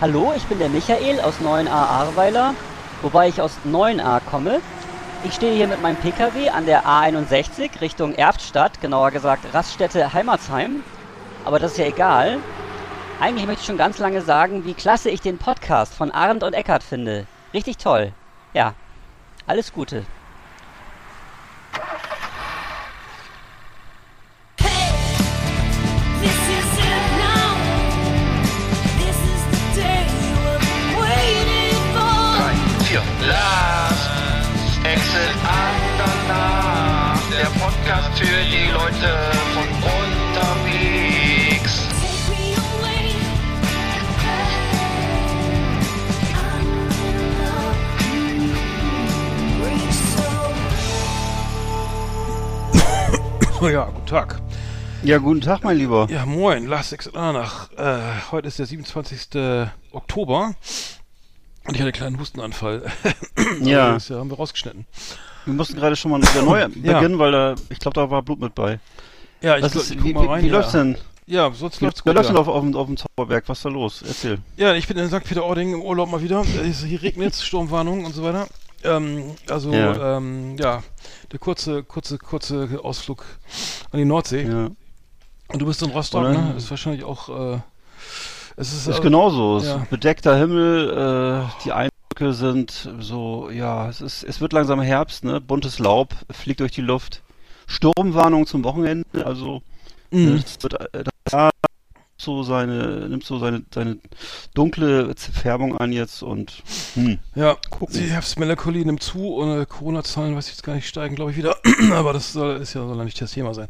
Hallo, ich bin der Michael aus 9a Ahrweiler, wobei ich aus 9a komme. Ich stehe hier mit meinem Pkw an der A61 Richtung Erftstadt, genauer gesagt Raststätte Heimatsheim. Aber das ist ja egal. Eigentlich möchte ich schon ganz lange sagen, wie klasse ich den Podcast von Arndt und Eckart finde. Richtig toll. Ja, alles Gute. Oh ja, guten Tag. Ja, guten Tag, mein Lieber. Ja, moin, Last Exit nach. Äh, heute ist der 27. Oktober und ich hatte einen kleinen Hustenanfall. Ja. Das äh, haben wir rausgeschnitten. Wir mussten gerade schon mal wieder neu beginnen, weil da, ich glaube, da war Blut mit bei. Ja, ich, glaub, ist, ich guck wie mal wie, rein. wie ja. läuft's denn? Ja, sonst Wie, läuft's wer gut. läuft denn Ja. auf, auf, dem- auf dem Zauberberg? Was ist da los? Erzähl. ja, ich bin in St. Peter-Ording im Urlaub mal wieder. Äh, Hier regnet Sturmwarnung und so weiter. Ähm, also, Ja. ähm, ja, der kurze, kurze, kurze Ausflug an die Nordsee. Ja. Und du bist in Rostock, Oder? ne? Das ist wahrscheinlich auch, äh, es ist, Ist äh, genauso. Es ja. ist bedeckter Himmel, äh, die Eindrücke sind so, ja, es ist, es wird langsam Herbst, ne? Buntes Laub fliegt durch die Luft. Sturmwarnung zum Wochenende, also mh. es wird äh, das Jahr so seine, nimmt so seine, seine dunkle Färbung an jetzt und hm. Ja, Gucken. die Herbstmelancholie nimmt zu und äh, Corona-Zahlen, weiß ich jetzt gar nicht, steigen, glaube ich, wieder. aber das soll, ist ja soll ja nicht das Thema sein.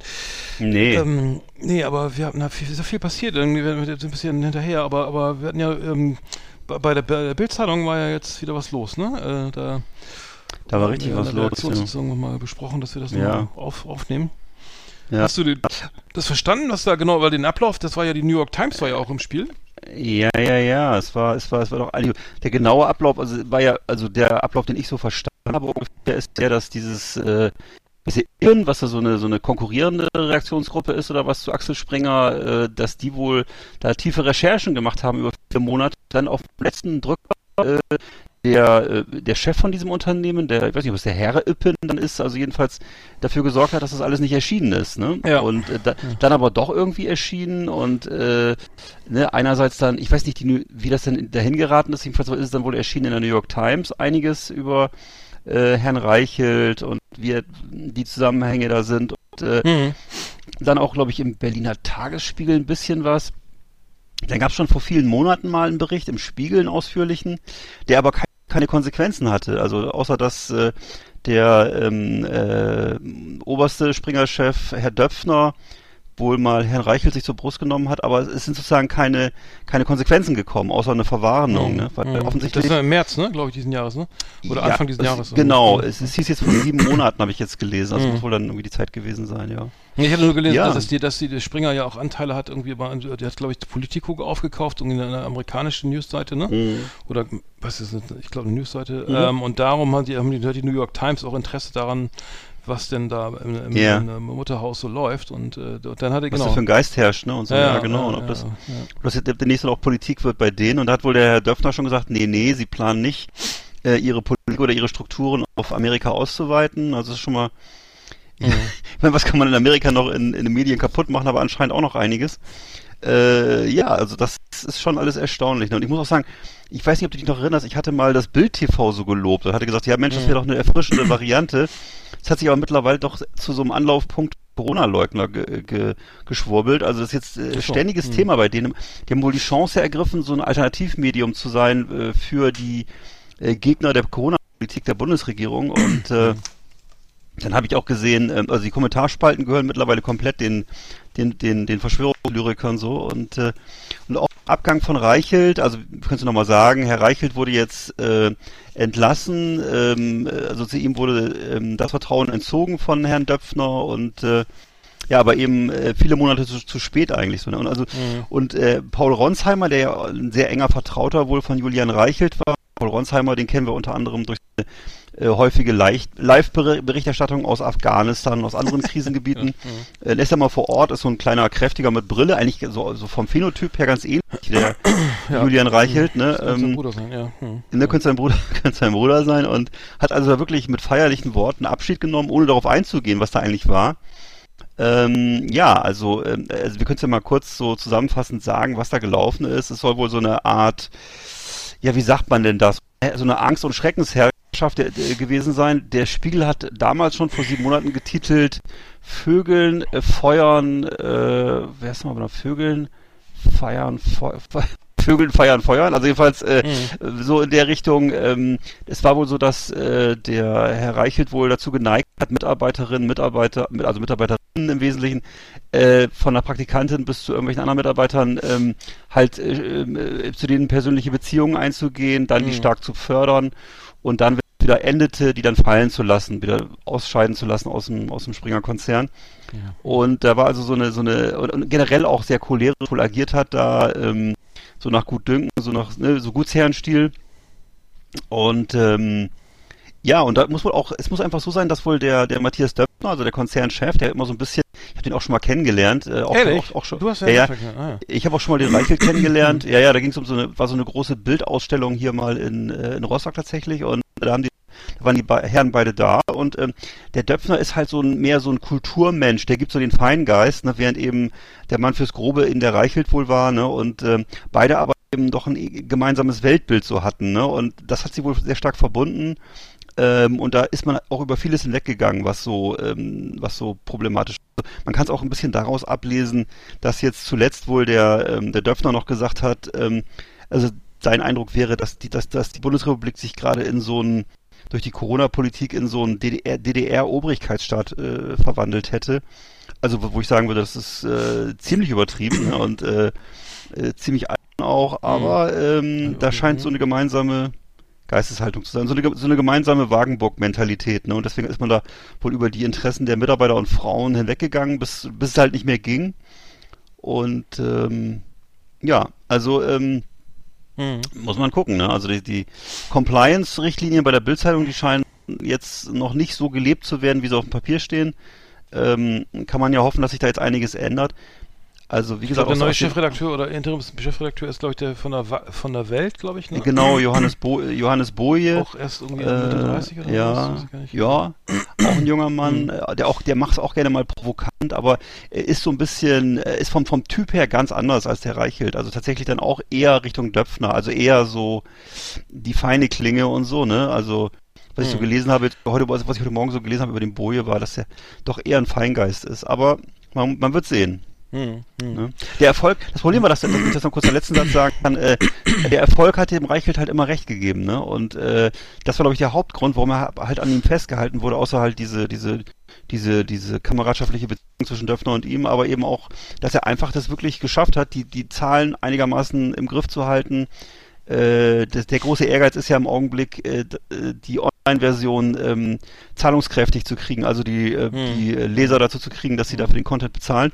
Nee. Ähm, nee, aber wir viel, ist ja viel passiert, irgendwie werden wir jetzt ein bisschen hinterher, aber, aber wir hatten ja, ähm, bei, der, der Bildzeitung war ja jetzt wieder was los, ne? Äh, da da war richtig haben wir was los. Ja. Redaktionssitzung mal besprochen, dass wir das Ja. auf, aufnehmen. Ja. Hast du die, das verstanden, was da genau, weil den Ablauf, das war ja die New York Times war ja auch im Spiel. Ja, ja, ja, es war, es war, es war doch eigentlich, der genaue Ablauf, also war ja, also der Ablauf, den ich so verstanden habe, ungefähr ist der, dass dieses, äh, diese Irren, was da so eine, so eine konkurrierende Reaktionsgruppe ist oder was zu Axel Springer, äh, dass die wohl da tiefe Recherchen gemacht haben über vier Monate, dann auf dem letzten Drücker, äh, der, äh, der Chef von diesem Unternehmen, der, ich weiß nicht, was der Herr Ippen dann ist, also jedenfalls dafür gesorgt hat, dass das alles nicht erschienen ist, ne? Ja. Und äh, da, dann aber doch irgendwie erschienen und äh, ne, einerseits dann, ich weiß nicht, die, wie das denn dahin geraten ist, jedenfalls ist es dann wohl erschienen in der New York Times, einiges über äh, Herrn Reichelt und wie die Zusammenhänge da sind und äh, Mhm. dann auch, glaube ich, im Berliner Tagesspiegel ein bisschen was. Dann gab es schon vor vielen Monaten mal einen Bericht im Spiegel, einen ausführlichen, der aber kei- keine Konsequenzen hatte. Also außer dass äh, der ähm, äh, oberste Springer-Chef, Herr Döpfner, wohl mal Herrn Reichelt sich zur Brust genommen hat, aber es sind sozusagen keine, keine Konsequenzen gekommen, außer eine Verwarnung. Ne? Weil Mhm. Das offensichtlich ist ja im März, ne, glaube ich, diesen Jahres, ne? Oder ja, Anfang dieses es- Jahres. Genau, Mhm. es, es hieß jetzt vor sieben Monaten, habe ich jetzt gelesen. Also Mhm. muss wohl dann irgendwie die Zeit gewesen sein, ja. Ich hatte nur gelesen, Ja. dass, die, dass die der Springer ja auch Anteile hat, irgendwie bei, der hat, glaube ich, Politico aufgekauft, irgendwie eine amerikanische Newsseite, ne? Mhm. Oder was ist das? Ich glaube, eine Newsseite. Ähm, und darum haben die, haben die, hat die New York Times auch Interesse daran, was denn da im, im, Ja. im Mutterhaus so läuft. Und äh, dann hatte Was genau. da für ein Geist herrscht, ne? Und so, ja, genau. und ob das, ja. ob das jetzt demnächst auch Politik wird bei denen. Und da hat wohl der Herr Döpfner schon gesagt, nee, nee, sie planen nicht, äh, ihre Politik oder ihre Strukturen auf Amerika auszuweiten. Also das ist schon mal, Mhm. ich meine, was kann man in Amerika noch in, in den Medien kaputt machen, aber anscheinend auch noch einiges. Äh, ja, also das ist schon alles erstaunlich. Ne? Und ich muss auch sagen, ich weiß nicht, ob du dich noch erinnerst, ich hatte mal das Bild TV so gelobt und hatte gesagt, ja Mensch, das wäre doch eine erfrischende Variante. Das hat sich aber mittlerweile doch zu so einem Anlaufpunkt Corona-Leugner ge ge geschwurbelt. Also das ist jetzt äh, Ach so. ständiges Hm. Thema bei denen. Die haben wohl die Chance ergriffen, so ein Alternativmedium zu sein äh, für die äh, Gegner der Corona-Politik der Bundesregierung. Und äh, dann habe ich auch gesehen, ähm, also die Kommentarspalten gehören mittlerweile komplett den, den, den, den Verschwörungslyrikern so und, äh, und auch Abgang von Reichelt, also kannst du nochmal sagen, Herr Reichelt wurde jetzt äh, entlassen, ähm, äh, also zu ihm wurde ähm, das Vertrauen entzogen von Herrn Döpfner und äh, ja, aber eben äh, viele Monate zu, zu spät eigentlich so. Ne? Und also Mhm. und äh, Paul Ronsheimer, der ja ein sehr enger Vertrauter wohl von Julian Reichelt war, Paul Ronsheimer, den kennen wir unter anderem durch äh, häufige Live-Berichterstattung aus Afghanistan, aus anderen Krisengebieten. äh, lässt er mal vor Ort, ist so ein kleiner Kräftiger mit Brille, eigentlich so, so vom Phänotyp her ganz ähnlich, der Ja. Julian Reichelt, ne? Könnte sein Ähm, Bruder sein, ja. Hm. Ne, könnte sein Bruder, könnte sein Bruder sein und hat also da wirklich mit feierlichen Worten Abschied genommen, ohne darauf einzugehen, was da eigentlich war. Ähm, ja, also, ähm, also wir können es ja mal kurz so zusammenfassend sagen, was da gelaufen ist. Es soll wohl so eine Art, ja, wie sagt man denn das? Äh, So eine Angst- und Schreckensherrschaft äh, gewesen sein. Der Spiegel hat damals schon vor sieben Monaten getitelt, Vögeln, äh, Feuern, äh, wer ist nochmal Vögeln? Feiern, Fe Vögeln feiern, feuern. Also jedenfalls äh, so in der Richtung. Ähm, es war wohl so, dass äh, der Herr Reichelt wohl dazu geneigt hat, Mitarbeiterinnen, Mitarbeiter, mit- also Mitarbeiterinnen im Wesentlichen, äh, von der Praktikantin bis zu irgendwelchen anderen Mitarbeitern, ähm, halt äh, äh, zu denen persönliche Beziehungen einzugehen, dann die Mhm. stark zu fördern und dann wieder endete, die dann fallen zu lassen, wieder ausscheiden zu lassen aus dem, aus dem Springer-Konzern. Ja. Und da war also so eine, so eine, und, generell auch sehr cholerisch wohl agiert hat, da ähm, so nach Gutdünken, so nach, ne, so Gutsherrenstil. Und ähm, ja, und da muss wohl auch, es muss einfach so sein, dass wohl der, der Matthias Döpfner, also der Konzernchef, der immer so ein bisschen, ich habe den auch schon mal kennengelernt, äh, auch, auch, auch schon. Du hast ja, ja, ja, ah, ja. ich habe auch schon mal den Reichelt kennengelernt. Ja, ja, da ging es um so eine, war so eine große Bildausstellung hier mal in, äh, in Rostock tatsächlich und da haben die, da waren die be Herren beide da und ähm, der Döpfner ist halt so ein, mehr so ein Kulturmensch, der gibt so den Feingeist, ne, während eben der Mann fürs Grobe in der Reichelt wohl war, ne, und ähm, beide aber eben doch ein gemeinsames Weltbild so hatten, ne, und das hat sie wohl sehr stark verbunden. Ähm, und da ist man auch über vieles hinweggegangen, was so, ähm, was so problematisch ist. Man kann es auch ein bisschen daraus ablesen, dass jetzt zuletzt wohl der, ähm, der Döpfner noch gesagt hat, ähm, also sein Eindruck wäre, dass die, dass, dass die Bundesrepublik sich gerade in so ein, durch die Corona-Politik in so einen DDR, DDR-Obrigkeitsstaat äh, verwandelt hätte. Also wo wo ich sagen würde, das ist äh, ziemlich übertrieben ne, und äh, äh, ziemlich albern auch, aber ähm, da scheint so eine gemeinsame Geisteshaltung zu sein, so eine, so eine gemeinsame Wagenburg-Mentalität, ne? Und deswegen ist man da wohl über die Interessen der Mitarbeiter und Frauen hinweggegangen, bis, bis es halt nicht mehr ging. Und ähm, ja, also ähm, Hm. muss man gucken, ne? Also die, die Compliance-Richtlinien bei der Bildzeitung, die scheinen jetzt noch nicht so gelebt zu werden, wie sie auf dem Papier stehen. Ähm, kann man ja hoffen, dass sich da jetzt einiges ändert. Also wie Ich gesagt, glaube, der neue Chefredakteur oder Interims-Chefredakteur ist, glaube ich, der von der, Wa- von der Welt, glaube ich, ne? Genau, Johannes, Bo Johannes Boje. Auch erst irgendwie Mitte 30 oder äh, ja, was? Ja, auch ein junger Mann, äh, der auch, der macht es auch gerne mal provokant, aber er ist so ein bisschen, äh, ist vom, vom Typ her ganz anders als der Reichelt. Also tatsächlich dann auch eher Richtung Döpfner, also eher so die feine Klinge und so, ne? Also was ich so Hm. gelesen habe, heute, was ich heute Morgen so gelesen habe über den Boje, war, dass er doch eher ein Feingeist ist. Aber man, man wird sehen. Hm, hm. Ne? Der Erfolg, das Problem war, dass, dass ich das noch kurz den letzten Satz sagen kann, äh, der Erfolg hat dem Reichelt halt immer recht gegeben, ne? Und äh, das war, glaube ich, der Hauptgrund, warum er halt an ihm festgehalten wurde, außer halt diese, diese, diese, diese kameradschaftliche Beziehung zwischen Döpfner und ihm, aber eben auch, dass er einfach das wirklich geschafft hat, die, die Zahlen einigermaßen im Griff zu halten. Äh, das, der große Ehrgeiz ist ja im Augenblick, äh, äh, die Online-Version ähm, zahlungskräftig zu kriegen, also die, äh, Hm. die Leser dazu zu kriegen, dass sie dafür den Content bezahlen.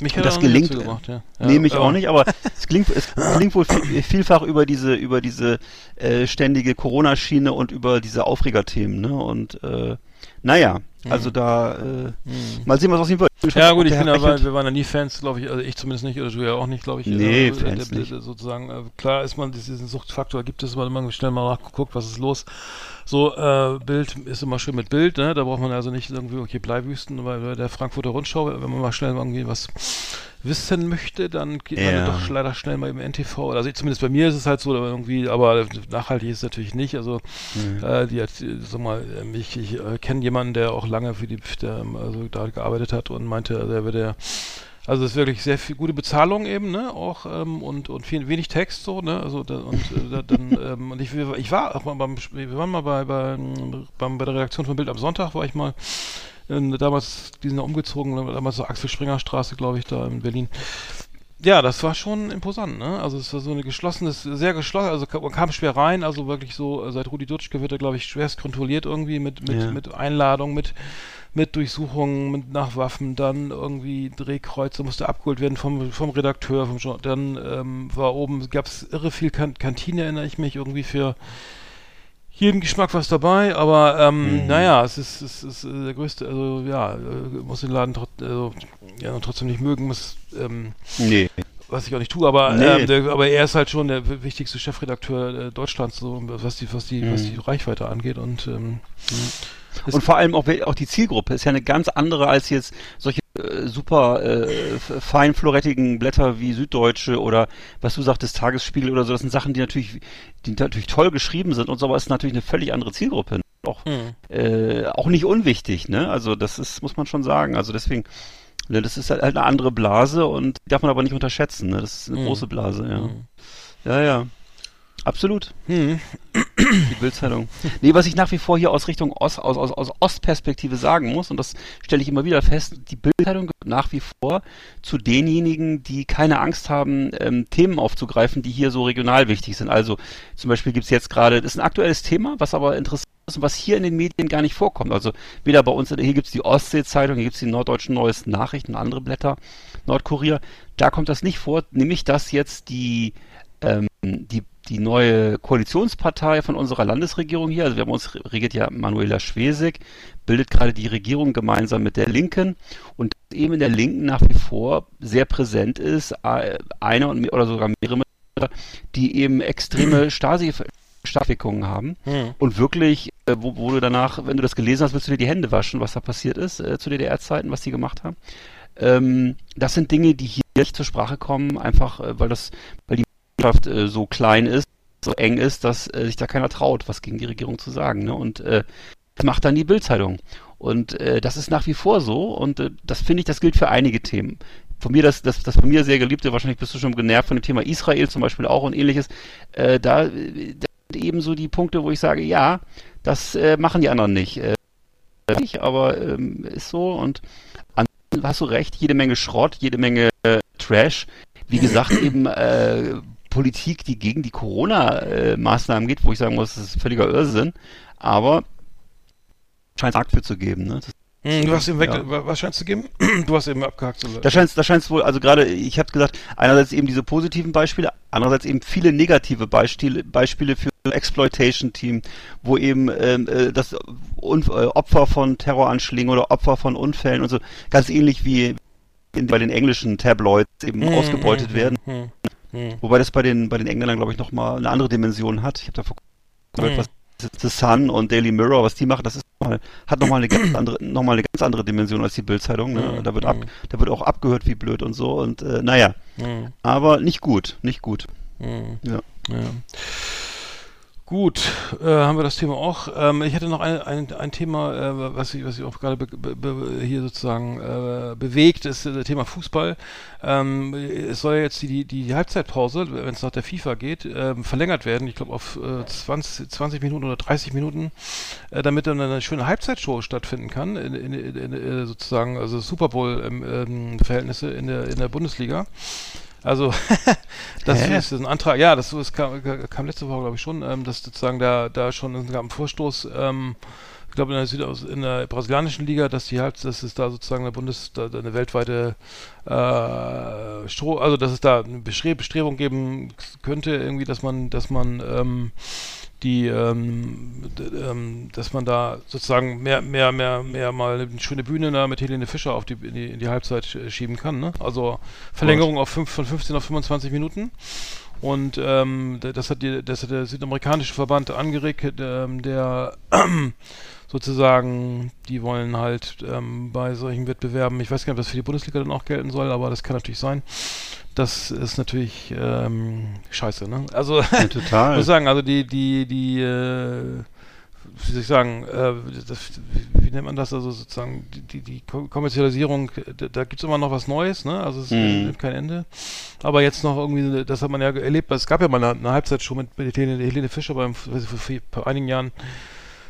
Mich hat das gelingt, dazu gebracht, ja. nee, Ja, mich ja. auch nicht, aber es klingt, es klingt wohl viel, vielfach über diese, über diese äh, ständige Corona-Schiene und über diese Aufregerthemen, ne? Und äh, naja, also da äh, mal sehen, was aus ihm wird. bin Mhm. Ja gut, ich bin aber, wir waren ja nie Fans, glaube ich, also ich zumindest nicht, oder du ja auch nicht, glaube ich. Nee, äh, Fans äh, äh, nicht. Sozusagen, äh, klar ist man, diesen Suchtfaktor gibt es, weil man schnell mal nachguckt, was ist los. So, äh, Bild ist immer schön mit Bild, ne? Da braucht man also nicht irgendwie, okay, Bleiwüsten, weil bei der Frankfurter Rundschau, wenn man mal schnell irgendwie was wissen möchte, dann geht man Ja. doch leider schnell mal im NTV. Also zumindest bei mir ist es halt so, aber irgendwie, aber nachhaltig ist es natürlich nicht. Also äh, die hat, sag mal, ähm, ich, ich äh, kenne jemanden, der auch lange für die, der, ähm, also da gearbeitet hat und meinte, also er würde, also es ist wirklich sehr viel gute Bezahlung eben, ne, auch ähm, und und viel, wenig Text so, ne, also da, und äh, da, dann ähm, und ich, ich war auch mal beim, wir waren mal bei bei, beim, bei der Redaktion von Bild am Sonntag war ich mal damals, die sind ja umgezogen, damals so Axel Springer Straße, glaube ich, da in Berlin. Ja, das war schon imposant, ne? Also es war so eine geschlossenes, sehr geschlossen, also man kam schwer rein, also wirklich so, äh, seit Rudi Dutschke wird er, glaube ich, schwerst kontrolliert irgendwie mit, mit, Ja. mit Einladung, mit, mit Durchsuchungen, mit nach Waffen, dann irgendwie Drehkreuze musste abgeholt werden vom, vom Redakteur, vom dann ähm, war oben, gab es irre viel kan Kantine, erinnere ich mich, irgendwie für jeden Geschmack was dabei, aber ähm, Mhm. naja, es ist, es ist der größte, also ja, äh, muss den Laden trot, also, ja, trotzdem nicht mögen, muss, ähm, Nee. was ich auch nicht tue, aber, Nee. ähm, der, aber er ist halt schon der wichtigste Chefredakteur äh, Deutschlands, so was die, was die, was Mhm. die Reichweite angeht und ähm, Und vor allem auch, auch die Zielgruppe ist ja eine ganz andere als jetzt solche super äh, fein florettigen Blätter wie Süddeutsche oder was du sagtest, Tagesspiegel oder so. Das sind Sachen, die natürlich, die natürlich toll geschrieben sind und so, aber es ist natürlich eine völlig andere Zielgruppe. Auch, äh, auch nicht unwichtig, ne? Also das ist, muss man schon sagen. Also deswegen, ne, das ist halt eine andere Blase und die darf man aber nicht unterschätzen, ne? Das ist eine Mhm. große Blase, ja. Mhm. Ja, ja. Absolut. hm. Die Bildzeitung. Nee, was ich nach wie vor hier aus Richtung Ost, aus, aus, aus Ostperspektive sagen muss, und das stelle ich immer wieder fest, die Bildzeitung gehört nach wie vor zu denjenigen, die keine Angst haben, ähm, Themen aufzugreifen, die hier so regional wichtig sind. Also zum Beispiel gibt's jetzt gerade, das ist ein aktuelles Thema, was aber interessant ist und was hier in den Medien gar nicht vorkommt. Also weder bei uns, hier gibt's die Ostsee-Zeitung, hier gibt's die Norddeutschen Neuesten Nachrichten, andere Blätter, Nordkurier, da kommt das nicht vor, nämlich dass jetzt die ähm, die, die neue Koalitionspartei von unserer Landesregierung hier, also wir haben uns regiert ja Manuela Schwesig, bildet gerade die Regierung gemeinsam mit der Linken und eben in der Linken nach wie vor sehr präsent ist, einer und mehr, oder sogar mehrere, die eben extreme Stasi Staatswirkungen haben Hm. und wirklich, äh, wo, wo du danach, wenn du das gelesen hast, willst du dir die Hände waschen, was da passiert ist äh, zu DDR-Zeiten, was die gemacht haben. Ähm, das sind Dinge, die hier nicht zur Sprache kommen, einfach äh, weil das, weil die so klein ist, so eng ist, dass äh, sich da keiner traut, was gegen die Regierung zu sagen. Ne? Und äh, das macht dann die Bildzeitung. Und äh, das ist nach wie vor so. Und äh, das finde ich, das gilt für einige Themen. Von mir, das, das, das von mir sehr geliebte, wahrscheinlich bist du schon genervt von dem Thema Israel zum Beispiel auch und ähnliches. Äh, da, äh, da sind eben so die Punkte, wo ich sage, ja, das äh, machen die anderen nicht. Äh, nicht, aber ähm, ist so und ansonsten hast du recht, jede Menge Schrott, jede Menge äh, Trash. Wie gesagt, eben äh, Politik, die gegen die Corona-Maßnahmen geht, wo ich sagen muss, das ist völliger Irrsinn, aber scheint es Markt für zu geben. Ne? Das, Hm, du hast eben weg, Ja. wa- was scheinst du geben? Du hast eben abgehakt. Da scheint es da scheint's wohl, also gerade, ich habe gesagt, einerseits eben diese positiven Beispiele, andererseits eben viele negative Beispiele, Beispiele für Exploitation-Team, wo eben ähm, äh, das Un äh, Opfer von Terroranschlägen oder Opfer von Unfällen und so, ganz ähnlich wie in, bei den englischen Tabloids eben Hm, ausgebeutet hm, werden. Hm, hm, Wobei das bei den, bei den Engländern, glaube ich, nochmal eine andere Dimension hat. Ich habe da vor kurzem gehört, Mhm. was The Sun und Daily Mirror, was die machen, das ist noch mal, hat nochmal eine ganz andere, noch mal eine ganz andere Dimension als die Bildzeitung. Ne? Mhm. Da wird ab, da wird auch abgehört wie blöd und so und äh, naja, hm, aber nicht gut, nicht gut. hm. Ja. Ja. Gut, äh, haben wir das Thema auch. Ähm, ich hätte noch ein, ein, ein Thema, äh, was ich, was ich auch gerade hier sozusagen äh, bewegt, ist äh, das Thema Fußball. Ähm, es soll ja jetzt die, die, die Halbzeitpause, wenn es nach der FIFA geht, ähm, verlängert werden. Ich glaube auf äh, 20, 20 Minuten oder 30 Minuten, äh, damit dann eine schöne Halbzeitshow stattfinden kann, in, in, in, äh, sozusagen, also Super Bowl ähm, ähm, in der, in der Bundesliga. Also, das Hä? ist ein Antrag, ja, das, das kam, kam letzte Woche, glaube ich, schon, ähm, dass sozusagen da, da schon einen Vorstoß, ähm, ich glaube in der, Südaus in der brasilianischen Liga, dass die halt, dass es da sozusagen eine Bundes, da, eine weltweite äh, Stroh, also dass es da eine Bestre Bestrebung geben könnte, irgendwie, dass man, dass man ähm, die, ähm, ähm, dass man da sozusagen mehr, mehr, mehr, mehr mal eine schöne Bühne da mit Helene Fischer auf die, in die, in die Halbzeit sch- schieben kann, ne? Also Verlängerung auf fünf, von 15 auf 25 Minuten. Und ähm, das hat die, das hat der südamerikanische Verband angeregt, ähm, der sozusagen, die wollen halt ähm, bei solchen Wettbewerben, ich weiß gar nicht, ob das für die Bundesliga dann auch gelten soll, aber das kann natürlich sein. Das ist natürlich ähm, scheiße, ne? Also Ja, ich total. muss sagen, also die, die, die, äh, wie soll ich sagen, äh, das, wie, nennt man das, also sozusagen die, die, die Ko- Kommerzialisierung, da, da gibt es immer noch was Neues, ne? Also es Mhm. nimmt kein Ende. Aber jetzt noch irgendwie, das hat man ja erlebt, es gab ja mal eine, eine Halbzeitshow mit, mit Helene, Helene Fischer beim, vor, vor einigen Jahren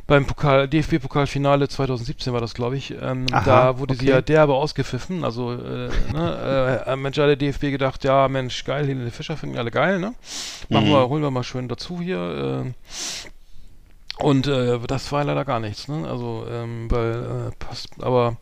beim Pokal, DFB-Pokalfinale 2017 war das, glaube ich. Ähm, Aha, da wurde sie okay. ja derbe ausgepfiffen. Also, äh, ne, äh, Mensch, alle DFB gedacht, ja, Mensch, geil, Helene Fischer finden alle geil, ne? Machen Mhm. wir, holen wir mal schön dazu hier. Äh, und äh, das war leider gar nichts, ne? Also, ähm, weil, äh, passt, aber.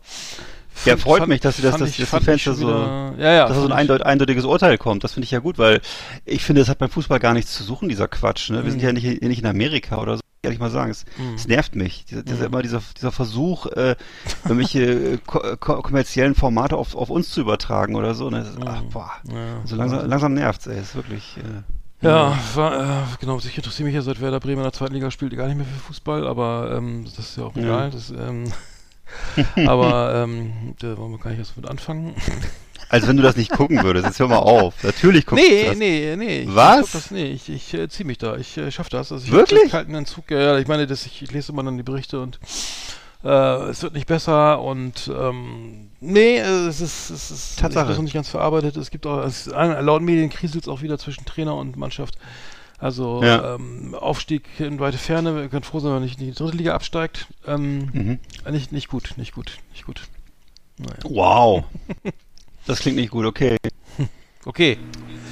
Ja, fand- freut fand- mich, dass sie das- dass- ich- dass die Fans da so- wieder- ja, ja, dass so ein eindeut eindeutiges Urteil kommt, das finde ich ja gut, weil ich finde, das hat beim Fußball gar nichts zu suchen, dieser Quatsch. Ne? Wir sind Mhm. ja nicht, nicht in Amerika oder so. Ehrlich mal sagen. Es, Mhm. es nervt mich. Dieser, dieser, immer dieser, dieser Versuch, äh, irgendwelche äh, ko ko kommerziellen Formate auf, auf uns zu übertragen oder so. Ne? Ist, ach, boah. Mhm. Ja. So langsam, langsam nervt's, ey. Ist wirklich. Äh, Ja, war, äh, genau, ich interessiere mich ja seit Werder Bremen in der zweiten Liga spielt gar nicht mehr für Fußball, aber ähm, das ist ja auch Ja. egal. Das, ähm, aber ähm, da wollen wir gar nicht erst mit anfangen. als wenn du das nicht gucken würdest. Jetzt hör mal auf. Natürlich guckst du Nee, das. nee, nee. Ich, Was? Ich guck das, nee, ich, ich äh, ziehe mich da. Ich äh, schaffe das. Also ich Wirklich? kalten Entzug. Ja, ich meine, dass ich, ich lese immer dann die Berichte und äh, es wird nicht besser und ähm, nee, äh, es ist, es ist Tatsache. Ich noch nicht ganz verarbeitet. Es gibt auch, es, laut Medien kriselt es auch wieder zwischen Trainer und Mannschaft. Also Ja. ähm, Aufstieg in weite Ferne, wir können froh sein, wenn man nicht in die dritte Liga absteigt. Ähm, Mhm. nicht, nicht gut, nicht gut, nicht gut. Naja. Wow. Das klingt nicht gut, okay. Okay.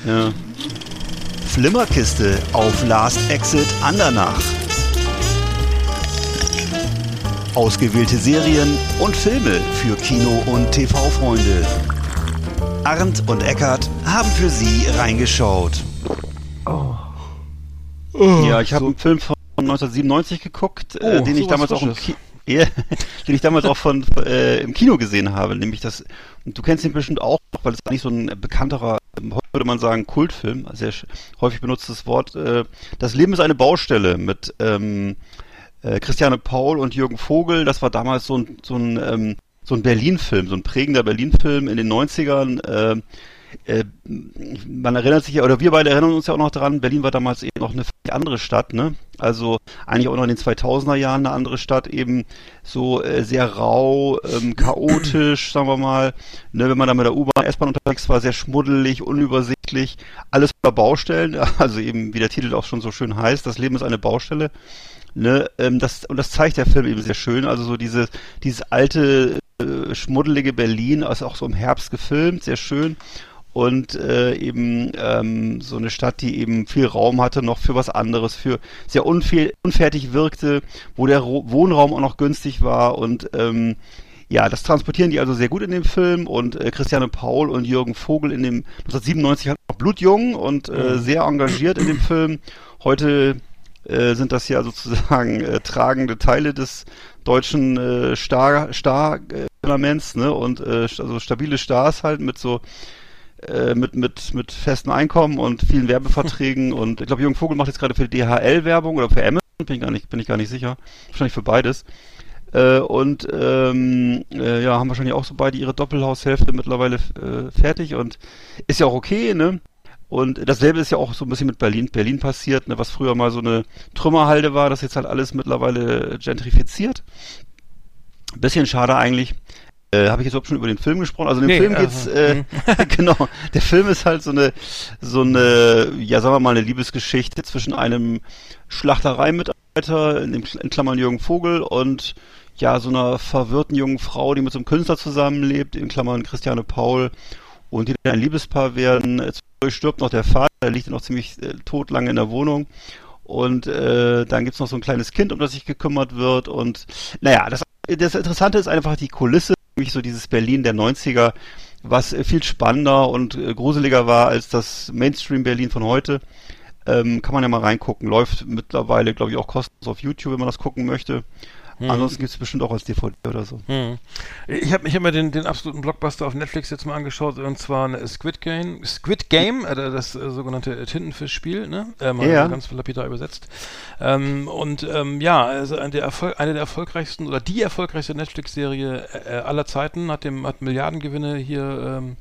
Ja. Flimmerkiste auf Last Exit Andernach. Ausgewählte Serien und Filme für Kino- und TV-Freunde. Arndt und Eckart haben für Sie reingeschaut. Ja, ich habe einen Film von 1997 geguckt, äh, Oh, den ich damals auch im Frisches. Ja, den ich damals auch von äh, im Kino gesehen habe, nämlich das. Und du kennst ihn bestimmt auch, weil es eigentlich so ein bekannterer, ähm, heute würde man sagen, Kultfilm, sehr häufig benutztes Wort. Äh, das Leben ist eine Baustelle mit ähm, äh, Christiane Paul und Jürgen Vogel. Das war damals so ein so ein ähm, so ein Berlin-Film, so ein prägender Berlin-Film in den 90ern. Äh, äh, man erinnert sich ja, oder wir beide erinnern uns ja auch noch dran, Berlin war damals eben noch eine andere Stadt, ne? Also eigentlich auch noch in den 2000er Jahren eine andere Stadt, eben so äh, sehr rau, ähm, chaotisch, sagen wir mal. Ne, wenn man da mit der U-Bahn, S-Bahn unterwegs war, sehr schmuddelig, unübersichtlich, alles voller Baustellen, also eben, wie der Titel auch schon so schön heißt, das Leben ist eine Baustelle. Ne, ähm, das, und das zeigt der Film eben sehr schön. Also so diese, dieses alte, äh, schmuddelige Berlin, also auch so im Herbst gefilmt, sehr schön. Und äh, eben ähm, so eine Stadt, die eben viel Raum hatte, noch für was anderes, für sehr unfe unfertig wirkte, wo der Ro Wohnraum auch noch günstig war und ähm, ja, das transportieren die also sehr gut in dem Film und äh, Christiane Paul und Jürgen Vogel in dem 1997 halt noch blutjung und äh, sehr engagiert in dem Film. Heute äh, sind das ja sozusagen äh, tragende Teile des deutschen äh, Star Star äh, ne und äh, also stabile Stars halt mit so äh, mit mit mit festem Einkommen und vielen Werbeverträgen und ich glaube Jürgen Vogel macht jetzt gerade für DHL Werbung oder für Amazon bin ich gar nicht bin ich gar nicht sicher wahrscheinlich für beides äh, und ähm, äh, ja haben wahrscheinlich auch so beide ihre Doppelhaushälfte mittlerweile äh, fertig und ist ja auch okay ne und dasselbe ist ja auch so ein bisschen mit Berlin, Berlin passiert, ne, was früher mal so eine Trümmerhalde war, das jetzt halt alles mittlerweile gentrifiziert. Bisschen schade eigentlich. Äh, Habe ich jetzt überhaupt schon über den Film gesprochen? Also in dem Nee, Film also, geht's, äh, genau, der Film ist halt so eine, so eine, ja sagen wir mal, eine Liebesgeschichte zwischen einem Schlachtereimitarbeiter, in, dem, in Klammern Jürgen Vogel, und ja, so einer verwirrten jungen Frau, die mit so einem Künstler zusammenlebt, in Klammern Christiane Paul, und die dann ein Liebespaar werden. Äh, Zwischendurch stirbt noch der Vater, der liegt noch ziemlich äh, tot lange in der Wohnung. Und äh, dann gibt's noch so ein kleines Kind, um das sich gekümmert wird. Und naja, das, das Interessante ist einfach die Kulisse, nämlich so dieses Berlin der 90er, was äh, viel spannender und äh, gruseliger war als das Mainstream-Berlin von heute. Ähm, kann man ja mal reingucken. Läuft mittlerweile, glaube ich, auch kostenlos auf YouTube, wenn man das gucken möchte. Ansonsten gibt's bestimmt auch als DVD oder so. Hm. Ich habe ich hab mir den, den absoluten Blockbuster auf Netflix jetzt mal angeschaut und zwar eine Squid Game, Squid Game, äh, das äh, sogenannte Tintenfischspiel, ne? Äh, mal Ja. ganz lapidar übersetzt. Ähm, und ähm, ja, also eine der, Erfol eine der erfolgreichsten oder die erfolgreichste Netflix-Serie äh, aller Zeiten hat dem hat Milliardengewinne hier ähm,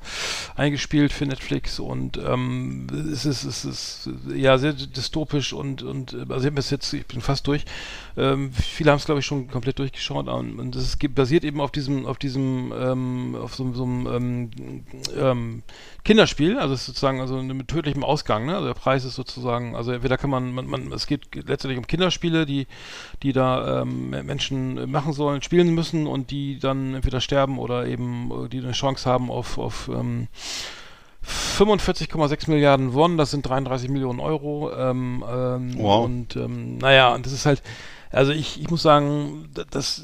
eingespielt für Netflix und ähm, es ist es ist ja sehr dystopisch und und äh, also ich es jetzt ich bin fast durch. Ähm, viele haben es glaube ich schon komplett durchgeschaut und, es basiert eben auf diesem auf diesem ähm, auf so, so einem ähm, ähm, Kinderspiel, also es ist sozusagen also mit tödlichem Ausgang, ne? Also der Preis ist sozusagen, also entweder kann man, man, man es geht letztendlich um Kinderspiele, die die da ähm, Menschen machen sollen, spielen müssen und die dann entweder sterben oder eben äh, die eine Chance haben auf auf ähm, 45,6 Milliarden Won, das sind 33 Millionen Euro. Ähm, ähm, Wow. Und ähm, naja, und das ist halt, also ich, ich muss sagen, das,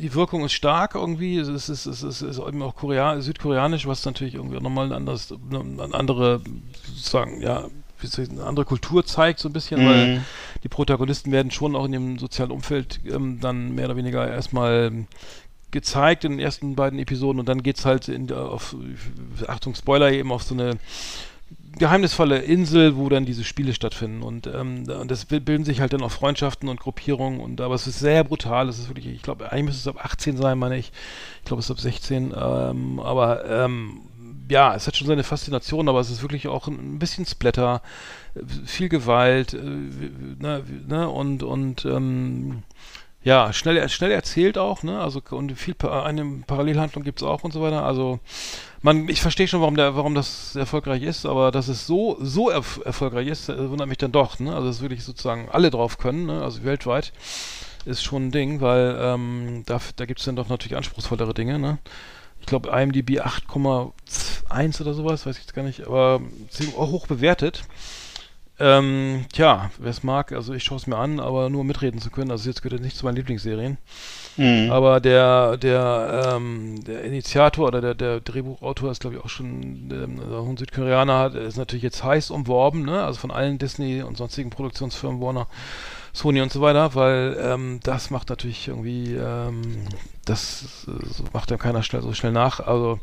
die Wirkung ist stark irgendwie. Es ist, es ist, es ist eben auch Korea südkoreanisch, was natürlich irgendwie auch nochmal ein anderes, eine andere, sozusagen, ja, eine andere Kultur zeigt, so ein bisschen, weil Mhm. die Protagonisten werden schon auch in dem sozialen Umfeld ähm, dann mehr oder weniger erstmal gezeigt in den ersten beiden Episoden und dann geht's halt in, auf, Achtung, Spoiler, eben auf so eine geheimnisvolle Insel, wo dann diese Spiele stattfinden. Und, ähm, das bi- bilden sich halt dann auch Freundschaften und Gruppierungen. Und aber es ist sehr brutal, es ist wirklich, ich glaube, eigentlich müsste es ab 18 sein, meine ich, ich glaube, es ist ab 16, ähm, aber ähm, ja, es hat schon seine Faszination, aber es ist wirklich auch ein, ein bisschen Splatter, äh, viel Gewalt, äh, ne, ne, und und ähm, ja, schnell, schnell erzählt auch, ne? Also und viel eine Parallelhandlung gibt's auch und so weiter. Also man, ich verstehe schon, warum der, warum das erfolgreich ist, aber dass es so so erf erfolgreich ist, äh, wundert mich dann doch, ne? Also dass wirklich sozusagen alle drauf können, ne? Also weltweit ist schon ein Ding, weil ähm, da, da gibt's dann doch natürlich anspruchsvollere Dinge, ne? Ich glaube IMDb 8,1 oder sowas, weiß ich jetzt gar nicht, aber ziemlich hoch bewertet. Ähm, tja, wer es mag, also ich schaue es mir an, aber nur mitreden zu können. Also jetzt gehört nicht zu meinen Lieblingsserien. Mhm. Aber der, der, ähm, der Initiator oder der, der Drehbuchautor ist, glaube ich, auch schon ähm, also ein Südkoreaner, hat, ist natürlich jetzt heiß umworben, ne? Also von allen Disney und sonstigen Produktionsfirmen, Warner, Sony und so weiter, weil ähm, das macht natürlich irgendwie, ähm, das äh, macht dann keiner schnell, so schnell nach. Also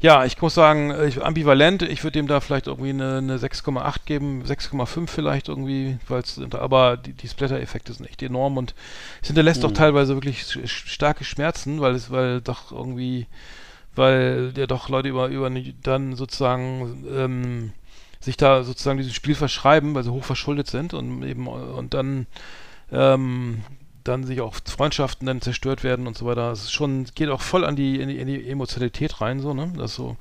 ja, ich muss sagen, ich, ambivalent. Ich würde dem da vielleicht irgendwie eine, eine 6,8 geben, 6,5 vielleicht irgendwie, weil es, aber die, die Splatter-Effekte sind echt enorm und es hinterlässt doch teilweise wirklich starke Schmerzen, weil es, weil doch irgendwie, weil ja doch Leute über, über dann sozusagen ähm, sich da sozusagen diesem Spiel verschreiben, weil sie hoch verschuldet sind und eben und dann ähm, dann sich auch Freundschaften dann zerstört werden und so weiter. Es ist schon, geht auch voll an die, in die, in die Emotionalität rein, so, ne? Das ist so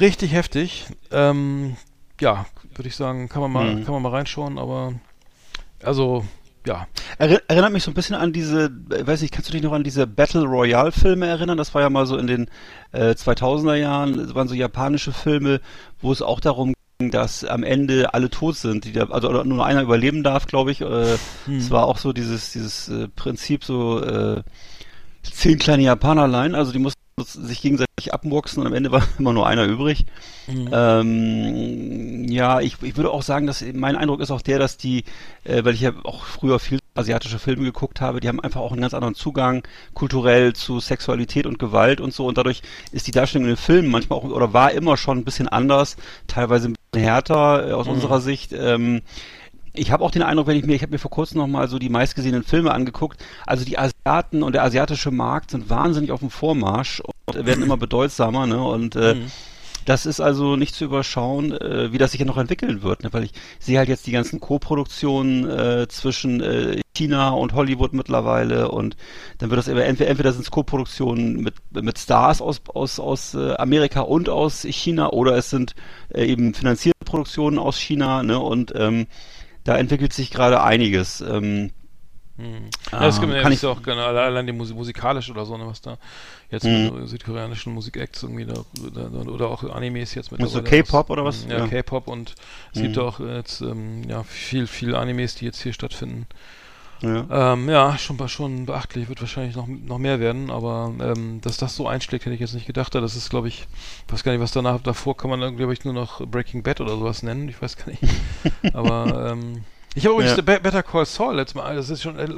richtig heftig. Ähm, ja, würde ich sagen, kann man mal, Mhm. kann man mal reinschauen, aber also, ja. Erinnert mich so ein bisschen an diese, äh, weiß nicht, kannst du dich noch an diese Battle Royale Filme erinnern? Das war ja mal so in den äh, 2000er Jahren, das waren so japanische Filme, wo es auch darum ging, dass am Ende alle tot sind, die da, also oder nur einer überleben darf, glaube ich. Äh, Es war auch so dieses, dieses äh, Prinzip so äh, zehn kleine Japanerlein, also die mussten sich gegenseitig abmurksen und am Ende war immer nur einer übrig. Ähm, ja, ich, ich würde auch sagen, dass mein Eindruck ist auch der, dass die, äh, weil ich ja auch früher viel asiatische Filme geguckt habe, die haben einfach auch einen ganz anderen Zugang kulturell zu Sexualität und Gewalt und so und dadurch ist die Darstellung in den Filmen manchmal auch oder war immer schon ein bisschen anders, teilweise ein härter äh, aus unserer Sicht. Ähm, ich habe auch den Eindruck, wenn ich mir, ich habe mir vor kurzem noch mal so die meistgesehenen Filme angeguckt. Also die Asiaten und der asiatische Markt sind wahnsinnig auf dem Vormarsch und werden immer bedeutsamer, ne? Und äh, das ist also nicht zu überschauen, äh, wie das sich ja noch entwickeln wird, ne? weil ich sehe halt jetzt die ganzen Co-Produktionen äh, zwischen äh, China und Hollywood mittlerweile und dann wird das entweder, entweder sind es Co-Produktionen mit, mit Stars aus, aus, aus äh, Amerika und aus China oder es sind äh, eben finanzierte Produktionen aus China ne? und ähm, da entwickelt sich gerade einiges. Ähm, Ja, das ähm, kann ich auch gerne, allein die Musik, musikalisch oder so, ne, was da jetzt Mhm. mit südkoreanischen Musikacts irgendwie da, da, oder auch Animes jetzt mit So K-Pop oder was? Ja, Ja. K-Pop und es gibt auch jetzt ähm, ja viel, viel Animes, die jetzt hier stattfinden. ja. Ähm, ja, schon, schon beachtlich, wird wahrscheinlich noch, noch mehr werden, aber ähm, dass das so einschlägt, hätte ich jetzt nicht gedacht. Das ist, glaube ich, ich weiß gar nicht, was danach davor kann man, glaube ich, nur noch Breaking Bad oder sowas nennen. Ich weiß gar nicht. aber ähm, ich habe übrigens Ja. Be- Better Call Saul letztes Mal, das ist schon, äh,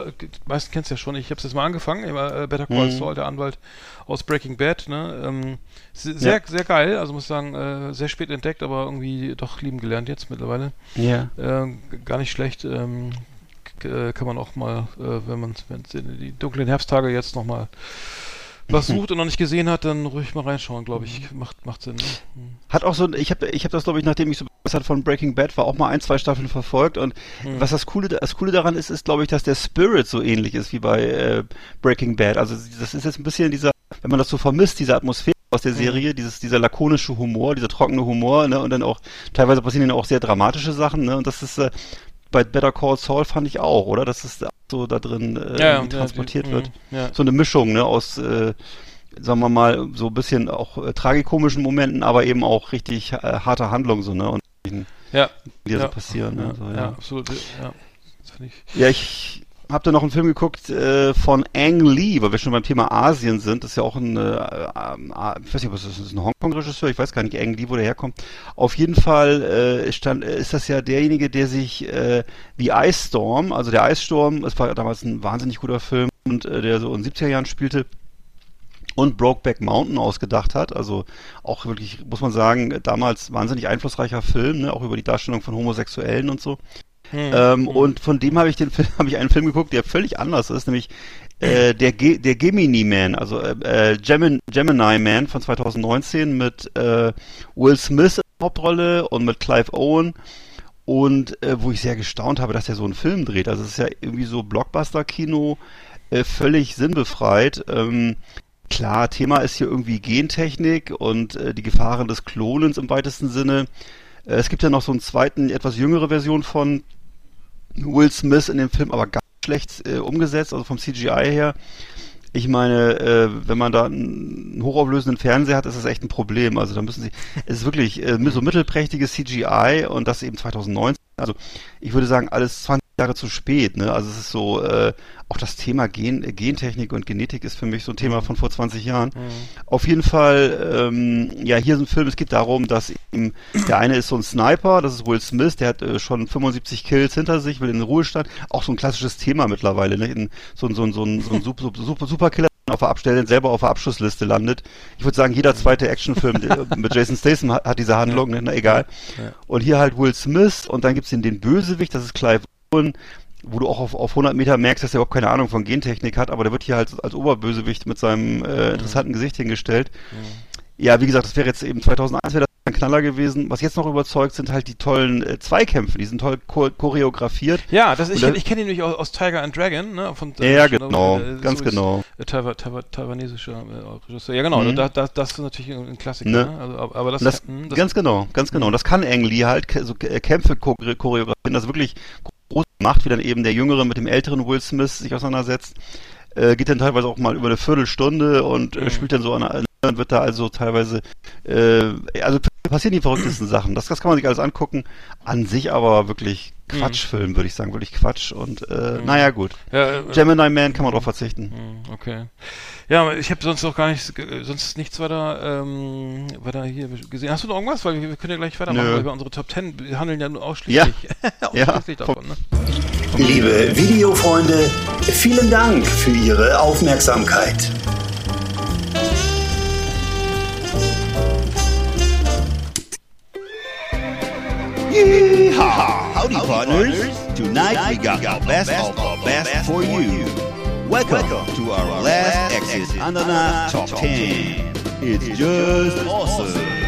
meisten kennst ja schon, ich habe es jetzt mal angefangen, äh, Better Call Mhm. Saul, der Anwalt aus Breaking Bad, ne? Ähm, se- sehr, Ja. sehr geil, also muss ich sagen, äh, sehr spät entdeckt, aber irgendwie doch lieben gelernt jetzt mittlerweile. ja. Äh, gar nicht schlecht. Ähm, äh, kann man auch mal, äh, wenn man die dunklen Herbsttage jetzt noch mal was sucht und noch nicht gesehen hat, dann ruhig mal reinschauen, glaube ich. Macht, macht Sinn. Ne? Hm. Hat auch so, ich habe ich hab das, glaube ich, nachdem ich so begeistert von Breaking Bad war, auch mal ein, zwei Staffeln verfolgt. Und Hm. was das Coole, das Coole daran ist, ist, glaube ich, dass der Spirit so ähnlich ist wie bei äh, Breaking Bad. Also das ist jetzt ein bisschen dieser, wenn man das so vermisst, diese Atmosphäre aus der Serie, dieses, dieser lakonische Humor, dieser trockene Humor, ne, und dann auch, teilweise passieren dann auch sehr dramatische Sachen, ne, und das ist, äh, bei Better Call Saul fand ich auch, oder? Dass es so da drin äh, ja, transportiert die- wird. hm, Ja. So eine Mischung, ne, aus, äh, sagen wir mal, so ein bisschen auch äh, tragikomischen Momenten, aber eben auch richtig äh, harter Handlung, so, ne, und Ja. die da ja. so passieren, ja, ne, so, ja. ja. absolut. Ja. Ich. Ja, ich, hab dann noch einen Film geguckt äh, von Ang Lee, weil wir schon beim Thema Asien sind. Das ist ja auch ein, äh, äh, ich weiß nicht, was ist das, ein Hongkong-Regisseur? Ich weiß gar nicht, Ang Lee, wo der herkommt. Auf jeden Fall äh, stand, äh, ist das ja derjenige, der sich äh, The Ice Storm, also der Eissturm, es war damals ein wahnsinnig guter Film und äh, der so in den 70er Jahren spielte und Brokeback Mountain ausgedacht hat. Also auch wirklich, muss man sagen, damals wahnsinnig einflussreicher Film, ne? auch über die Darstellung von Homosexuellen und so. Ähm, und von dem habe ich den Film, habe ich einen Film geguckt, der völlig anders ist, nämlich äh, der, Ge der Gemini Man, also äh, äh, Gemin Gemini Man von 2019 mit äh, Will Smith in der Hauptrolle und mit Clive Owen und äh, wo ich sehr gestaunt habe, dass er so einen Film dreht. Also es ist ja irgendwie so Blockbuster-Kino, äh, völlig sinnbefreit. Ähm, klar, Thema ist hier irgendwie Gentechnik und äh, die Gefahren des Klonens im weitesten Sinne. Äh, es gibt ja noch so einen zweiten, etwas jüngere Version von Will Smith in dem Film, aber ganz schlecht äh, umgesetzt, also vom CGI her. Ich meine, äh, wenn man da einen hochauflösenden Fernseher hat, ist das echt ein Problem. Also da müssen sie, es ist wirklich äh, so mittelprächtiges CGI und das eben 2019. Also ich würde sagen, alles 20 Jahre zu spät. Ne? Also es ist so, äh, auch das Thema Gen, äh, Gentechnik und Genetik ist für mich so ein Thema von vor 20 Jahren. Auf jeden Fall, ähm, ja, hier ist ein Film, es geht darum, dass ihm, der eine ist so ein Sniper, das ist Will Smith, der hat äh, schon 75 Kills hinter sich, will in den Ruhestand. Auch so ein klassisches Thema mittlerweile, ne? In, so, ein- so, ein- so, ein- so ein super, super, Superkiller auf der Abstelle selber auf der Abschlussliste landet. Ich würde sagen, jeder zweite Actionfilm der- mit Jason Statham hat, hat diese Handlung, ne? na egal. Und hier halt Will Smith und dann gibt's den, den Bösewicht, das ist Clive Owen, wo du auch auf, auf 100 Meter merkst, dass er überhaupt keine Ahnung von Gentechnik hat, aber der wird hier halt als Oberbösewicht mit seinem äh, interessanten Gesicht hingestellt. Ja, wie gesagt, das wäre jetzt eben 2001 wäre das ein Knaller gewesen. Was jetzt noch überzeugt, sind halt die tollen äh, Zweikämpfe, die sind toll cho choreografiert. Ja, das, ich, Und da- ich kenne ihn nämlich aus, aus Tiger and Dragon, ne? Von, Ja, ja, genau, äh, ganz genau. Ist, äh, Taiwa, Taiwa, taiwanesischer äh, Regisseur. Ja, genau, Mhm. da, da, das ist natürlich ein Klassiker. Ne? Ne? Also, aber das, das, mh, ganz genau, ganz genau. Und das kann Ang Lee halt, so äh, Kämpfe chore- choreografieren, das wirklich groß macht, wie dann eben der Jüngere mit dem älteren Will Smith sich auseinandersetzt. Äh, geht dann teilweise auch mal über eine Viertelstunde und äh, Mhm. spielt dann so an und wird da also teilweise, äh, also passieren die verrücktesten Sachen. Das, das kann man sich alles angucken. An sich aber wirklich Quatschfilm, würde ich sagen, wirklich Quatsch. Und äh, naja, gut. ja, äh, Gemini Man kann man drauf verzichten. mh, okay. Ja, ich habe sonst noch gar nichts, ge- sonst nichts weiter, ähm, weiter hier gesehen. Hast du noch irgendwas? Weil wir, wir können ja gleich weitermachen, Nö. weil wir unsere Top Ten wir handeln ja nur Ja. ausschließlich, Ja. ausschließlich davon. Ne? Liebe Videofreunde, vielen Dank für Ihre Aufmerksamkeit. Yeehaw! Howdy, partners. Tonight we got our best of our best for you. Welcome to our last Exit Ananas Top 10. It's just awesome.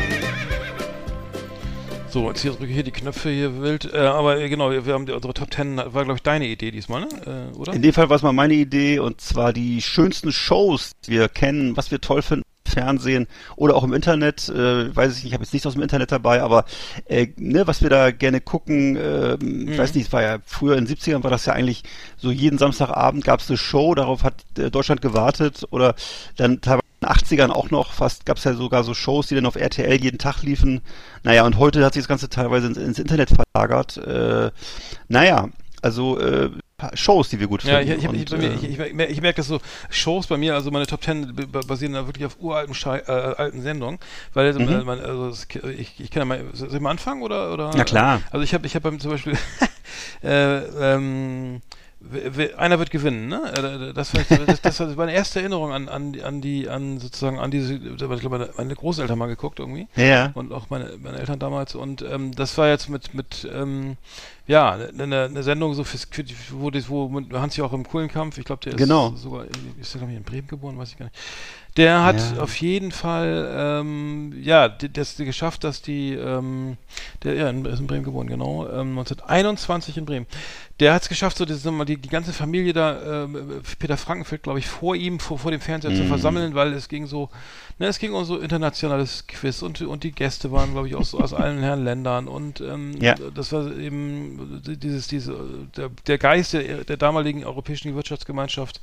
So, jetzt hier drücke ich hier die Knöpfe hier wild. Äh, aber äh, genau, wir haben die, unsere Top Ten, war glaube ich deine Idee diesmal, ne? Äh, oder? In dem Fall war es mal meine Idee und zwar die schönsten Shows, die wir kennen, was wir toll finden. im Fernsehen oder auch im Internet, äh, weiß ich nicht, ich habe jetzt nichts aus dem Internet dabei, aber äh, ne, was wir da gerne gucken, ähm, ich weiß nicht, es war ja früher in den 70ern war das ja eigentlich so jeden Samstagabend gab es eine Show, darauf hat äh, Deutschland gewartet oder dann teilweise 80ern auch noch fast, gab es ja sogar so Shows, die dann auf RTL jeden Tag liefen. Naja, und heute hat sich das Ganze teilweise ins, ins Internet verlagert. Äh, naja, also äh, Shows, die wir gut Ja, finden. ich, ich, ich, Und, mir, äh, ich, ich, mer- ich merke das so, Shows bei mir, also meine Top Ten basieren da wirklich auf uralten Schei äh, alten Sendungen, weil also, Mhm. man, also das, ich, ich kann ja mal, soll ich mal anfangen oder? oder Na klar. Also ich habe ich hab zum Beispiel, äh, ähm, einer wird gewinnen, ne? Äh, Das, war, das, das war meine erste Erinnerung an, an, die- an die, an sozusagen, an diese, ich glaube, meine, meine Großeltern mal geguckt irgendwie ja. und auch meine, meine Eltern damals und ähm, das war jetzt mit mit ähm, ja eine, eine Sendung so fürs, wo, das, wo Hans auch im Kohlenkampf ich glaube der ist Genau. sogar ist der glaube ich in Bremen geboren weiß ich gar nicht der hat Ja. auf jeden Fall ähm, ja das geschafft dass die ähm, der ja ist in Bremen geboren genau ähm, 1921 in Bremen der hat es geschafft so das, die, die ganze Familie da ähm, Peter Frankenfeld glaube ich vor ihm vor, vor dem Fernseher zu Mhm. versammeln weil es ging so Ne, es ging um so internationales Quiz und, und die Gäste waren, glaube ich, aus, aus allen Herren Ländern und ähm, Ja. das war eben dieses, diese, der, der Geist der, der damaligen Europäischen Wirtschaftsgemeinschaft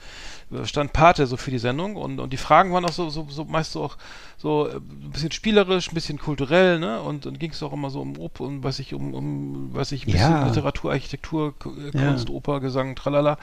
stand Pate so für die Sendung und, und die Fragen waren auch so, so, so meist so auch so äh, ein bisschen spielerisch, ein bisschen kulturell, ne? Und dann ging es auch immer so um Op und was ich um, um was ich ein bisschen Ja. Literatur, Architektur, äh, Ja. Kunst, Oper, Gesang, tralala.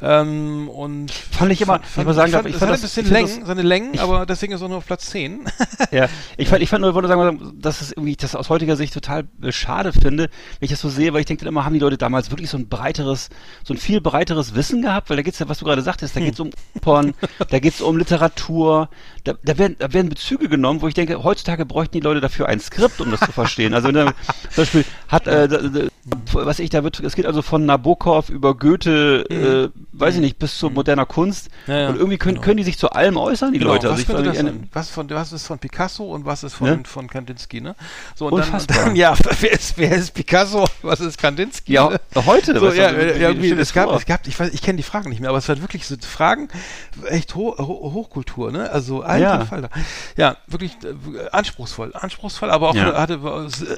Ähm, und Fand ich immer- ich muss sagen, ich fand, ich es fand hat ein bisschen Längen, seine Längen, aber deswegen ist er nur auf Platz 10. Ja, ich fand, ich fand nur, wollte sagen, dass es irgendwie, das aus heutiger Sicht total äh, schade finde, wenn ich das so sehe, weil ich denke dann immer, haben die Leute damals wirklich so ein breiteres, so ein viel breiteres Wissen gehabt, weil da geht's ja, was du gerade sagtest, da geht's um Opern, da geht's um Literatur, da, da werden, da werden Bezüge genommen, wo ich denke, heutzutage bräuchten die Leute dafür ein Skript, um das zu verstehen. Also, zum Beispiel hat, äh, was ich, da wird, es geht also von Nabokov über Goethe, äh, weiß ich nicht, bis zu moderner Kunst. Ja, ja, und irgendwie können, genau. können die sich zu allem äußern, die Leute. was, Also ich sein? was, von, was ist von Picasso und was ist von, Ne? von Kandinsky, ne? So, und dann, Unfassbar. dann, ja, wer ist, wer ist Picasso? Was ist Kandinsky? Ja, ne? heute. So, ja, wie- ja, wie- irgendwie, dir es gab, vor. es gab, ich weiß, ich kenne die Fragen nicht mehr, aber es war wirklich so Fragen, echt ho ho Hochkultur, ne? Also alter Ja. Falter. Ja, wirklich äh, anspruchsvoll, anspruchsvoll, aber auch hatte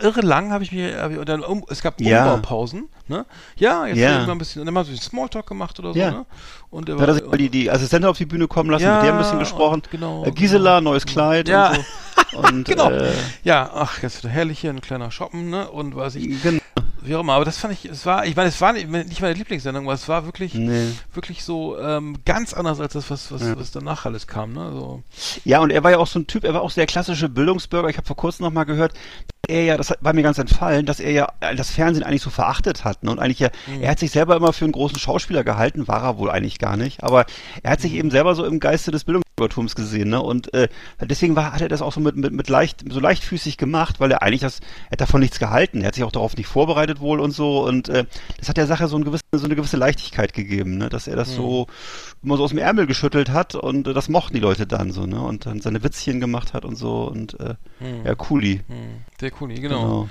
irre lang habe ich mir, hab ich, und dann um, es gab Ja. Umbaupausen, ne? Ja, jetzt Ja. ein bisschen, dann haben wir ein Smalltalk gemacht oder so, Ja. ne? Und er Da hat er sich mal die, die Assistentin auf die Bühne kommen lassen, Ja, mit der ein bisschen gesprochen. und genau, äh, Gisela, neues Kleid Ja. und so. Und, Genau. Äh, Ja, ach, jetzt herrlich hier, ein kleiner Shoppen, ne? Und weiß ich, genau. wie auch immer. Aber das fand ich, es war, ich meine, es war nicht, meine Lieblingssendung, aber es war wirklich, Nee. wirklich so ähm, ganz anders als das, was, was, Ja. was danach alles kam, ne? So. Ja, und er war ja auch so ein Typ, er war auch der klassische Bildungsbürger. Ich habe vor kurzem noch mal gehört, dass er ja, das war mir ganz entfallen, dass er ja das Fernsehen eigentlich so verachtet hat. Ne? Und eigentlich ja, Mhm. er hat sich selber immer für einen großen Schauspieler gehalten, war er wohl eigentlich gar nicht. Aber er hat sich Mhm. eben selber so im Geiste des Bildungsbürgertums gesehen. Ne? Und äh, deswegen war, hat er das auch so mit, mit, mit leicht, so leichtfüßig gemacht, weil er eigentlich das, er hat davon nichts gehalten. Er hat sich auch darauf nicht vorbereitet wohl und so. Und äh, das hat der Sache so, ein gewisse, so eine gewisse Leichtigkeit gegeben, ne? dass er das so immer so aus dem Ärmel geschüttelt hat und äh, das mochten die Leute dann so, ne? Und dann seine Witzchen gemacht hat und so und äh, ja, cooli. Hm, der Kuni, genau.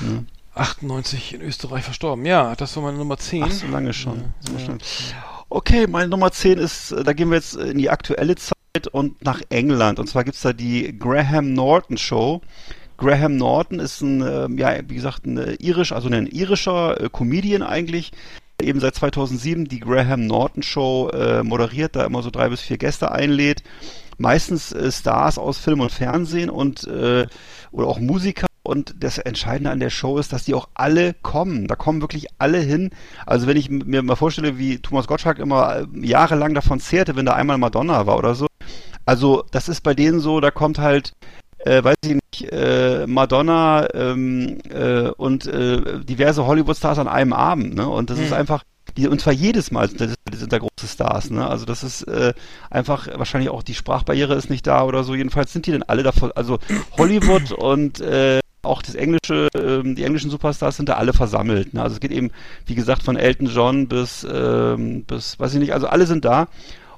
Ne? 98 in Österreich verstorben. Ja, das war meine Nummer 10. Ach, so lange schon. Ja, so ja. Okay, meine Nummer 10 ist, äh, da gehen wir jetzt in die aktuelle Zeit und nach England. Und zwar gibt's da die Graham Norton Show. Graham Norton ist ein, ähm, ja, wie gesagt, ein äh, irisch, also ein irischer äh, Comedian eigentlich, eben seit 2007 die Graham Norton Show moderiert, da immer so drei bis vier Gäste einlädt. Meistens Stars aus Film und Fernsehen und oder auch Musiker. Und das Entscheidende an der Show ist, dass die auch alle kommen. Da kommen wirklich alle hin. Also wenn ich mir mal vorstelle, wie Thomas Gottschalk immer äh, jahrelang davon zehrte, wenn da einmal Madonna war oder so. Also das ist bei denen so, da kommt halt, äh, weiß ich nicht, äh, Madonna ähm, äh, und äh, diverse Hollywood-Stars an einem Abend. Ne? Und das ist einfach, die, und zwar jedes Mal sind da, sind da große Stars. Ne? Also das ist äh, einfach, wahrscheinlich auch die Sprachbarriere ist nicht da oder so. Jedenfalls sind die dann alle davon, also Hollywood und äh, auch das englische, ähm, die englischen Superstars sind da alle versammelt. Ne? Also es geht eben, wie gesagt, von Elton John bis, ähm, bis, weiß ich nicht, also alle sind da.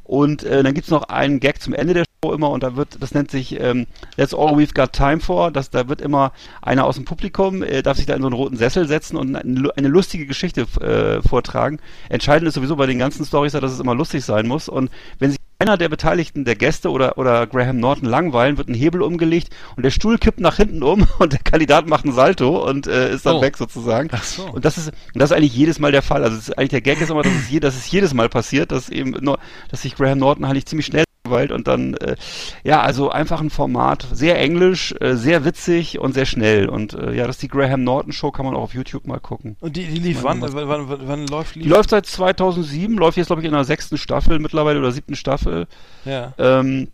Und äh, dann gibt's noch einen Gag zum Ende der Show immer und da wird, das nennt sich ähm, That's all we've got time for. Das, da wird immer einer aus dem Publikum, äh, darf sich da in so einen roten Sessel setzen und eine, eine lustige Geschichte äh, vortragen. Entscheidend ist sowieso bei den ganzen Stories, dass es immer lustig sein muss. Und wenn sich einer der Beteiligten, der Gäste oder, oder Graham Norton langweilen, wird ein Hebel umgelegt und der Stuhl kippt nach hinten um und der Kandidat macht einen Salto und äh, ist dann Oh. weg sozusagen. Ach so. Und das ist, und das ist eigentlich jedes Mal der Fall. Also eigentlich der Gag ist immer, dass es, je, dass es jedes Mal passiert, dass eben nur, dass sich Graham Norton eigentlich ziemlich schnell langweilt und dann, äh, ja, also einfach ein Format, sehr englisch, äh, sehr witzig und sehr schnell. Und äh, ja, das ist die Graham Norton Show, kann man auch auf YouTube mal gucken. Und die, die lief wann? Wann, wann, wann, läuft Die läuft seit 2007, läuft jetzt glaube ich in der sechsten Staffel mittlerweile oder siebten Staffel. Ja, Ähm,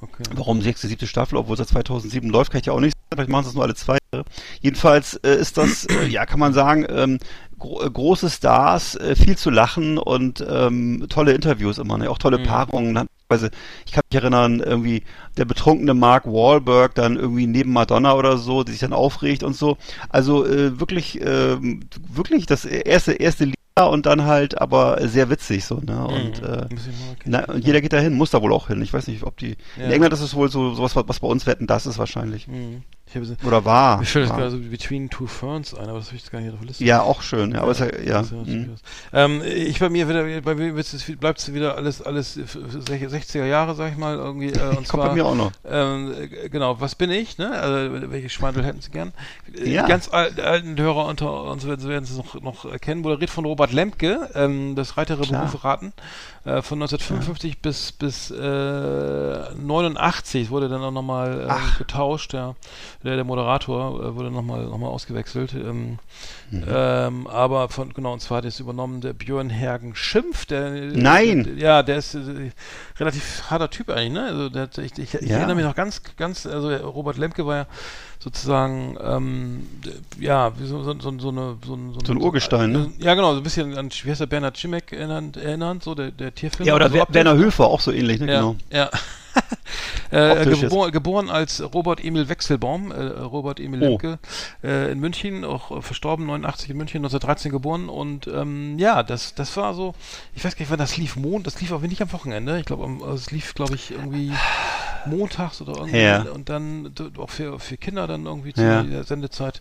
okay. Warum sechste, siebte Staffel, obwohl es seit 2007 läuft, kann ich ja auch nicht sagen. Vielleicht machen sie es nur alle zwei Jahre. Jedenfalls äh, ist das, äh, ja, kann man sagen, ähm, äh, große Stars, viel zu lachen und ähm, tolle Interviews immer, ne? auch tolle Paarungen. Also, ich kann mich erinnern, irgendwie der betrunkene Mark Wahlberg dann irgendwie neben Madonna oder so, die sich dann aufregt und so. Also äh, wirklich, ähm, wirklich das erste, erste Lied und dann halt aber sehr witzig so, ne? Und äh, Muss ich mal na, und jeder geht da hin, muss da wohl auch hin. Ich weiß nicht, ob die. Ja. In England ist es wohl so sowas, was was bei uns wetten, das ist wahrscheinlich. Mhm. Habe Oder war. mir fällt gerade so Between Two Ferns ein, aber das habe ich jetzt gar nicht auf der Liste. Ja, auch schön. Ja, aber ist ja, ja. Ist mhm. was. Ähm, ich bei mir wieder, bei mir bleibt es wieder alles, alles 60er Jahre, sag ich mal, irgendwie. Äh, und Kommt zwar, bei mir auch noch. Ähm, äh, genau, was bin ich? Ne? Also, welche Schwandel hätten Sie gern? Äh, Ja. Die ganz al alten Hörer unter uns werden, Sie noch, noch erkennen. Moderiert von Robert Lemke, ähm, das Reitere. Berufe raten. Äh, von 1955 bis, bis äh, 89 wurde dann auch nochmal ähm, getauscht. Der, der, der Moderator äh, wurde nochmal noch mal ausgewechselt. Ähm, Mhm. ähm, aber von, genau, und zwar hat es übernommen der Björn Hergen Schimpf. Der, Nein! Der, ja, der ist äh, relativ harter Typ eigentlich, ne? Also der, ich, ich, ich Ja. erinnere mich noch ganz, ganz, also Robert Lemke war ja sozusagen, ähm, ja, so, so, so, so eine, so, ein- So ein Urgestein, ne? Ja, genau, so ein bisschen an, wie heißt der, Bernhard Schimek erinnert, erinnert so der, der Tierfilm. Ja, oder so optisch. Werner Höfer, auch so ähnlich, ne? Ja, Genau. ja. äh, Optisch geboren, als Robert Emil Wechselbaum, äh, Robert Emil Oh. Lemke, äh, in München, auch äh, verstorben, 89 in München, 1913 geboren und ähm, ja, das, das war so, ich weiß gar nicht, wann das lief, Mond, das lief aber nicht am Wochenende, ich glaube, also es lief, glaube ich, irgendwie montags oder irgendwie Ja. und dann auch für, für Kinder dann irgendwie zu Ja. der Sendezeit,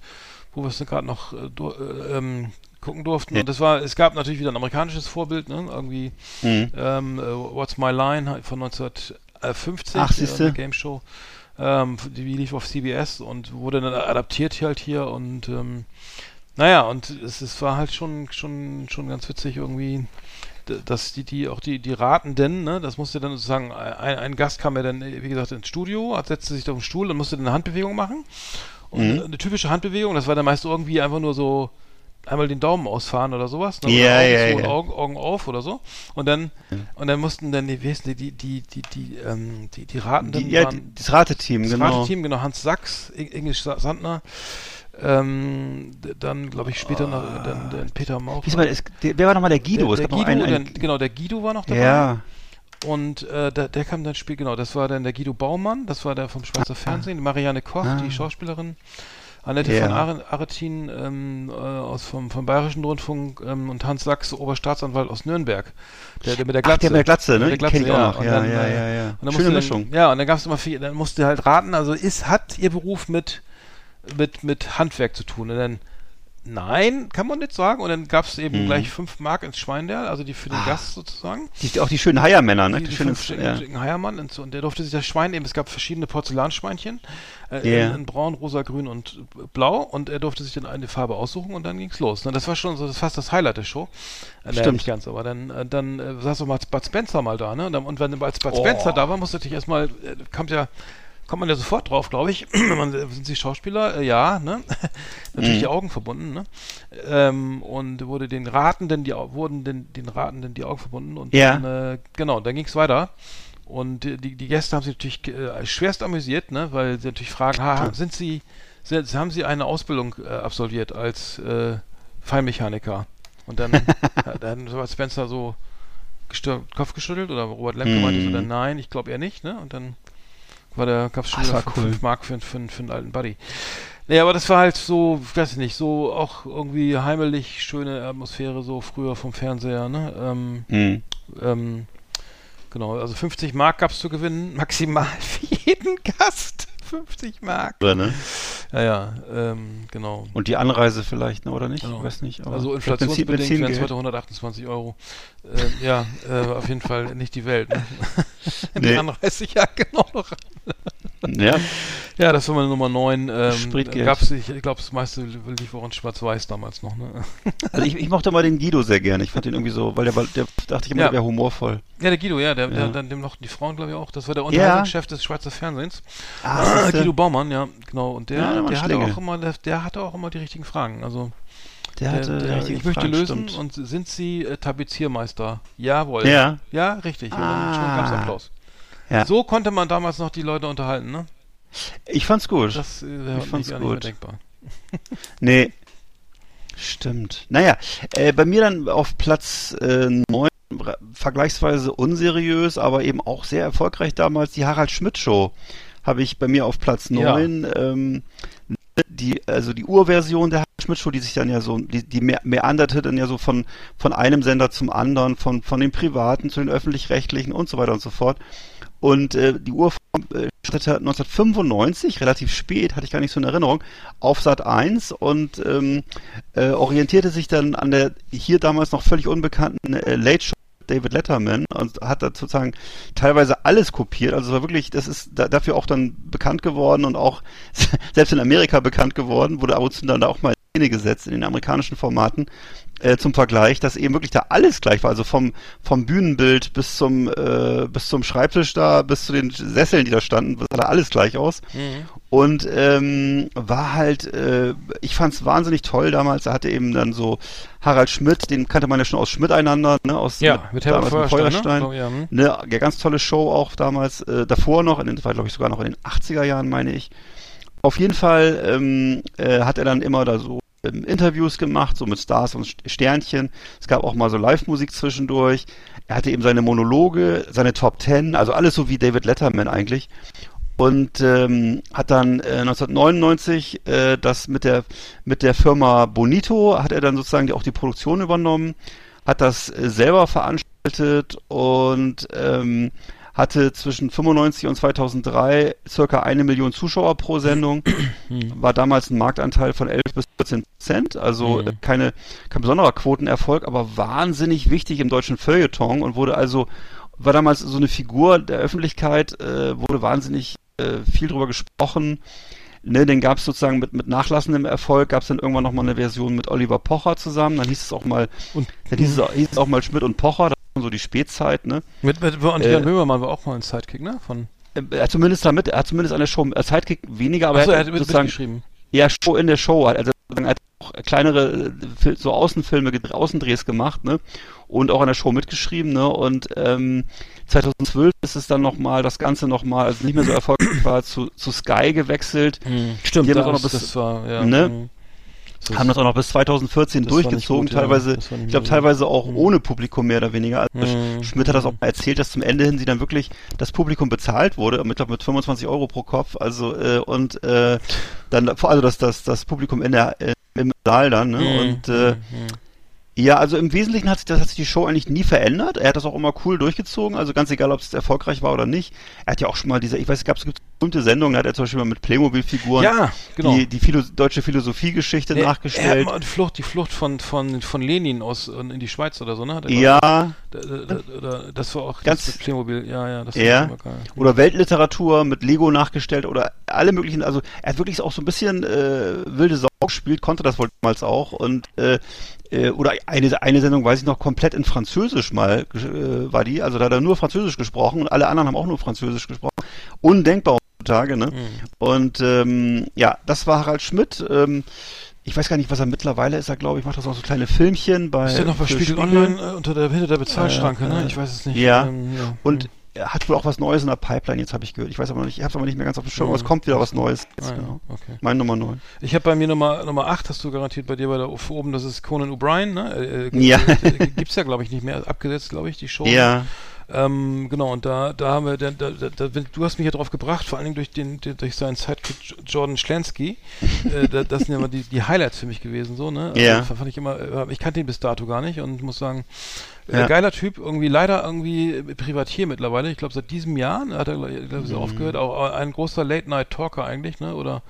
wo wir es dann gerade noch äh, äh, ähm, gucken durften Ja. und das war, es gab natürlich wieder ein amerikanisches Vorbild, ne, irgendwie Mhm. ähm, äh, What's My Line von 1950, Ach, siehste. äh, eine Game Show. Ähm, die lief auf CBS und wurde dann adaptiert hier halt hier und ähm, naja, und es, es war halt schon, schon, schon ganz witzig irgendwie, dass die, die, auch die, die Ratenden, ne, das musste dann sozusagen, ein, ein Gast kam ja dann, äh, wie gesagt, ins Studio, setzte sich auf den Stuhl und musste dann eine Handbewegung machen. Und Mhm. eine typische Handbewegung, das war dann meist irgendwie einfach nur so einmal den Daumen ausfahren oder sowas. Ne? Ja, Augen ja, zu ja. Augen, Augen auf oder so. Und dann, und dann mussten dann die, die, die, die, die, die, ähm, die, die Ratenden Die, ja, waren, das Rateteam, das genau. Rateteam, genau, Hans Sachs, Englisch Sa- Sandner, ähm, dann, glaube ich, später noch dann, dann Peter Mauch. Der, wer war nochmal der Guido? Der, der Guido, einen, einen, dann, genau, der Guido war noch dabei. ja, Und äh, der, der kam dann Spiel, genau, das war dann der Guido Baumann, das war der vom Schweizer Fernsehen, Marianne Koch, Ah. die Schauspielerin, Annette Ja. von Are- Aretin ähm, äh, aus vom, vom Bayerischen Rundfunk ähm, und Hans Sachs, Oberstaatsanwalt aus Nürnberg, der, der mit der Ach, Glatze. der mit der Glatze, ne? Mit der Glatze, Kenn ich auch noch. Ja, dann, ja, äh, ja, ja. und dann Schöne Mischung. Dann, ja, und dann gab es immer viel, dann musste halt raten, also ist, hat ihr Beruf mit, mit, mit Handwerk zu tun? Und dann, nein, kann man nicht sagen. Und dann gab es eben Mhm. gleich fünf Mark ins Schweinderl, also die für den Ah. Gast sozusagen. Die, auch die schönen Heiermänner, ne? Die, Die, die schönen, ja. Heiermann und, so, und der durfte sich das Schwein nehmen. Es gab verschiedene Porzellanschweinchen äh, Ja. in, in braun, rosa, grün und äh, blau und er durfte sich dann eine Farbe aussuchen und dann ging's los. Ne, das war schon so das fast das Highlight der Show. Äh, naja, Stimmt. nicht ganz, aber dann, äh, dann äh, saß auch mal Bud Spencer mal da, ne? Und, dann, und wenn als Bud Oh. Spencer da war, musste natürlich erstmal, äh, kommt ja kommt man ja sofort drauf, glaube ich. Wenn man, sind Sie Schauspieler? Äh, ja, ne? Natürlich Mhm. die Augen verbunden, ne? Ähm, und wurde den Ratenden, die wurden den, den Ratenden die Augen verbunden und Ja. dann, äh, genau, dann ging es weiter. Und äh, die, die Gäste haben sich natürlich äh, schwerst amüsiert, ne? Weil sie natürlich fragen, ha, sind Sie, sind, haben Sie eine Ausbildung äh, absolviert als Feinmechaniker? Und dann, dann hat Spencer so Kopf geschüttelt oder Robert Lemke Mhm. meinte so, dann nein, ich glaube eher nicht, ne? Und dann war der, gab's schon wieder war 5 cool. Mark für, für, für einen alten Buddy. Nee, aber das war halt so, ich weiß nicht, so auch irgendwie heimelig, schöne Atmosphäre, so früher vom Fernseher, ne? Ähm, Mhm. ähm, genau, also 50 Mark gab's zu gewinnen, maximal für jeden Gast. 50 Mark. Oder, ne? Ja, ja, ähm, genau. Und die Anreise vielleicht, ne? oder nicht? Genau. Ich weiß nicht. aber Also inflationsbedingt Benzin- wären es heute 128 Euro. Äh, ja, äh, auf jeden Fall nicht die Welt. Ne? die Nee. Anreise, ja, genau noch. Ja, Ja, das war meine Nummer 9. Ähm, Spritgeld. Gab's, ich glaube, das meiste lief auch in Schwarz-Weiß damals noch. Ne? also ich, ich mochte mal den Guido sehr gerne. Ich fand den irgendwie so, weil der, war- der dachte ich immer, Ja. der wäre humorvoll. Ja, der Guido, ja, der, der Ja. dann dem noch die Frauen, glaube ich, auch. Das war der Unterhaltungschef des Schweizer Fernsehens. Ah, Ah, Guido Baumann, ja, genau. Und der, Ja, der der hatte auch immer, der, der hatte auch immer die richtigen Fragen. Also der der, hatte der, richtige ich möchte Fragen, lösen stimmt. und sind Sie äh, Tapeziermeister? Jawohl. Ja. Ja, richtig. Und dann schon Ah. gab's Applaus. Ja. So konnte man damals noch die Leute unterhalten, ne? Ich fand's gut. Das äh, wäre Ich fand's gar nicht mehr gut. denkbar. Nee. Stimmt. Naja, äh, bei mir dann auf Platz äh, 9, vergleichsweise unseriös, aber eben auch sehr erfolgreich damals, die Harald Schmidt Show. Habe ich bei mir auf Platz Ja. 9. Ähm, die, also die Urversion der Harald Schmidt Show, die sich dann ja so, die, die me- meanderte dann ja so von, von einem Sender zum anderen, von, von den privaten zu den öffentlich-rechtlichen und so weiter und so fort. Und äh, die Urform äh, startete 1995, relativ spät, hatte ich gar nicht so in Erinnerung, auf Sat 1 und ähm, äh, orientierte sich dann an der hier damals noch völlig unbekannten äh, Late Show David Letterman und hat da sozusagen teilweise alles kopiert. Also es war wirklich, das ist da, dafür auch dann bekannt geworden und auch selbst in Amerika bekannt geworden, wurde ab und zu dann da auch mal Szene gesetzt in den amerikanischen Formaten äh, zum Vergleich, dass eben wirklich da alles gleich war. Also vom, vom Bühnenbild bis zum, äh, bis zum Schreibtisch da, bis zu den Sesseln, die da standen, sah da alles gleich aus. Und ähm, war halt, äh, ich fand's wahnsinnig toll damals. Er hatte eben dann so Harald Schmidt, den kannte man ja schon aus Schmidt einander, ne? Aus Ja, mit Herbert damals Feuerstein, ne? Oh, ja, hm. Ne, ja, ganz tolle Show auch damals, äh, davor noch, in den, war glaube ich sogar noch in den 80er Jahren, meine ich. Auf jeden Fall ähm, äh, hat er dann immer da so ähm, Interviews gemacht, so mit Stars und St- Sternchen. Es gab auch mal so Live-Musik zwischendurch. Er hatte eben seine Monologe, seine Top Ten, also alles so wie David Letterman eigentlich. Und ähm, hat dann äh, 1999 äh, das mit der mit der Firma Bonito hat er dann sozusagen auch die Produktion übernommen, hat das äh, selber veranstaltet und ähm, hatte zwischen 95 und 2003 circa eine Million Zuschauer pro Sendung, war damals ein Marktanteil von 11 bis 14 Prozent, also Mhm. keine, kein besonderer Quotenerfolg, aber wahnsinnig wichtig im deutschen Feuilleton und wurde also, war damals so eine Figur der Öffentlichkeit, äh, wurde wahnsinnig äh, viel drüber gesprochen. Ne, den gab es sozusagen mit, mit nachlassendem Erfolg, gab es dann irgendwann nochmal eine Version mit Oliver Pocher zusammen, dann hieß es auch mal, Und- dann hieß es, hieß es auch mal Schmidt und Pocher, so die Spätzeit, ne? Mit, mit, und Äh, Böhmermann war auch mal ein Sidekick, ne? Von, Er hat zumindest damit, er hat zumindest an der Show, äh, Sidekick weniger, aber Achso, er hat mit, sozusagen, mitgeschrieben. ja, Show in der Show, also er hat auch kleinere, äh, so Außenfilme, Außendrehs gemacht, ne, und auch an der Show mitgeschrieben, ne, und, ähm, 2012 ist es dann nochmal, das Ganze nochmal, also nicht mehr so erfolgreich war, zu, zu Sky gewechselt, Stimmt, Die haben das, das auch noch bis- das war, ja. ne? Mhm. So, haben das auch noch bis 2014 Das war nicht durchgezogen, gut, ja. teilweise, Das nicht ich glaube teilweise auch Mhm. ohne Publikum mehr oder weniger. Also Mhm. Schmidt hat das auch mal erzählt, dass zum Ende hin sie dann wirklich das Publikum bezahlt wurde, mit, glaub, mit 25 Euro pro Kopf, also äh, und äh, dann vor allem das, das, das Publikum in der äh, im Saal dann, ne? Mhm. Und äh, Mhm. Ja, also im Wesentlichen hat sich, das hat sich die Show eigentlich nie verändert. Er hat das auch immer cool durchgezogen, also ganz egal, ob es erfolgreich war oder nicht. Er hat ja auch schon mal diese, ich weiß, es gab es gibt berühmte Sendungen, da hat er zum Beispiel mal mit Playmobil-Figuren Ja, genau. die, die Philo deutsche Philosophiegeschichte Er nachgestellt. hat mal die Flucht, die Flucht von, von, von Lenin aus äh, in die Schweiz oder so, ne? Hat er Ja, Da, da, da, da, das war auch Ganz- das mit Playmobil, ja, ja, das Ja. war geil. oder Weltliteratur mit Lego nachgestellt oder alle möglichen, also er hat wirklich auch so ein bisschen äh, wilde Sau gespielt, konnte das wohl damals auch und äh, äh, oder eine, eine Sendung, weiß ich noch, komplett in Französisch mal äh, war die, also da hat er nur Französisch gesprochen und alle anderen haben auch nur Französisch gesprochen. Undenkbar heutzutage, ne? Mhm. Und ähm, ja, das war Harald Schmidt. Ähm, ich weiß gar nicht, was er mittlerweile ist. Er glaube ich macht das auch so kleine Filmchen bei. Ist der noch bei für Spiegel Online äh, unter der, hinter der Bezahlschranke, Äh, ne? Ich weiß es nicht. ja. Ähm, ja. Und er hat wohl auch was Neues in der Pipeline, jetzt habe ich gehört. Ich weiß aber nicht, ich habe es aber nicht mehr ganz auf dem Schirm, aber es Mhm. kommt wieder was Neues. Jetzt, Ah, ja, genau. okay. Mein Nummer 9. Ich habe bei mir Nummer, Nummer 8, hast du garantiert bei dir bei der oben, das ist Conan O'Brien, ne? Äh, äh, Ja. äh, Gibt's ja, glaube ich, nicht mehr. Abgesetzt, glaube ich, die Show. Ja, Ähm, genau, und da, da haben wir, da, da, da, du hast mich ja drauf gebracht, vor allen Dingen durch den, durch seinen Sidekick Jordan Schlansky. äh, da, das sind ja immer die, die Highlights für mich gewesen, so, ne? Also, Ja. Fand ich immer, äh, ich kannte ihn bis dato gar nicht und muss sagen, äh, Ja. geiler Typ, irgendwie leider irgendwie Privatier mittlerweile. Ich glaube, seit diesem Jahr ne, hat er, glaube ich, Mhm. aufgehört. Auch ein großer Late-Night-Talker eigentlich, ne? Oder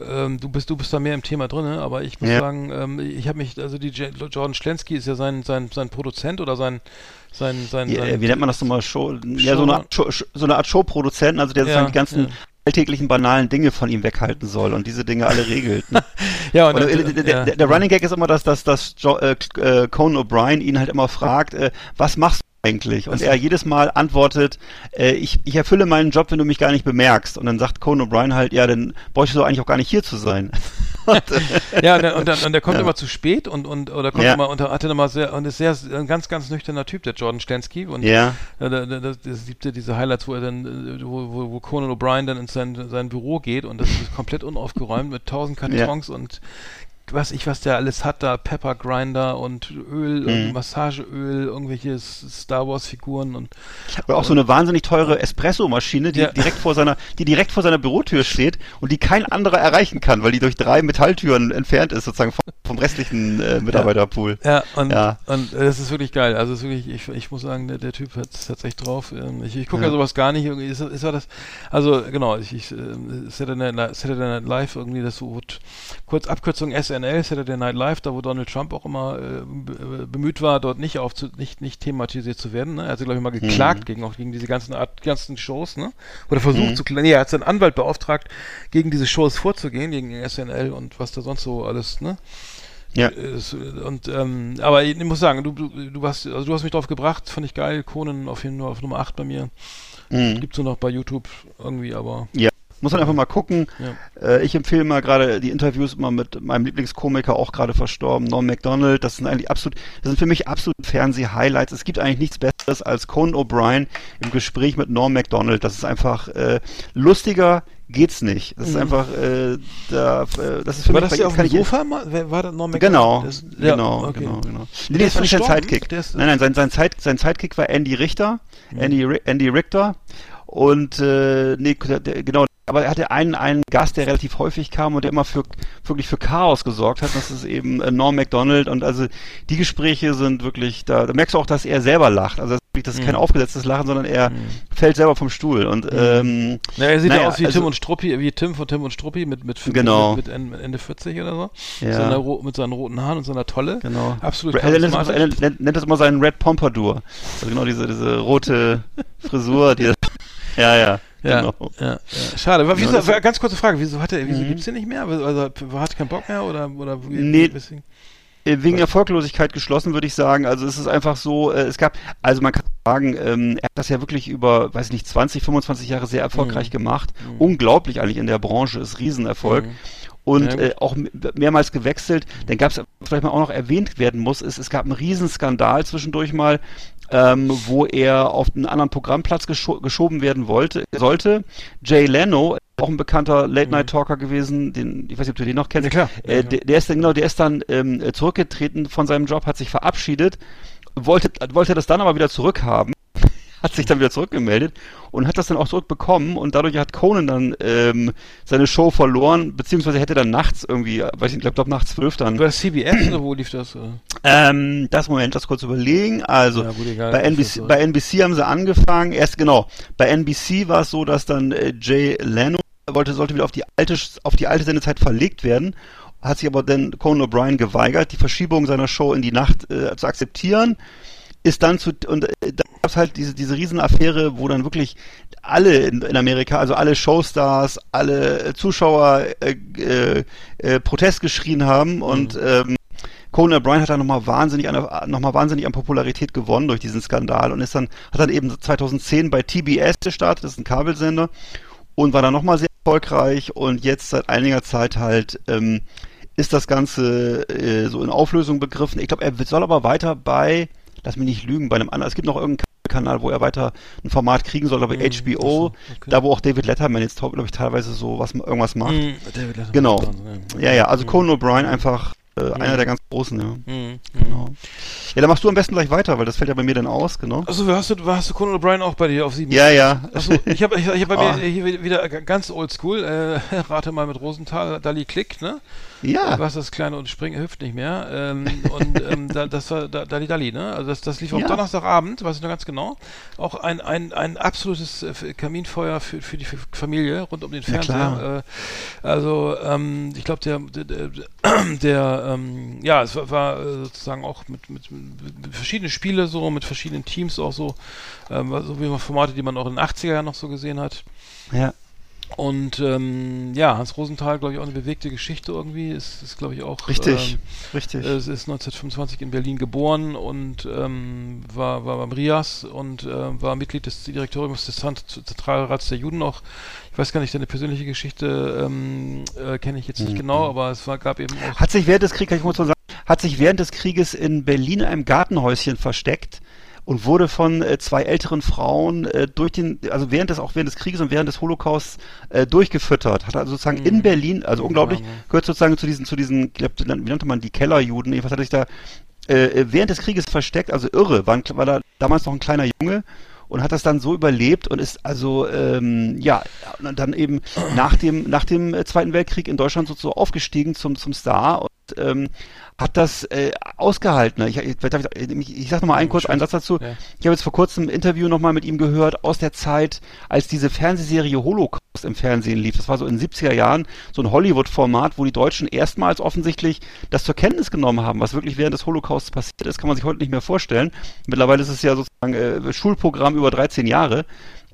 ähm, du bist du bist da mehr im Thema drin, ne? aber ich muss Ja. sagen, ähm, ich habe mich, also die J Jordan Schlansky ist ja sein, sein, sein Produzent oder sein, sein, sein, ja, sein wie nennt man das nochmal? Show, ja, so eine Art, Show, so eine Art Showproduzenten, also der Ja, sozusagen die ganzen ja. Alltäglichen banalen Dinge von ihm weghalten soll und diese Dinge alle regelt. Ne? Ja, und Und, äh, der, ja. der Running Gag ist immer, dass, dass, dass jo, äh, äh, Conan O'Brien ihn halt immer fragt, äh, was machst du eigentlich? Und Was- er jedes Mal antwortet, äh, ich, ich erfülle meinen Job, wenn du mich gar nicht bemerkst. Und dann sagt Conan O'Brien halt, ja, dann bräuchtest du eigentlich auch gar nicht hier zu sein. Und, Ja, und, dann, und, dann, und der kommt Ja. immer zu spät und, und oder kommt Ja. immer und hatte immer sehr und ist sehr ein ganz ganz nüchterner Typ der Jordan Stansky und ja, Ja, da, da, das, das liebte diese Highlights, wo er dann, äh, wo, wo, wo Conan O'Brien dann in sein, sein Büro geht und das ist komplett unaufgeräumt mit tausend Kartons und was ich, was der alles hat, da Pepper Grinder und Öl, Mhm. Massageöl, irgendwelche Star Wars Figuren und Aber auch so eine wahnsinnig teure Espresso-Maschine, die Ja. direkt vor seiner, die direkt vor seiner Bürotür steht und die kein anderer erreichen kann, weil die durch drei Metalltüren entfernt ist, sozusagen vom, vom restlichen äh, Mitarbeiterpool. Ja, und, Ja. und äh, das ist wirklich geil. Also ist wirklich, ich, ich muss sagen, der, der Typ hat es echt drauf. Ähm, ich ich gucke ja. Ja. sowas gar nicht. Irgendwie ist, ist das. Also genau, ich, ich äh, Saturday, Night, Saturday Night Live irgendwie das so kurz Abkürzung SNL, Saturday Night Live, da wo Donald Trump auch immer äh, be- bemüht war, dort nicht auf nicht nicht thematisiert zu werden. Ne? Er hat glaube ich mal geklagt gegen auch gegen diese ganzen Art ganzen Shows, ne? Oder versucht Mhm. zu klagen. Nee, er hat seinen Anwalt beauftragt, gegen diese Shows vorzugehen, gegen SNL und was da sonst so alles, ne? Ja. Und ähm, aber ich muss sagen, du, du, du hast also du hast mich drauf gebracht, fand ich geil. Conan auf jeden Fall auf Nummer 8 bei mir. Mhm. Gibt's nur noch bei YouTube irgendwie, aber Muss man einfach mal gucken. ja. Äh, ich empfehle mal gerade die Interviews immer mit meinem Lieblingskomiker, auch gerade verstorben, Norm MacDonald. Das sind eigentlich absolut, das sind für mich absolut Fernseh-Highlights. Es gibt eigentlich nichts Besseres als Conan O'Brien im Gespräch mit Norm MacDonald. Das ist einfach äh, lustiger geht's nicht. Das ist einfach, äh, da, äh, das ist für Mhm. War mich das der auf kann dem ich- Sofa mal? War das noch Genau, Das, ja, genau, okay. genau, genau. Nee, das war nicht sein? Sidekick. Der ist- nein, nein, sein, sein, Side, sein Sidekick war Andy Richter, Andy, Ri- Andy Richter. Und äh, nee, der, genau, aber er hatte einen, einen Gast, der relativ häufig kam und der immer für wirklich für Chaos gesorgt hat. Das ist eben äh, Norm MacDonald. Und also die Gespräche sind wirklich, da, da merkst du auch, dass er selber lacht. Also das ist kein Mhm. aufgesetztes Lachen, sondern er fällt selber vom Stuhl. Und ähm, Ja, er sieht ja Naja, aus wie also- Tim und Struppi, wie Tim von Tim und Struppi mit, mit, Genau. mit, mit Ende- Ende 40 oder so. Ja. Seiner, mit seinen roten Haaren und seiner Tolle. Genau. Absolut Er nennt, nennt, nennt das immer seinen Red Pompadour. Also genau diese, diese rote Frisur, die Ja, ja. Ja, Genau. ja, ja. Schade. Aber Wieso, Genau, ganz kurze Frage, wieso hat er, wieso Mhm. gibt's den nicht mehr? Also hat keinen Bock mehr oder oder Nee. weswegen? Äh, Wegen Erfolglosigkeit geschlossen, würde ich sagen. Also es ist einfach so, äh, es gab, also man kann sagen, ähm, er hat das ja wirklich über, weiß ich nicht, 20, 25 Jahre sehr erfolgreich gemacht. Unglaublich eigentlich in der Branche, ist Riesenerfolg. Mhm. Und Ja, äh, auch mehrmals gewechselt. Dann gab es, vielleicht mal auch noch erwähnt werden muss, ist, es gab einen Riesenskandal zwischendurch mal, ähm, wo er auf einen anderen Programmplatz gescho geschoben werden wollte, sollte. Jay Leno, auch ein bekannter Late-Night-Talker gewesen, den, ich weiß nicht, ob du den noch kennst. Ja, klar. Äh, der, der ist dann, genau, der ist dann ähm, äh, zurückgetreten von seinem Job, hat sich verabschiedet, wollte, wollte das dann aber wieder zurückhaben, hat sich dann wieder zurückgemeldet und hat das dann auch zurückbekommen und dadurch hat Conan dann ähm, seine Show verloren, beziehungsweise hätte dann nachts irgendwie, weiß ich nicht, ich glaube nach zwölf dann. War das CBS oder wo lief das? äh? Ähm, das Moment, das kurz überlegen. Also Ja, gut, egal. bei NBC, bei NBC haben sie angefangen. Erst genau. Bei NBC war es so, dass dann äh, Jay Leno wollte sollte wieder auf die alte auf die alte Sendezeit verlegt werden, hat sich aber dann Conan O'Brien geweigert, die Verschiebung seiner Show in die Nacht äh, zu akzeptieren. Ist dann zu und äh, da gab es halt diese diese Riesenaffäre, wo dann wirklich alle in, in Amerika, also alle Showstars, alle äh, Zuschauer äh, äh, äh, Protest geschrien haben und ähm, Conan O'Brien hat dann nochmal wahnsinnig, an, noch mal wahnsinnig an Popularität gewonnen durch diesen Skandal und ist dann, hat dann eben 2010 bei TBS gestartet, das ist ein Kabelsender, und war dann nochmal sehr erfolgreich und jetzt seit einiger Zeit halt ähm, ist das Ganze äh, so in Auflösung begriffen. Ich glaube, er soll aber weiter bei, lass mich nicht lügen, bei einem anderen, es gibt noch irgendeinen Kanal, wo er weiter ein Format kriegen soll, aber Mhm, HBO, so, okay. da wo auch David Letterman jetzt, glaube ich, teilweise so was irgendwas macht. Mhm, David Letterman Genau. ja. Ja, also Conan O'Brien einfach äh, Mhm. einer der ganz großen, ja. Mhm, mhm. Genau. Ja, dann machst du am besten gleich weiter, weil das fällt ja bei mir dann aus, genau. Achso, hast du, hast du Conan O'Brien auch bei dir auf sieben? Ja, ja. Achso, ich habe ich, ich hab bei Ah. mir hier wieder ganz oldschool, äh, rate mal mit Rosenthal, Dali Klick, ne? Ja. Was das kleine und Springen hilft nicht mehr. Ähm, und ähm, da, das war da, Dali Dali, ne? Also das, das lief am Ja. Donnerstagabend, weiß ich noch ganz genau. Auch ein, ein, ein absolutes äh, Kaminfeuer für, für die Familie rund um den Fernseher. Äh, also ähm, ich glaube, der, der, der, ähm, ja, es war, war äh, sozusagen auch mit, mit, mit verschiedenen Spiele so, mit verschiedenen Teams auch so, ähm, so wie man Formate, die man auch in den 80er Jahren noch so gesehen hat. Ja. Und ähm, ja, Hans Rosenthal, glaube ich, auch eine bewegte Geschichte irgendwie. Ist, ist glaube ich, auch. Richtig. Ähm, Richtig. es ist 1925 in Berlin geboren und ähm, war, war beim RIAS und äh, war Mitglied des Direktoriums des Zent- Zentralrats der Juden auch. Ich weiß gar nicht, deine persönliche Geschichte ähm, äh, kenne ich jetzt nicht Mhm. genau, aber es war, gab eben auch. Hat sich während des Krieges, ich muss mal sagen, hat sich während des Krieges in Berlin in einem Gartenhäuschen versteckt und wurde von äh, zwei älteren Frauen äh, durch den, also während des, auch während des Krieges und während des Holocausts äh, durchgefüttert. Hat also sozusagen in Berlin, also unglaublich, gehört sozusagen zu diesen, zu diesen, glaub, wie nannte man die Kellerjuden, jedenfalls hat sich da äh, während des Krieges versteckt, also irre, war, ein, war da damals noch ein kleiner Junge und hat das dann so überlebt und ist also ähm, ja dann eben nach dem nach dem äh, Zweiten Weltkrieg in Deutschland sozusagen aufgestiegen zum zum Star und ähm, hat das äh, ausgehalten. Ich, ich, darf ich, ich, ich sag noch mal einen kurz einen Satz dazu. Ja. Ich habe jetzt vor kurzem ein Interview noch mal mit ihm gehört aus der Zeit, als diese Fernsehserie Holocaust im Fernsehen lief. Das war so in den 70er Jahren so ein Hollywood-Format, wo die Deutschen erstmals offensichtlich das zur Kenntnis genommen haben, was wirklich während des Holocausts passiert ist, kann man sich heute nicht mehr vorstellen. Mittlerweile ist es ja sozusagen äh, Schulprogramm über 13 Jahre.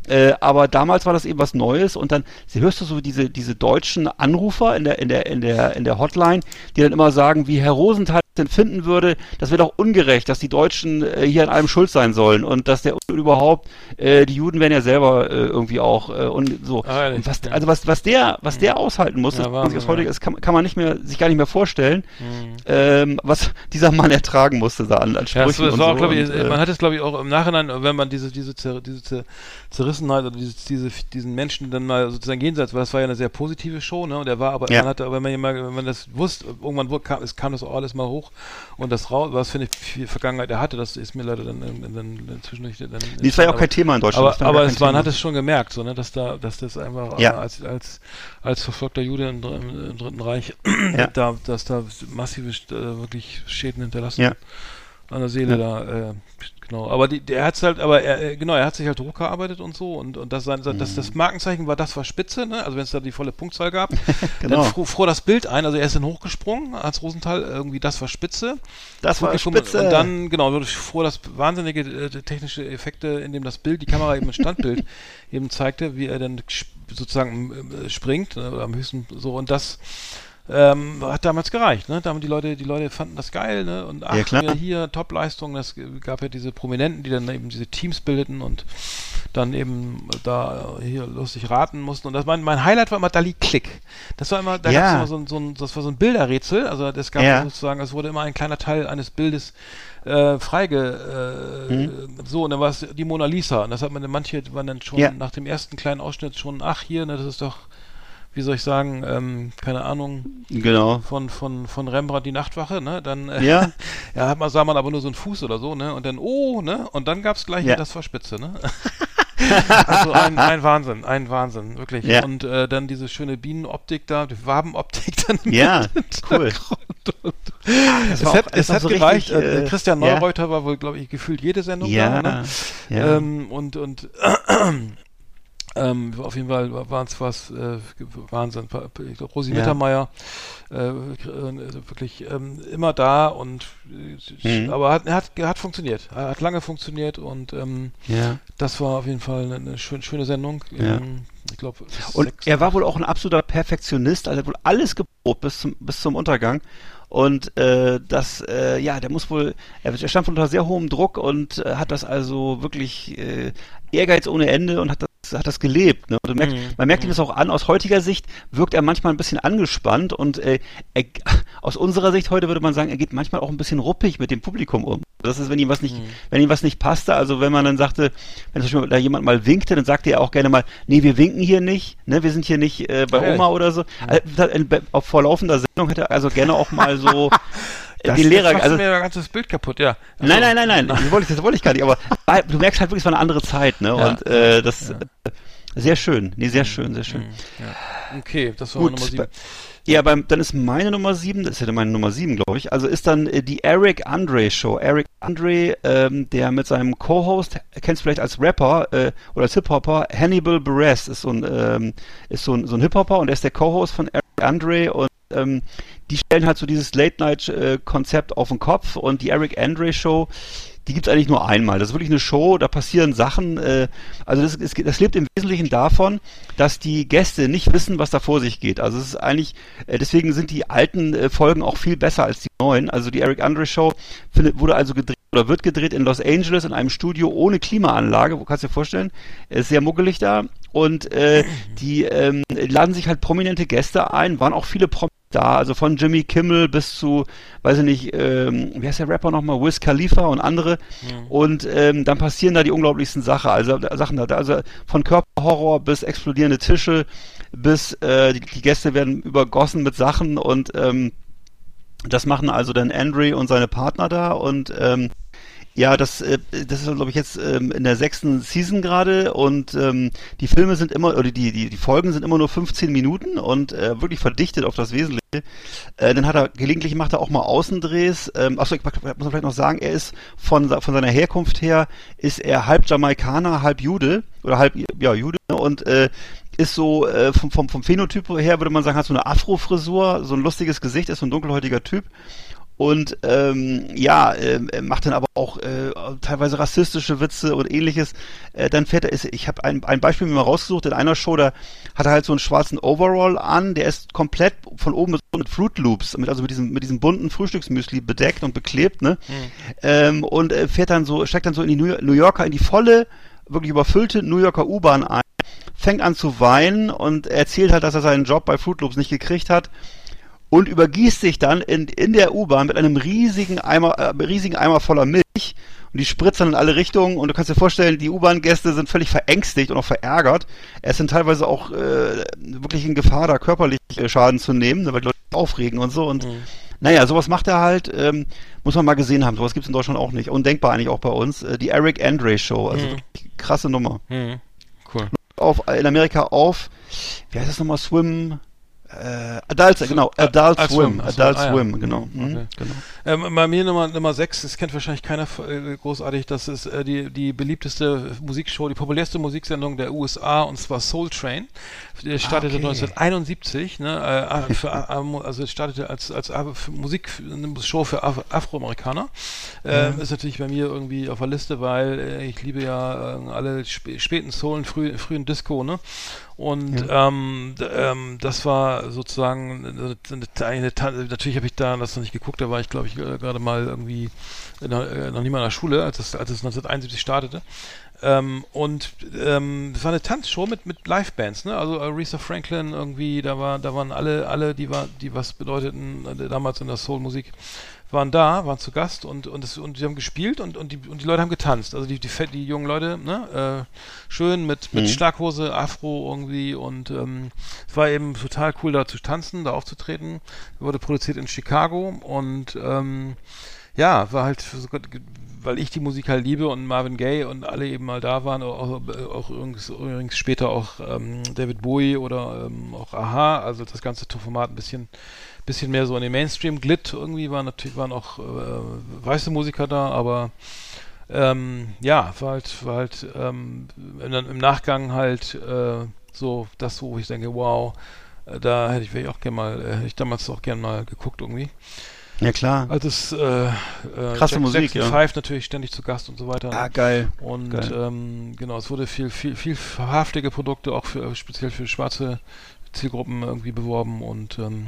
Äh, aber damals war das eben was Neues und dann hörst du so diese diese deutschen Anrufer in der in der in der in der Hotline, die dann immer sagen, wie Herr Rosenthal finden würde, das wäre doch ungerecht, dass die Deutschen äh, hier an allem schuld sein sollen und dass der und überhaupt äh, die Juden werden ja selber äh, irgendwie auch äh, und so. Ah, und was, ja. also was was der was der aushalten muss, Ja, das, heute, ja. das kann, kann man nicht mehr sich gar nicht mehr vorstellen, Mhm. ähm, was dieser Mann ertragen musste da an, an Ja, es, Sprüchen es und war so auch, glaube ich, und, äh, man hat es, glaube ich, auch im Nachhinein, wenn man diese, diese, Zer, diese Zer, Zerrissenheit oder diese, diese, diesen Menschen dann mal sozusagen jenseits, weil das war ja eine sehr positive Show, ne? Und er war aber, Ja. man hatte, aber wenn man, wenn man das wusste, irgendwann wurde, kam, es kam das auch alles mal hoch und das raus, was für eine viel Vergangenheit er hatte, das ist mir leider dann, dann, dann zwischendurch dann. nee, das war ja auch kein Thema in Deutschland. Aber, aber es, man hat es schon gemerkt, so, ne, dass da, dass das einfach Ja. als, als, als verfolgter Jude im, im, Dritten Reich, Ja. da, dass da massive äh, wirklich Schäden hinterlassen Ja. an der Seele da, äh, genau. Aber die, der hat's halt, aber er, äh, genau, er hat sich halt hochgearbeitet und so und, und das, sein, das, Mhm. das Markenzeichen war, das war Spitze, ne? Also wenn es da die volle Punktzahl gab, Genau. dann fuhr, fuhr das Bild ein, also er ist dann hochgesprungen als Rosenthal, irgendwie das war Spitze. das war spitze. Und dann, genau, fuhr das wahnsinnige äh, technische Effekte, in dem das Bild, die Kamera eben ein Standbild eben zeigte, wie er dann sozusagen äh, springt, äh, am höchsten so und das ähm, hat damals gereicht, ne? Da haben die Leute, die Leute fanden das geil, ne? Und ach, Ja, hier Top-Leistung, das gab ja diese Prominenten, die dann eben diese Teams bildeten und dann eben da äh, hier lustig raten mussten. Und das mein, mein Highlight war immer Dali Klick. Das war immer, da Ja. gab's immer so ein, so ein, das war so ein Bilderrätsel, also das gab Ja. sozusagen, es wurde immer ein kleiner Teil eines Bildes äh, freige, äh, Mhm. so, und dann war es die Mona Lisa. Und das hat man, manche waren dann schon Ja. nach dem ersten kleinen Ausschnitt schon, ach hier, ne, das ist doch, wie soll ich sagen, ähm, keine Ahnung, genau. von, von, von Rembrandt die Nachtwache, ne? Dann äh, Ja. ja, hat man, sah man aber nur so einen Fuß oder so, ne? Und dann, oh, ne? Und dann gab's gleich Ja. das war Spitze, ne? also ein, ein Wahnsinn, ein Wahnsinn, wirklich. Ja. Und äh, dann diese schöne Bienenoptik da, die Wabenoptik dann Ja, cool. Das es hat, es hat so gereicht. richtig, äh, äh, Christian ja. Neureuter war wohl, glaube ich, gefühlt jede Sendung Ja, da. Ne? ja. Ähm, und und ähm, auf jeden Fall war es was äh, Wahnsinn. Ich glaub, Rosi Ja. Mittermeier äh, äh, wirklich ähm, immer da und äh, Mhm. aber hat, hat hat funktioniert. Hat lange funktioniert und ähm, ja. das war auf jeden Fall eine, schön, schöne Sendung. Ja. Ähm, ich glaube, Und er war wohl auch ein absoluter Perfektionist, also er hat wohl alles geprobt bis zum, bis zum Untergang. Und äh, das, äh, ja, der muss wohl, er er stand unter sehr hohem Druck und äh, hat das also wirklich äh, Ehrgeiz ohne Ende und hat das, hat das gelebt. Ne? Merkst, Mhm. Man merkt ihm das auch an, aus heutiger Sicht wirkt er manchmal ein bisschen angespannt und äh, er, aus unserer Sicht heute würde man sagen, er geht manchmal auch ein bisschen ruppig mit dem Publikum um. Das ist, wenn ihm was nicht, wenn ihm was nicht passte, also wenn man dann sagte, wenn zum Beispiel da jemand mal winkte, dann sagte er auch gerne mal, nee, wir winken hier nicht, ne, wir sind hier nicht äh, bei? Oma oder so. Also, in- bei- auf vor laufender Sendung hätte er also gerne auch mal so äh, die Lehrer, Jetzt also mir ein ganzes Bild kaputt, ja. Ach Nein, nein, nein, nein, das wollte ich, das wollte ich gar nicht, aber ah, du merkst halt wirklich, es war eine andere Zeit, ne? Ja. Und äh, das Ja. äh, sehr schön, nee, sehr schön, sehr schön. Mhm, ja. Okay, das war Gut, Nummer sieben. bei- Ja, beim, dann ist meine Nummer sieben, das ist ja meine Nummer sieben, glaube ich. Also ist dann äh, die Eric Andre Show. Eric Andre, ähm, der mit seinem Co-Host, kennst du vielleicht als Rapper äh, oder als Hip-Hopper, Hannibal Buress ist so ein, ähm, ist so ein, so ein Hip-Hopper und er ist der Co-Host von Eric Andre und ähm, die stellen halt so dieses Late-Night-Konzept auf den Kopf und die Eric Andre Show, die gibt's eigentlich nur einmal. Das ist wirklich eine Show, da passieren Sachen. Äh, also das, ist, das lebt im Wesentlichen davon, dass die Gäste nicht wissen, was da vor sich geht. Also es ist eigentlich, äh, deswegen sind die alten äh, Folgen auch viel besser als die neuen. Also die Eric Andre Show findet, wurde also gedreht oder wird gedreht in Los Angeles in einem Studio ohne Klimaanlage. Wo kannst du dir vorstellen? Es ist sehr muggelig da. Und äh, die ähm, laden sich halt prominente Gäste ein, waren auch viele prominente da. Also von Jimmy Kimmel bis zu, weiß ich nicht, ähm, wie heißt der Rapper nochmal, Wiz Khalifa und andere. Und ähm, dann passieren da die unglaublichsten Sachen. Also Sachen da, also von Körperhorror bis explodierende Tische, bis äh, die, die Gäste werden übergossen mit Sachen und ähm, das machen also dann Andre und seine Partner da und ähm, ja, das, äh, das ist, glaube ich, jetzt ähm, in der sechsten Season gerade und ähm, die Filme sind immer, oder die, die, die Folgen sind immer nur 15 Minuten und äh, wirklich verdichtet auf das Wesentliche. Äh, dann hat er, gelegentlich macht er auch mal Außendrehs. Ähm, achso, ich muss vielleicht noch sagen, er ist von, von seiner Herkunft her, ist er halb Jamaikaner, halb Jude oder halb, ja, Jude und äh, ist so äh, vom, vom Phänotyp her, würde man sagen, hat so eine Afro-Frisur, so ein lustiges Gesicht, ist so ein dunkelhäutiger Typ und ähm, ja, ähm, er macht dann aber auch äh, teilweise rassistische Witze und ähnliches. Äh, dann fährt er, ist, ich habe ein, ein Beispiel mir mal rausgesucht, in einer Show, da hat er halt so einen schwarzen Overall an, der ist komplett von oben mit Fruit Loops, mit, also mit diesem, mit diesem bunten Frühstücksmüsli bedeckt und beklebt, ne? Ähm, und äh, fährt dann so, steigt dann so in die New Yorker, in die volle, wirklich überfüllte New Yorker U-Bahn ein, fängt an zu weinen und erzählt halt, dass er seinen Job bei Fruit Loops nicht gekriegt hat und übergießt sich dann in, in der U-Bahn mit einem riesigen Eimer, äh, riesigen Eimer voller Milch und die spritzt dann in alle Richtungen und du kannst dir vorstellen, die U-Bahn-Gäste sind völlig verängstigt und auch verärgert. Es sind teilweise auch äh, wirklich in Gefahr, da körperlich äh, Schaden zu nehmen, ne, weil die Leute aufregen und so und naja, sowas macht er halt, ähm, muss man mal gesehen haben. Sowas gibt's in Deutschland auch nicht. Undenkbar eigentlich auch bei uns. Äh, die Eric Andre Show, also wirklich krasse Nummer. Mhm. Cool. Auf, in Amerika auf, wie heißt das nochmal, Swim, äh, Adult, genau, Adult Adult Swim, Swim, Adult ah ja. Swim, genau. Mhm, Okay. genau. Ähm, bei mir Nummer, Nummer 6, das kennt wahrscheinlich keiner äh, großartig, das ist äh, die, die beliebteste Musikshow, die populärste Musiksendung der USA und zwar Soul Train. Die startete okay. 1971, ne, äh, für, äh, also startete als, als Musik, eine Show für Af Afroamerikaner. Ähm, Ist natürlich bei mir irgendwie auf der Liste, weil äh, ich liebe ja äh, alle sp späten Soul und früh, frühen Disco, ne? Und ähm, d- ähm, das war sozusagen eine, eine, eine, natürlich habe ich da das noch nicht geguckt, da war ich glaube ich äh, gerade mal irgendwie der, äh, noch nicht mal in der Schule, als es, als es 1971 startete. Ähm, und ähm, das war eine Tanzshow mit mit Livebands, ne? Also Aretha Franklin irgendwie, da war da waren alle alle, die war die was bedeuteten äh, damals in der Soulmusik waren da, waren zu Gast und und, es, und die haben gespielt und und die und die Leute haben getanzt. Also die die, die jungen Leute, ne, äh, schön mit mit Schlaghose, Afro irgendwie und ähm, es war eben total cool da zu tanzen, da aufzutreten. Wurde produziert in Chicago und ähm, ja, war halt weil ich die Musik halt liebe und Marvin Gaye und alle eben mal da waren, auch, auch übrigens, übrigens später auch ähm, David Bowie oder ähm, auch Aha, also das ganze Format ein bisschen bisschen mehr so in den Mainstream glitt irgendwie waren natürlich waren auch äh, weiße Musiker da, aber ähm, ja, war halt, war halt ähm, im Nachgang halt äh, so das, wo ich denke, wow, äh, da hätte ich, ich auch gerne mal, äh, hätte ich damals auch gerne mal geguckt irgendwie. Ja, klar. Also es, äh, äh, Krasse Musik, Jackson ja. Five natürlich ständig zu Gast und so weiter. Ah, geil. Und Geil. ähm, genau, es wurde viel, viel, viel verhaftige Produkte auch für speziell für schwarze Zielgruppen irgendwie beworben und ähm,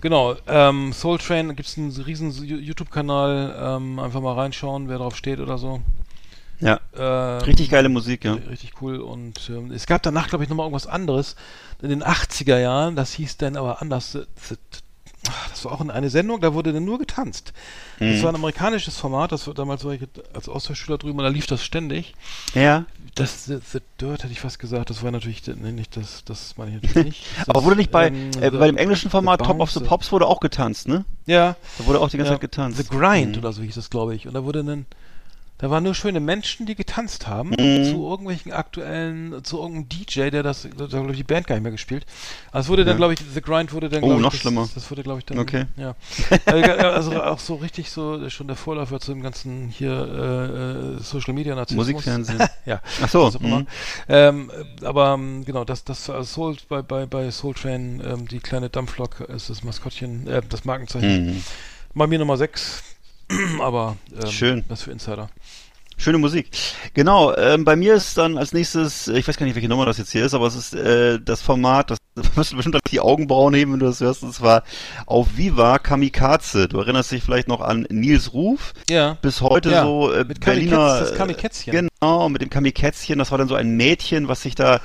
genau, ähm, Soul Train gibt es einen riesen YouTube-Kanal, ähm, einfach mal reinschauen, wer drauf steht oder so. Ja, Ähm, richtig geile Musik, ja. Richtig cool. Und ähm, es gab danach, glaube ich, nochmal irgendwas anderes. In den 80er Jahren, das hieß dann aber anders. The- the- Das war auch in eine Sendung, da wurde dann nur getanzt. Mhm. Das war ein amerikanisches Format, das war damals war ich als Austauschschüler drüben und da lief das ständig. Ja. Das The, the Dirt hätte ich fast gesagt, das war natürlich nee, nicht das, das meine ich natürlich nicht. Das, Aber wurde nicht bei, ähm, äh, bei dem englischen Format Top of the Pops wurde auch getanzt, ne? Ja, Da wurde auch die ganze ja, Zeit getanzt. The Grind Mhm. oder so hieß das, glaube ich. Und da wurde dann, da waren nur schöne Menschen, die getanzt haben, Mhm. zu irgendwelchen aktuellen, zu irgendeinem DJ, der das, da glaube ich, die Band gar nicht mehr gespielt. Also es wurde dann, Ja. glaube ich, The Grind wurde dann, Oh, ich, noch das, schlimmer. Das wurde, glaube ich, dann, Okay. ja. also also auch so richtig so, schon der Vorläufer zu dem ganzen hier äh, äh, Social Media Narzissmus. Musikfernsehen. ja. Ach so. was mhm. Ähm, äh, aber ähm, genau, das, das also Soul bei, bei, bei Soul Train, ähm, die kleine Dampflok ist das Maskottchen, äh, das Markenzeichen. Mhm. Bei mir Nummer 6. Aber ähm, Schön. das für Insider. Schöne Musik. Genau, ähm, bei mir ist dann als nächstes, ich weiß gar nicht, welche Nummer das jetzt hier ist, aber es ist äh, das Format, das da wirst du bestimmt die Augenbrauen heben, wenn du das hörst, und zwar auf Viva Kamikaze. Du erinnerst dich vielleicht noch an Nils Ruf, Ja. bis heute Ja, so äh, mit Berliner... Das Kamikätzchen. Genau, mit dem Kamikätzchen, das war dann so ein Mädchen, was sich da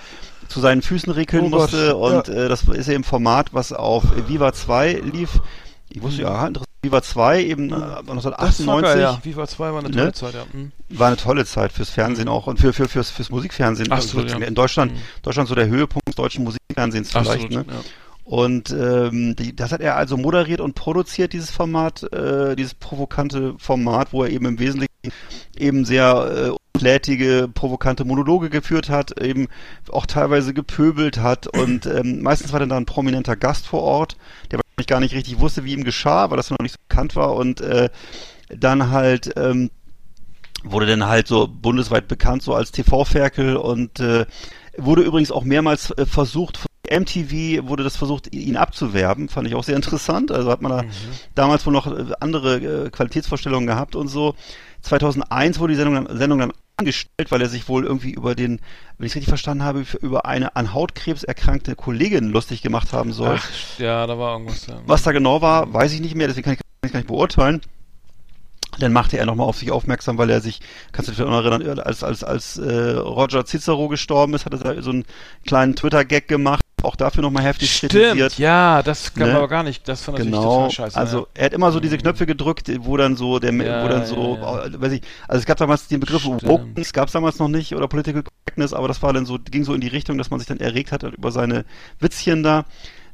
zu seinen Füßen regeln Oh Gott, musste und äh, das ist eben Format, was auf Viva 2 lief. Ich wusste ja, interessant, Viva 2 eben äh, Das war 1998 geil, ja. Viva 2 war eine Ne? tolle Zeit, ja. Mhm. war eine tolle Zeit fürs Fernsehen auch und für, für fürs, fürs Musikfernsehen. Absolut, Also ja. In Deutschland, Mhm. Deutschland so der Höhepunkt des deutschen Musikfernsehens vielleicht. Absolut, Ne? ja. Und ähm, die, das hat er also moderiert und produziert, dieses Format, äh, dieses provokante Format, wo er eben im Wesentlichen eben sehr äh, unflätige, provokante Monologe geführt hat, eben auch teilweise gepöbelt hat und ähm, meistens war dann da ein prominenter Gast vor Ort, der wahrscheinlich gar nicht richtig wusste, wie ihm geschah, weil das noch nicht so bekannt war und äh, dann halt ähm, wurde dann halt so bundesweit bekannt, so als TV-Ferkel und äh, wurde übrigens auch mehrmals äh, versucht, von MTV wurde das versucht, ihn abzuwerben, fand ich auch sehr interessant. Also hat man da damals wohl noch äh, andere äh, Qualitätsvorstellungen gehabt und so. 2001 wurde die Sendung dann, Sendung dann angestellt, weil er sich wohl irgendwie über den, wenn ich es richtig verstanden habe, über eine an Hautkrebs erkrankte Kollegin lustig gemacht haben soll. Ach, ja, da war irgendwas. Ja. Was da genau war, weiß ich nicht mehr, deswegen kann ich, kann ich gar nicht beurteilen. Dann machte er nochmal auf sich aufmerksam, weil er sich, kannst du dich noch erinnern, als, als, als äh, Roger Cicero gestorben ist, hat er so einen kleinen Twitter-Gag gemacht, auch dafür nochmal heftig kritisiert. Stimmt, ja, das kann Ne? man aber gar nicht. Das fand ich Genau, total scheiße. also ja. er hat immer so diese Knöpfe gedrückt, wo dann so der, Ja, wo dann ja, so, ja. äh, weiß ich, also es gab damals den Begriff. Wokeness, gab es damals noch nicht oder Political Correctness, aber das war dann so, ging so in die Richtung, dass man sich dann erregt hat über seine Witzchen da.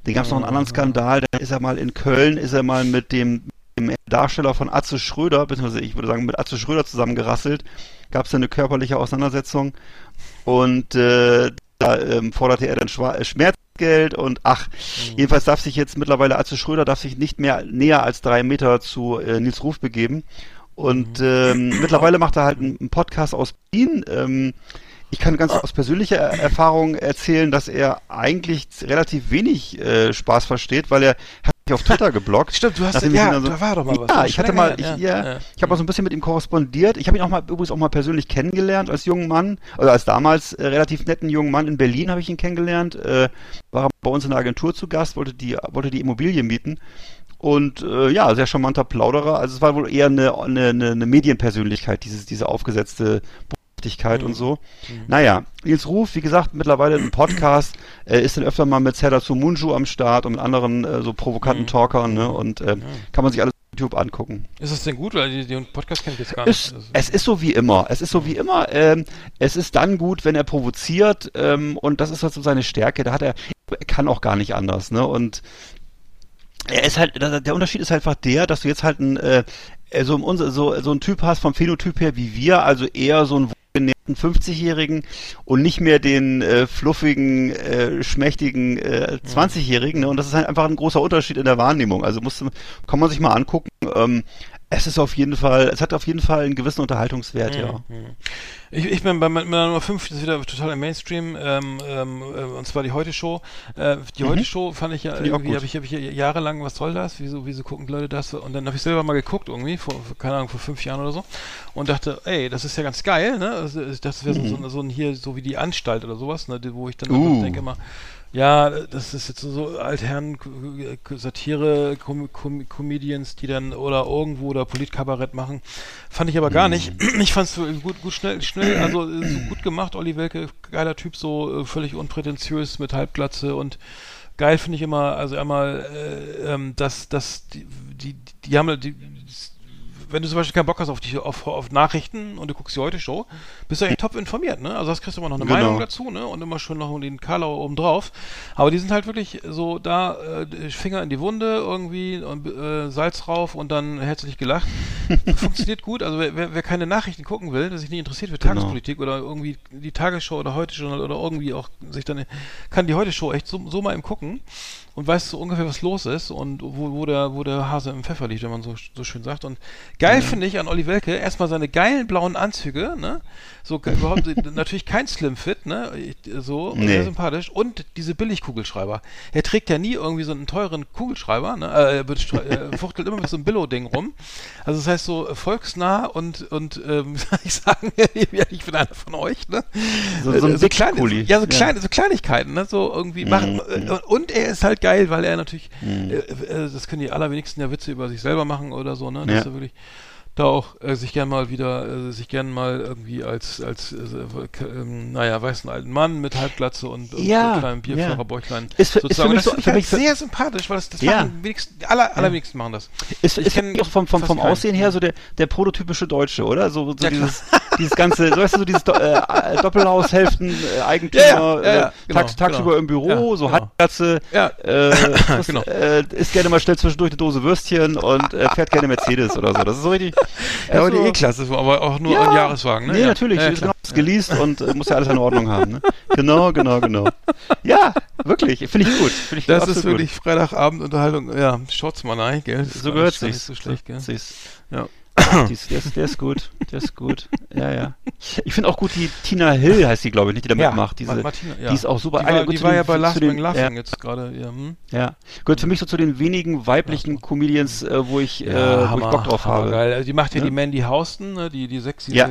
Dann gab es noch einen anderen Skandal, da ist er mal in Köln, ist er mal mit dem, dem Darsteller von Atze Schröder, beziehungsweise ich würde sagen mit Atze Schröder zusammengerasselt, gab es dann eine körperliche Auseinandersetzung und äh, da ähm, forderte er dann Schwa äh, Schmerzgeld und ach, jedenfalls darf sich jetzt mittlerweile Atze Schröder darf sich nicht mehr näher als drei Meter zu äh, Nils Ruf begeben. Und ähm, mittlerweile macht er halt einen, Podcast aus Berlin. Ähm, ich kann ganz aus persönlicher Er- Erfahrung erzählen, dass er eigentlich relativ wenig äh, Spaß versteht, weil er hat auf Twitter geblockt. Stimmt, du hast ja, so- da war doch mal was. Ja, ich hatte mal, ich, her, ja, ich habe mal so ein bisschen mit ihm korrespondiert. Ich habe ihn auch mal übrigens auch mal persönlich kennengelernt als jungen Mann, also als damals äh, relativ netten jungen Mann in Berlin habe ich ihn kennengelernt. Äh, war bei uns in der Agentur zu Gast, wollte die wollte die Immobilie mieten. Und äh, ja, sehr charmanter Plauderer. Also es war wohl eher eine, eine, eine, eine Medienpersönlichkeit, dieses, diese aufgesetzte Boshaftigkeit und so. Naja, Nils Ruf, wie gesagt, mittlerweile im Podcast, äh, ist dann öfter mal mit Serdar Sumunju am Start und mit anderen äh, so provokanten Talkern, ne? Und äh, kann man sich alles auf YouTube angucken. Ist das denn gut? Weil die, den Podcast kenne ich jetzt gar nicht. Es, Also- es ist so wie immer. Es ist so wie immer. Ähm, es ist dann gut, wenn er provoziert ähm, und das ist halt so seine Stärke. Da hat er, er kann auch gar nicht anders. Ne? Und er ist halt, der Unterschied ist halt einfach der, dass du jetzt halt ein, äh, so, im unser- so, so ein Typ hast vom Phänotyp her wie wir, also eher so einen wohlgenährten 50-Jährigen und nicht mehr den äh, fluffigen, äh, schmächtigen äh, 20-Jährigen. Ne? Und das ist halt einfach ein großer Unterschied in der Wahrnehmung. Also muss, kann man sich mal angucken. Ähm, es ist auf jeden Fall, es hat auf jeden Fall einen gewissen Unterhaltungswert, ja. Ich, ich bin bei meiner Nummer 5, das ist wieder total im Mainstream, ähm, ähm, äh, und zwar die Heute-Show. Äh, die Heute-Show fand ich ja Mhm. Auch irgendwie, habe ich, hab ich jahrelang, was soll das? Wieso, wieso gucken Leute das? Und dann habe ich selber mal geguckt irgendwie, vor, keine Ahnung, vor fünf Jahren oder so, und dachte, ey, das ist ja ganz geil, ne? Also, Das wäre so, so, so ein hier, so wie die Anstalt oder sowas, ne? Wo ich dann Mhm. Uh. denke immer, ja, das ist jetzt so, so Altherren, K- Satire, Com Com Comedians, die dann oder irgendwo oder Politkabarett machen. Fand ich aber gar nicht. Ich fand es gut, gut schnell, schnell, also äh, so gut gemacht, Olli Welke, geiler Typ, so äh, völlig unprätentiös mit Halbglatze und geil finde ich immer, also einmal, äh, ähm, dass, dass die, die, die haben halt die, wenn du zum Beispiel keinen Bock hast auf, die, auf, auf Nachrichten und du guckst die Heute-Show, bist du eigentlich top informiert, ne? Also das kriegst du immer noch eine Genau. Meinung dazu, ne? Und immer schön noch den Karlauer oben drauf. Aber die sind halt wirklich so da, äh, Finger in die Wunde irgendwie und äh, Salz rauf und dann herzlich gelacht. Funktioniert gut. Also wer, wer, keine Nachrichten gucken will, der sich nicht interessiert für Genau. Tagespolitik oder irgendwie die Tagesschau oder Heute-Journal oder irgendwie auch sich dann, kann die Heute-Show echt so, so mal im gucken und weiß so ungefähr, was los ist und wo, wo, der, wo der Hase im Pfeffer liegt, wenn man so, so schön sagt. Und geil finde ich an Olli Welke erstmal seine geilen blauen Anzüge, ne? So überhaupt natürlich kein Slim-Fit, ne? Ich- So Nee. sehr sympathisch. Und diese Billigkugelschreiber. Er trägt ja nie irgendwie so einen teuren Kugelschreiber, ne? Äh, er er fuchtelt immer mit so einem Billo-Ding rum. Also das heißt so äh, volksnah und, und ähm, ich sagen, ja, ich bin einer von euch, ne? So- so ein Äh, so kleine, ja, so Ja. kleine, so Kleinigkeiten, ne? So irgendwie machen. äh, Und er ist halt geil, weil er natürlich, Mhm. äh, äh, das können die allerwenigsten ja Witze über sich selber machen oder so, ne? Das Ja. ist ja wirklich da auch äh, sich gern mal wieder, äh, sich gern mal irgendwie als, als, äh, ähm, naja, weißen alten Mann mit Halbglatze und, und Ja, so kleinem ja. Bierführerbäuchlein. Ist für- ist für sozusagen. mich so- für halt mich sehr sympathisch, weil das, das Ja. machen wenigsten, die aller, allerwenigsten machen das. Ist, Ich ist auch vom, vom, vom. Aussehen her so der, der prototypische Deutsche, oder? So, so Ja, dieses, dieses ganze, so weißt du, so dieses Do äh, Doppelhaushälften, äh, Eigentümer, Ja, ja, ja, ja, äh, genau, tags, tagsüber genau. im Büro, so genau. Halbglatze, Ja. äh, Genau. äh, isst gerne mal schnell zwischendurch eine Dose Würstchen und äh, fährt gerne Mercedes oder so. Das ist so richtig. Ja, aber die also- E-Klasse, aber auch nur ein Jahreswagen, ne? Nee, natürlich. Ja, Ja, genau, ist geleast und äh, muss ja alles in Ordnung haben. Ne? Genau, genau, genau. Ja, wirklich. Finde ich gut. Finde ich Das ist wirklich Freitagabendunterhaltung. Ja, schaut's mal rein, gell? gut. So gehört Ist gar nicht so schlecht, gell? Sich's. Ja. Der, ist, der ist gut. Der ist gut. Ja, ja. Ich finde auch gut, die Tina Hill heißt die, glaube ich, nicht, die da Ja, mitmacht. Diese, Ma- Martina, ja. Die ist auch super. Die war, gut die war den- ja bei Last Man Laughing jetzt gerade. Ja, hm? Ja, gehört für mich so zu den wenigen weiblichen Comedians, äh, wo ich, äh, wo ich Bock drauf habe. Geil. Also die macht ja die Mandy Houston, ne? die, die, Sex, die Ja.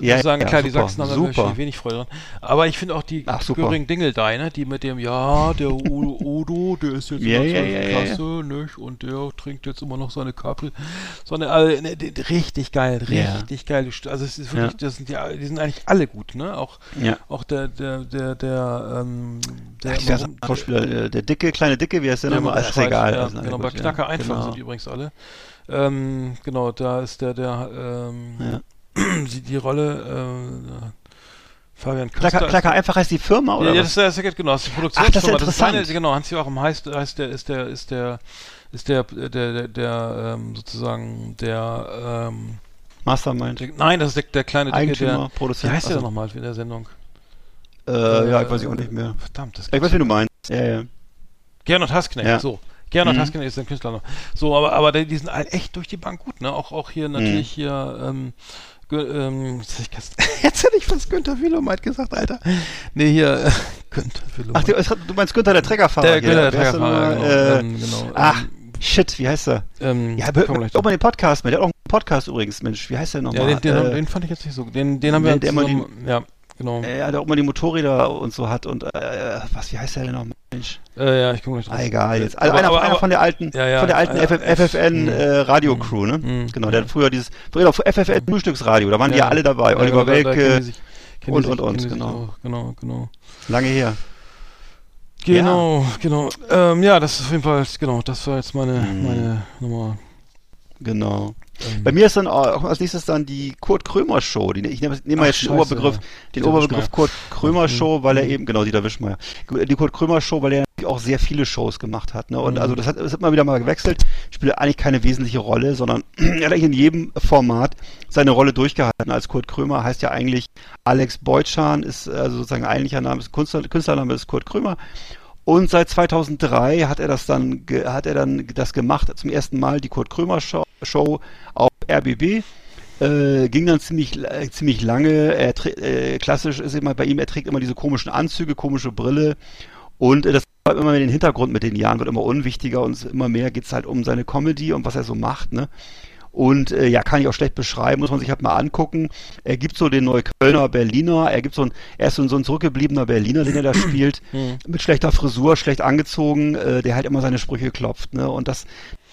Ja, sagen, ja, klar, die super, Sachsen haben super. natürlich wenig Freude dran. Aber ich finde auch die. Göring Dingeldei, ne? die mit dem, ja, der Udo, Udo der ist jetzt Ja, in der ja, 12. ja, ja, Klasse, nicht? Und der trinkt jetzt immer noch seine Kapel. Sondern, also, ne, die- die- richtig geil, Ja. richtig geil. Also es ist wirklich, das sind die, die sind eigentlich alle gut, ne? Auch, Ja. auch der, der, der, der, ähm, der, Ach, weiß, Schauspieler, äh, der dicke, kleine Dicke, wie heißt der ja, nochmal? Ist egal. Ja, also, na genau, bei Knacker ja, einfach genau. sind die übrigens alle. Ähm, genau, da ist der, der, ähm, Ja. die, Rolle, äh, Fabian Köster. Ist- Knacker einfach heißt die Firma, oder? ja, ja, das ist der, genau, das ist die Ach, das ist Produktionsfirma. ja ist seine- interessant. genau, Hans-Joachim heißt, heißt der, ist der, ist der, ist der, der, der, der ähm, sozusagen, der, ähm, Mastermind. der, nein, das ist der, der kleine Dicke, Eigentümer, der, wie Produzent. heißt der Achso. nochmal in der Sendung? Äh, ja, ich weiß ich auch nicht mehr. Verdammt, das Ich weiß, wie du meinst. Ja, ja. Gernot Hasknecht, Ja. so. Gernot Mhm. Hasknecht ist ein Künstler noch. So, aber, aber die sind echt durch die Bank gut, ne? Auch, auch hier natürlich hier, ähm, ähm, jetzt hätte ich fast- jetzt Günther Wilomeid gesagt, Alter. Nee, hier, äh, Günther Wilomeid. Ach, du, meinst Günther, der Treckerfahrer. der. Günther, der Treckerfahrer, genau. Äh, ähm, genau ach, ähm, shit, wie heißt er? ähm, Ja, hör mal den Podcast mit. Der hat auch einen Podcast übrigens, Mensch. Wie heißt der nochmal? Ja, den, den, äh, den fand ich jetzt nicht so. Den, den haben wir der- der immer ja, genau. äh, ja, der auch mal die Motorräder und so hat und äh, was, wie heißt der denn nochmal? Mensch. Äh, ja, ich komme gleich drauf. Ah, egal jetzt. Also Aber- einer, aber- einer von der alten, Ja, ja, von der alten FF, FFN mhm. äh, Radio Crew, ne? Mhm. Genau, der hat früher dieses, früher FFN Frühstücksradio, da waren die ja alle dabei. Oliver genau, da- da Welke, und- und- und, genau. Genau, genau. lange her. Genau, genau. Ähm, ja, das ist auf jeden Fall, genau, das war jetzt meine, Mhm. meine Nummer. Genau. Ähm, Bei mir ist dann auch als nächstes dann die Kurt Krömer Show. Die, ich nehme nehm mal Ach, jetzt den scheiße, Oberbegriff, ja. den Oberbegriff. Kurt Krömer Show, weil er Mhm. eben, genau, Dieter Wischmeier. Die Kurt Krömer Show, weil er auch sehr viele Shows gemacht hat. Ne? Und Mhm. also das hat, das hat immer wieder mal gewechselt. Spielt eigentlich keine wesentliche Rolle, sondern er hat eigentlich in jedem Format seine Rolle durchgehalten. Als Kurt Krömer heißt ja eigentlich Alex Beutschan, ist also sozusagen eigentlicher Name, ist Künstler, Künstlername ist Kurt Krömer. Und seit 2003 hat er das dann, hat er dann das gemacht, zum ersten Mal die Kurt Krömer Show, Show auf RBB. Äh, ging dann ziemlich, äh, ziemlich lange. Er äh, klassisch ist immer bei ihm, er trägt immer diese komischen Anzüge, komische Brille. Und äh, das hat immer mehr den Hintergrund mit den Jahren, wird immer unwichtiger und immer mehr geht's halt um seine Comedy und was er so macht, ne? Und äh, ja, kann ich auch schlecht beschreiben, muss man sich halt mal angucken. Er gibt so den Neuköllner Berliner, er gibt so ein, er ist so ein, so ein zurückgebliebener Berliner, den er da spielt, mit schlechter Frisur, schlecht angezogen, äh, der halt immer seine Sprüche klopft, ne? Und das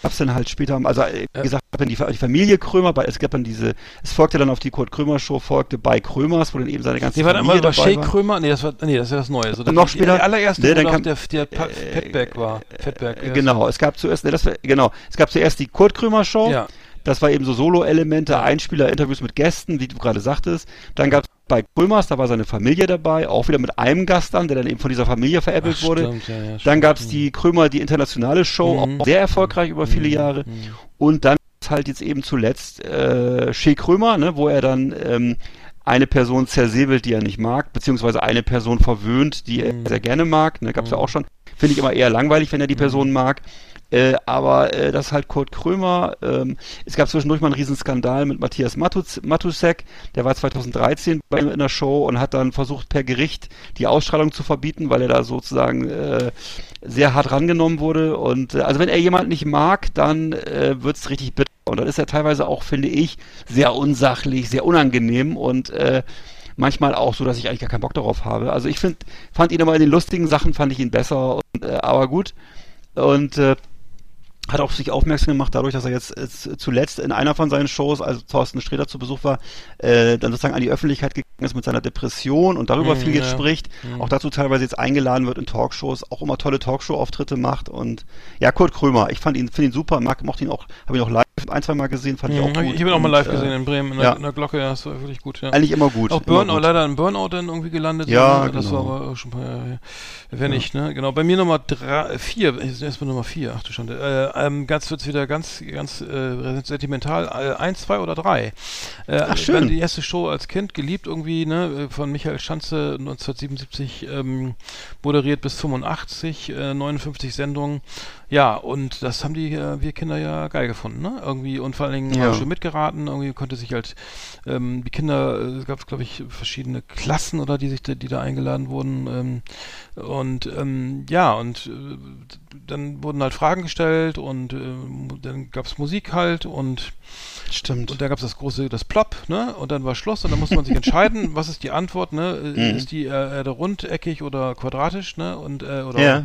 gab's dann halt später, also äh, wie gesagt, dann die, die Familie Krömer, bei, es gab dann diese, es folgte dann auf die Kurt Krömer Show, folgte bei Krömers, wo dann eben seine ganze Nee, Familie war dabei Shay war. Krömer? Nee, das war, nee, das ist ja das Neue. So, das Noch später? Die allererste, Nee, dann kam- der, der Pa- Fatback war. Fatback. ja. Genau, es gab zuerst, ne, das war, genau, es gab zuerst die Kurt Krömer Show. Ja. Das war eben so Solo-Elemente, Einspieler, Interviews mit Gästen, wie du gerade sagtest. Dann gab es bei Krömers, da war seine Familie dabei, auch wieder mit einem Gast dann, der dann eben von dieser Familie veräppelt Ach, wurde. stimmt, ja, ja, Dann gab es die Krömer, die internationale Show, Mhm. auch sehr erfolgreich über viele Jahre. Und dann halt jetzt eben zuletzt äh, Shea Krömer, ne, wo er dann ähm, eine Person zersäbelt, die er nicht mag, beziehungsweise eine Person verwöhnt, die er sehr gerne mag. Ne, gab's ja auch schon. Finde ich immer eher langweilig, wenn er die Person mag. Äh, aber äh, das ist halt Kurt Krömer. Ähm, es gab zwischendurch mal einen Riesenskandal mit Matthias Matus, Matusek. Der war 2013 bei ihm in der Show und hat dann versucht, per Gericht die Ausstrahlung zu verbieten, weil er da sozusagen äh, sehr hart rangenommen wurde. Und äh, also wenn er jemanden nicht mag, dann äh, wird's richtig bitter. Und dann ist er teilweise auch, finde ich, sehr unsachlich, sehr unangenehm und äh, manchmal auch so, dass ich eigentlich gar keinen Bock darauf habe. Also ich find, fand ihn immer in den lustigen Sachen, fand ich ihn besser. Und, äh, aber gut. Und äh, hat auch sich aufmerksam gemacht, dadurch, dass er jetzt äh, zuletzt in einer von seinen Shows, als Thorsten Sträter zu Besuch war, äh, dann sozusagen an die Öffentlichkeit gegangen ist mit seiner Depression und darüber Mhm, viel jetzt ja. spricht. Mhm. Auch dazu teilweise jetzt eingeladen wird in Talkshows, auch immer tolle Talkshow-Auftritte macht und ja, Kurt Krömer, ich fand ihn, finde ihn super, mag, mochte ihn auch, habe ihn auch live ein, zwei Mal gesehen, fand ich auch Mhm, gut. ich habe ihn auch mal und, live äh, gesehen in Bremen, in der, ja. in der Glocke, ja, das war wirklich gut. Ja. Eigentlich immer gut. Auch Burnout, gut. leider ein Burnout dann irgendwie gelandet. Ja, ne? Das genau. war aber auch schon ein paar Jahre her. Wenn nicht, ne? Genau. Bei mir Nummer drei, vier, erstmal Nummer vier, ach du Schande. Äh, ähm, ganz wird's wieder ganz, ganz äh, sentimental. Äh, eins, zwei oder drei. Äh, Ach, schön. Die erste Show als Kind geliebt irgendwie, ne? Von Michael Schanze 1977 ähm, moderiert bis 85, äh, 59 Sendungen. Ja, und das haben die äh, wir Kinder ja geil gefunden, ne? Irgendwie und vor allen Dingen Ja. ja. schön mitgeraten, irgendwie konnte sich halt ähm, die Kinder, äh, es gab glaube ich verschiedene Klassen oder die sich da, die da eingeladen wurden ähm, und ähm, ja und äh, dann wurden halt Fragen gestellt und äh, dann gab's Musik halt und Stimmt. und da gab's das große, das Plop, ne? Und dann war Schluss und dann musste man sich entscheiden, was ist die Antwort, ne? Äh, Mhm. Ist die äh, Erde rundeckig oder quadratisch, ne? Und äh, oder Ja.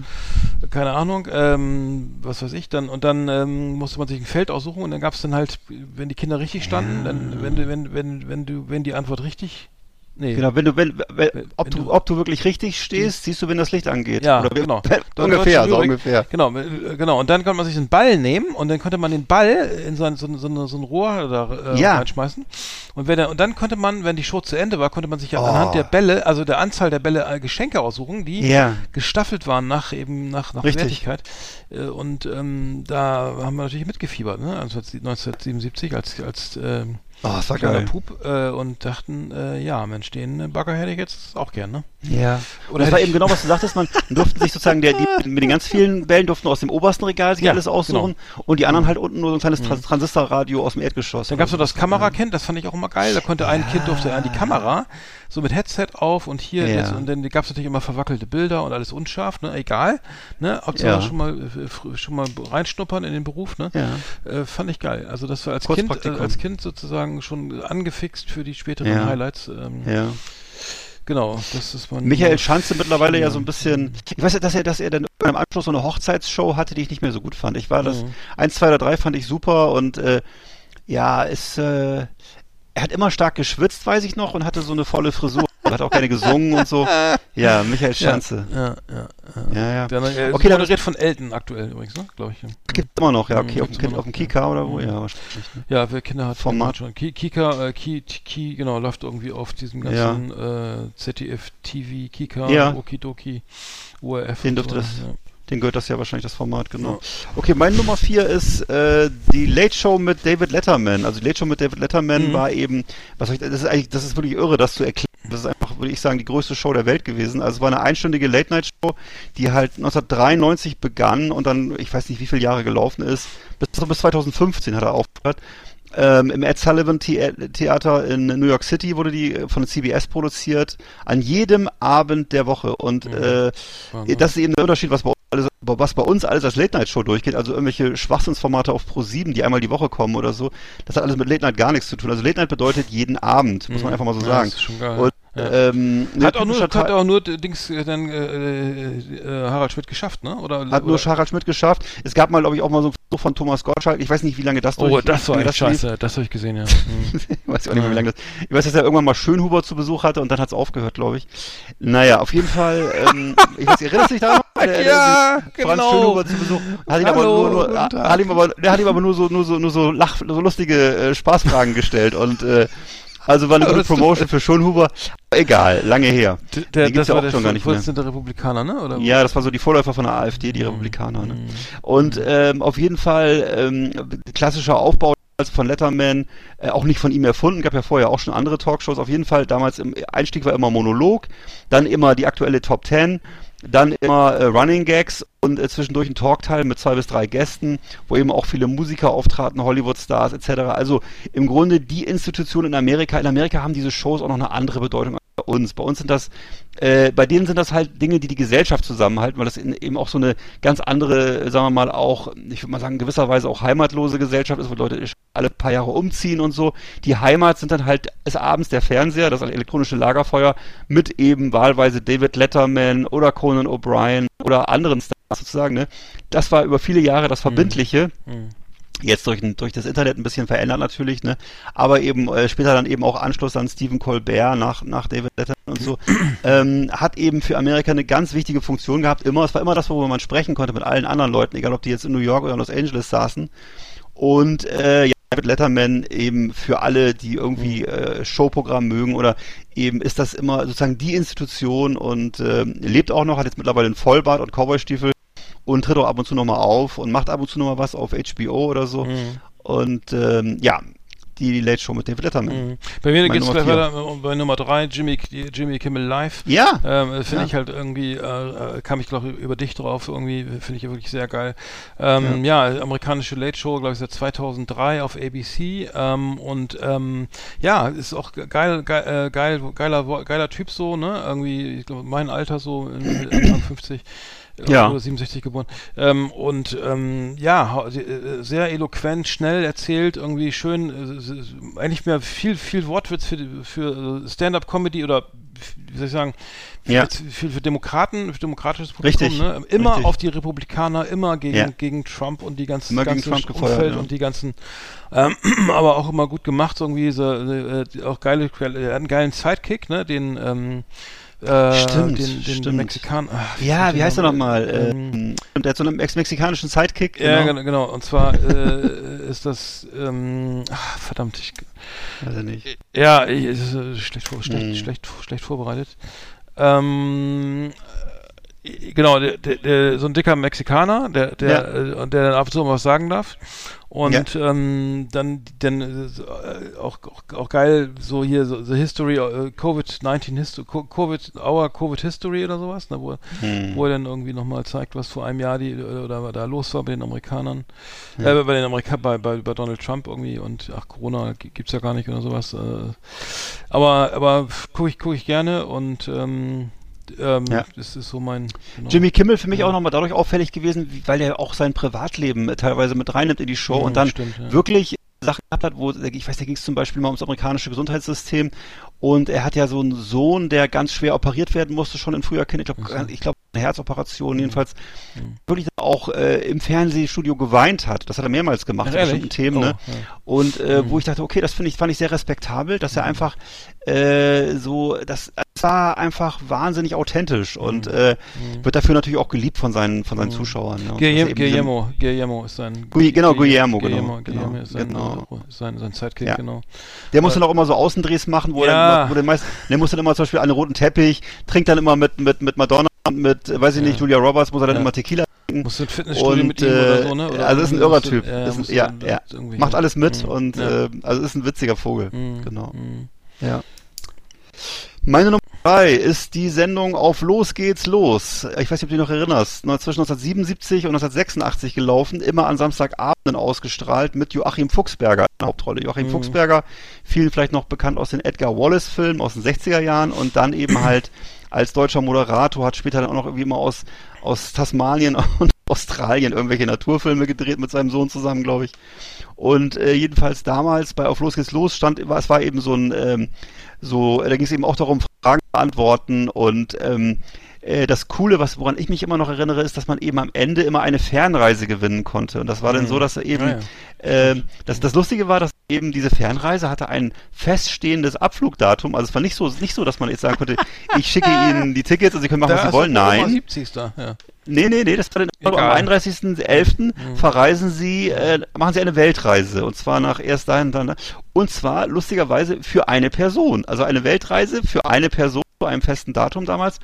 Keine Ahnung, ähm, was weiß ich dann und dann ähm, musste man sich ein Feld aussuchen und dann gab's dann halt, wenn die Kinder richtig standen, dann wenn du wenn wenn wenn du wenn die Antwort richtig Nee. Genau, wenn du, wenn, wenn, ob, wenn du, du- ob du wirklich richtig stehst, siehst du, wenn das Licht angeht. Ja, Oder wie- genau. Ungefähr, so ungefähr. Genau, äh, genau. Und dann konnte man sich einen Ball nehmen und dann konnte man den Ball in so ein, so ein, so ein, so ein Rohr da, äh, Ja. reinschmeißen. Und, wenn er, und dann konnte man, wenn die Show zu Ende war, konnte man sich ja Oh. anhand der Bälle, also der Anzahl der Bälle, äh, Geschenke aussuchen, die Ja. gestaffelt waren nach eben nach, nach Richtig. Wertigkeit. Äh, Und ähm, da haben wir natürlich mitgefiebert, ne? Also 1977 als als ähm, Oh, das war kleiner geil. Pup äh, und dachten, äh, ja, Mensch, den äh, Bagger hätte ich jetzt auch gern, ne? Ja. Oder das war eben genau, was du sagtest, man durften sich sozusagen, der, die, mit den ganz vielen Bällen durften aus dem obersten Regal sich Ja, alles aussuchen und die anderen halt unten nur so ein kleines Trans Transistorradio aus dem Erdgeschoss. Dann gab's noch das Kamerakind, das fand ich auch immer geil. Da konnte ein Kind durfte an die Kamera, so mit Headset auf und hier Ja. jetzt, und dann gab's natürlich immer verwackelte Bilder und alles unscharf, ne? Egal. Ne? Hauptsache Ja. schon mal äh, schon mal reinschnuppern in den Beruf, ne? Ja. Äh, fand ich geil. Also das war als Kind, äh, als Kind sozusagen schon angefixt für die späteren Ja. Highlights. Ähm, Ja. Genau, das ist mein Michael Schanze mittlerweile ja Ja. so ein bisschen, ich weiß ja, dass er, dass er dann im Anschluss so eine Hochzeitsshow hatte, die ich nicht mehr so gut fand. Ich war das, Mhm. eins, zwei oder drei fand ich super und äh, ja, ist, äh, er hat immer stark geschwitzt, weiß ich noch, und hatte so eine volle Frisur. Er hat auch gerne gesungen und so. Ja, Michael Schanze. Ja, ja, ja. Ja, ja. Der, äh, Okay, moderiert von Elton aktuell übrigens, ne? Glaube ich. Ja. Gibt immer noch, ja, Mhm, okay, auf dem, gibt's Ki- immer auf dem Kika ja. oder wo? Mhm. Ja, wahrscheinlich. Ne? Ja, wer Kinder hat, Format. schon. Ki- Kika, äh, Ki, Ki, genau, läuft irgendwie auf diesem ganzen äh, ZDF TV, Kika, Ja. Okidoki, ORF. Den dürfte so, das- ja. Den gehört das ja wahrscheinlich das Format, genau. Okay, mein Nummer vier ist äh, die Late Show mit David Letterman. Also die Late Show mit David Letterman Mhm. war eben, was soll ich, das ist eigentlich, das ist wirklich irre, das zu erklären. Das ist einfach, würde ich sagen, die größte Show der Welt gewesen. Also es war eine einstündige Late Night Show, die halt 1993 begann und dann, ich weiß nicht, wie viele Jahre gelaufen ist, bis, bis 2015 hat er aufgehört. Ähm, Im Ed Sullivan The Theater in New York City wurde die äh, von CBS produziert, an jedem Abend der Woche. Und äh, Wahnsinn. das ist eben der Unterschied, was bei, alles, was bei uns alles als Late-Night-Show durchgeht. Also irgendwelche Schwachsinnsformate auf Pro7, die einmal die Woche kommen oder so. Das hat alles mit Late-Night gar nichts zu tun. Also Late-Night bedeutet jeden Abend, muss man einfach mal so Mhm. Ja, sagen. Das ist schon geil. Und, ja. ähm, hat, ne, auch nur, hat auch nur Dings äh, dann äh, äh, Harald Schmidt geschafft, ne? Oder, hat nur oder? Harald Schmidt geschafft. Es gab mal, glaube ich, auch mal so ein Versuch von Thomas Gottschalk. Ich weiß nicht, wie lange das Oh, durch- das war echt lief. scheiße. Das habe ich gesehen, ja. Mhm. ich weiß auch nicht mehr, wie lange das. Ich weiß, dass er irgendwann mal Schönhuber zu Besuch hatte und dann hat es aufgehört, glaube ich. Naja, auf jeden Fall. Ähm, ich weiß, erinnerst du dich daran? Der- der- Ja, der Franz genau. Schönhuber zu Besuch. Hat ihn aber Hallo, nur, nur, Tag. hat ihm aber, der hat ihm aber nur so, nur so, nur so lach, so lustige äh, Spaßfragen gestellt und äh, also war eine gute Promotion für Schönhuber. Egal, lange her. Der, Die der, gibt's das ja war auch der schon gar nicht mehr. Vorsitzende Republikaner, ne? Oder? Ja, das war so die Vorläufer von der AfD, die Republikaner. Ne? Und ähm, auf jeden Fall ähm, klassischer Aufbau von Letterman, äh, auch nicht von ihm erfunden, gab ja vorher auch schon andere Talkshows. Auf jeden Fall damals im Einstieg war immer Monolog, dann immer die aktuelle Top Ten, dann immer äh, Running Gags und äh, zwischendurch ein Talkteil mit zwei bis drei Gästen, wo eben auch viele Musiker auftraten, Hollywood-Stars etc. Also im Grunde die Institution in Amerika. In Amerika haben diese Shows auch noch eine andere Bedeutung als bei uns. Bei uns sind das, äh, bei denen sind das halt Dinge, die die Gesellschaft zusammenhalten, weil das in, eben auch so eine ganz andere, sagen wir mal auch, ich würde mal sagen, gewisserweise auch heimatlose Gesellschaft ist, wo Leute alle paar Jahre umziehen und so. Die Heimat sind dann halt des Abends der Fernseher, das elektronische Lagerfeuer mit eben wahlweise David Letterman oder Conan O'Brien oder anderen Stars sozusagen, ne? Das war über viele Jahre das Verbindliche. Mhm. Jetzt durch, durch das Internet ein bisschen verändert natürlich, ne? Aber eben äh, später dann eben auch Anschluss an Stephen Colbert nach, nach David Letterman und so, ähm, hat eben für Amerika eine ganz wichtige Funktion gehabt. Immer, es war immer das, worüber man sprechen konnte mit allen anderen Leuten, egal ob die jetzt in New York oder in Los Angeles saßen. Und äh, ja, David Letterman eben für alle, die irgendwie äh, Showprogramm mögen oder eben ist das immer sozusagen die Institution und äh, lebt auch noch, hat jetzt mittlerweile einen Vollbart und Cowboystiefel und tritt auch ab und zu nochmal auf und macht ab und zu nochmal was auf HBO oder so. Mhm. Und ähm, ja, die Late Show mit David Letterman. Mhm. Bei mir geht's Nummer gleich vier. weiter äh, bei Nummer drei Jimmy, Jimmy Kimmel Live. Ja, Ähm, finde Ja. ich halt irgendwie, äh, äh, kam ich glaube über dich drauf, irgendwie finde ich wirklich sehr geil. Ähm, ja. amerikanische Late Show, glaube ich, seit 2003 auf ABC ähm, und ähm, ja, ist auch ge- geil, geil, äh, geil geiler, geiler Typ so, ne, irgendwie, ich glaube, mein Alter so, in- Anfang 50. äh, Ja. Oder 67 geboren. Ähm, und ähm, ja, äh, sehr eloquent, schnell erzählt, irgendwie schön, äh, eigentlich mehr viel, viel Wortwitz für, für äh, Stand-up-Comedy oder wie soll ich sagen, Ja. viel für Demokraten, für demokratisches Publikum, Richtig, ne? Immer richtig. auf die Republikaner, immer gegen, Ja. gegen Trump und die ganzen Immer ganze Trump gefeuert, Umfeld ja. und die ganzen, ähm, aber auch immer gut gemacht, irgendwie so, äh, auch geile, hat einen geilen Sidekick, ne? Den, ähm, äh, Stimmt, den, den stimmt. Mexikaner. ach, ja, wie heißt er nochmal? Ähm, Ähm, der hat so einen ex mexikanischen Sidekick. Ja, genau. genau, genau. Und zwar äh, ist das, ähm, ach, verdammt, ich, Weiß er nicht. ja, ich, ist äh, schlecht, vor, schlecht, Hm. schlecht, schlecht vorbereitet. Ähm, äh, genau, der, der, der, so ein dicker Mexikaner, der, der, Ja. äh, der dann ab und zu mal was sagen darf. Und ähm, dann, dann äh, auch, auch, auch geil, so hier, so The History, äh, Covid-19 History, Covid, Our Covid History oder sowas, ne, wo, Hm. wo er dann irgendwie nochmal zeigt, was vor einem Jahr die oder da los war bei den Amerikanern, äh, bei den Amerikanern, bei, bei, bei Donald Trump irgendwie und ach, Corona gi- gibt's ja gar nicht oder sowas. Äh, aber aber gucke ich, guck ich gerne und ähm, ähm, Ja. das ist so mein genau. Jimmy Kimmel für mich Ja. auch nochmal dadurch auffällig gewesen, weil er auch sein Privatleben äh, teilweise mit reinnimmt in die Show Ja, und dann stimmt, ja. wirklich Sachen gehabt hat, wo, ich weiß, da ging es zum Beispiel mal ums amerikanische Gesundheitssystem und er hat ja so einen Sohn, der ganz schwer operiert werden musste, schon in früher Kind, ich glaube, ich glaube, eine Herzoperation jedenfalls, Mhm. wirklich auch äh, im Fernsehstudio geweint hat. Das hat er mehrmals gemacht, ehrlich? bestimmten Themen, Oh, ne? ja. Und äh, Mhm. wo ich dachte, okay, das finde ich, fand ich sehr respektabel, dass er einfach äh, so, das, das war einfach wahnsinnig authentisch und äh, wird dafür natürlich auch geliebt von seinen, von seinen Zuschauern. Ne? Er Guillermo, Guillermo, Guillermo ist sein Gui- genau, Guillermo, Guillermo, genau, Guillermo genau, ist sein, genau. äh, sein, sein Sidekick, Ja. genau. Der muss dann auch immer so Außendrehs machen, wo Ja. er dann, wo der meist, der muss dann immer zum Beispiel einen roten Teppich, trinkt dann immer mit, mit, mit Madonna und mit, äh, weiß ich Ja. nicht, Julia Roberts, muss er dann immer Tequila trinken. Musst du ein Fitnessstudio Und, mit ihm oder äh, so, ne? Oder also ist ein irrer Typ. Ja, Ist ein- ja, ja. Macht alles mit Mhm. und Ja. äh, also ist ein witziger Vogel. Mhm. Genau. Mhm. Ja. Meine Nummer drei ist die Sendung auf Los geht's los. Ich weiß nicht, ob du dich noch erinnerst. Zwischen 1977 und 1986 gelaufen, immer an Samstagabenden ausgestrahlt mit Joachim Fuchsberger in der Hauptrolle. Joachim Mhm. Fuchsberger, vielen vielleicht noch bekannt aus den Edgar Wallace-Filmen aus den 60er Jahren und dann eben halt als deutscher Moderator, hat später dann auch noch irgendwie immer aus, aus Tasmanien und Australien irgendwelche Naturfilme gedreht mit seinem Sohn zusammen, glaube ich. Und äh, jedenfalls damals bei Auf Los geht's los stand, es war eben so ein, ähm, so, äh, da ging es eben auch darum, Fragen beantworten und ähm, äh, das Coole, was woran ich mich immer noch erinnere, ist, dass man eben am Ende immer eine Fernreise gewinnen konnte. Und das war dann Mhm. so, dass er eben, Ah, ja. ähm, das, das Lustige war, dass eben diese Fernreise hatte ein feststehendes Abflugdatum. Also es war nicht so, nicht so, dass man jetzt sagen konnte, ich schicke Ihnen die Tickets und Sie können machen, was Da Sie wollen. Nein. 70. Da, ja. Nee, nee, nee, das war dann am 31.11. verreisen sie, äh, machen sie eine Weltreise. Und zwar nach erst dahin, dann. Und zwar lustigerweise für eine Person. Also eine Weltreise für eine Person zu einem festen Datum damals.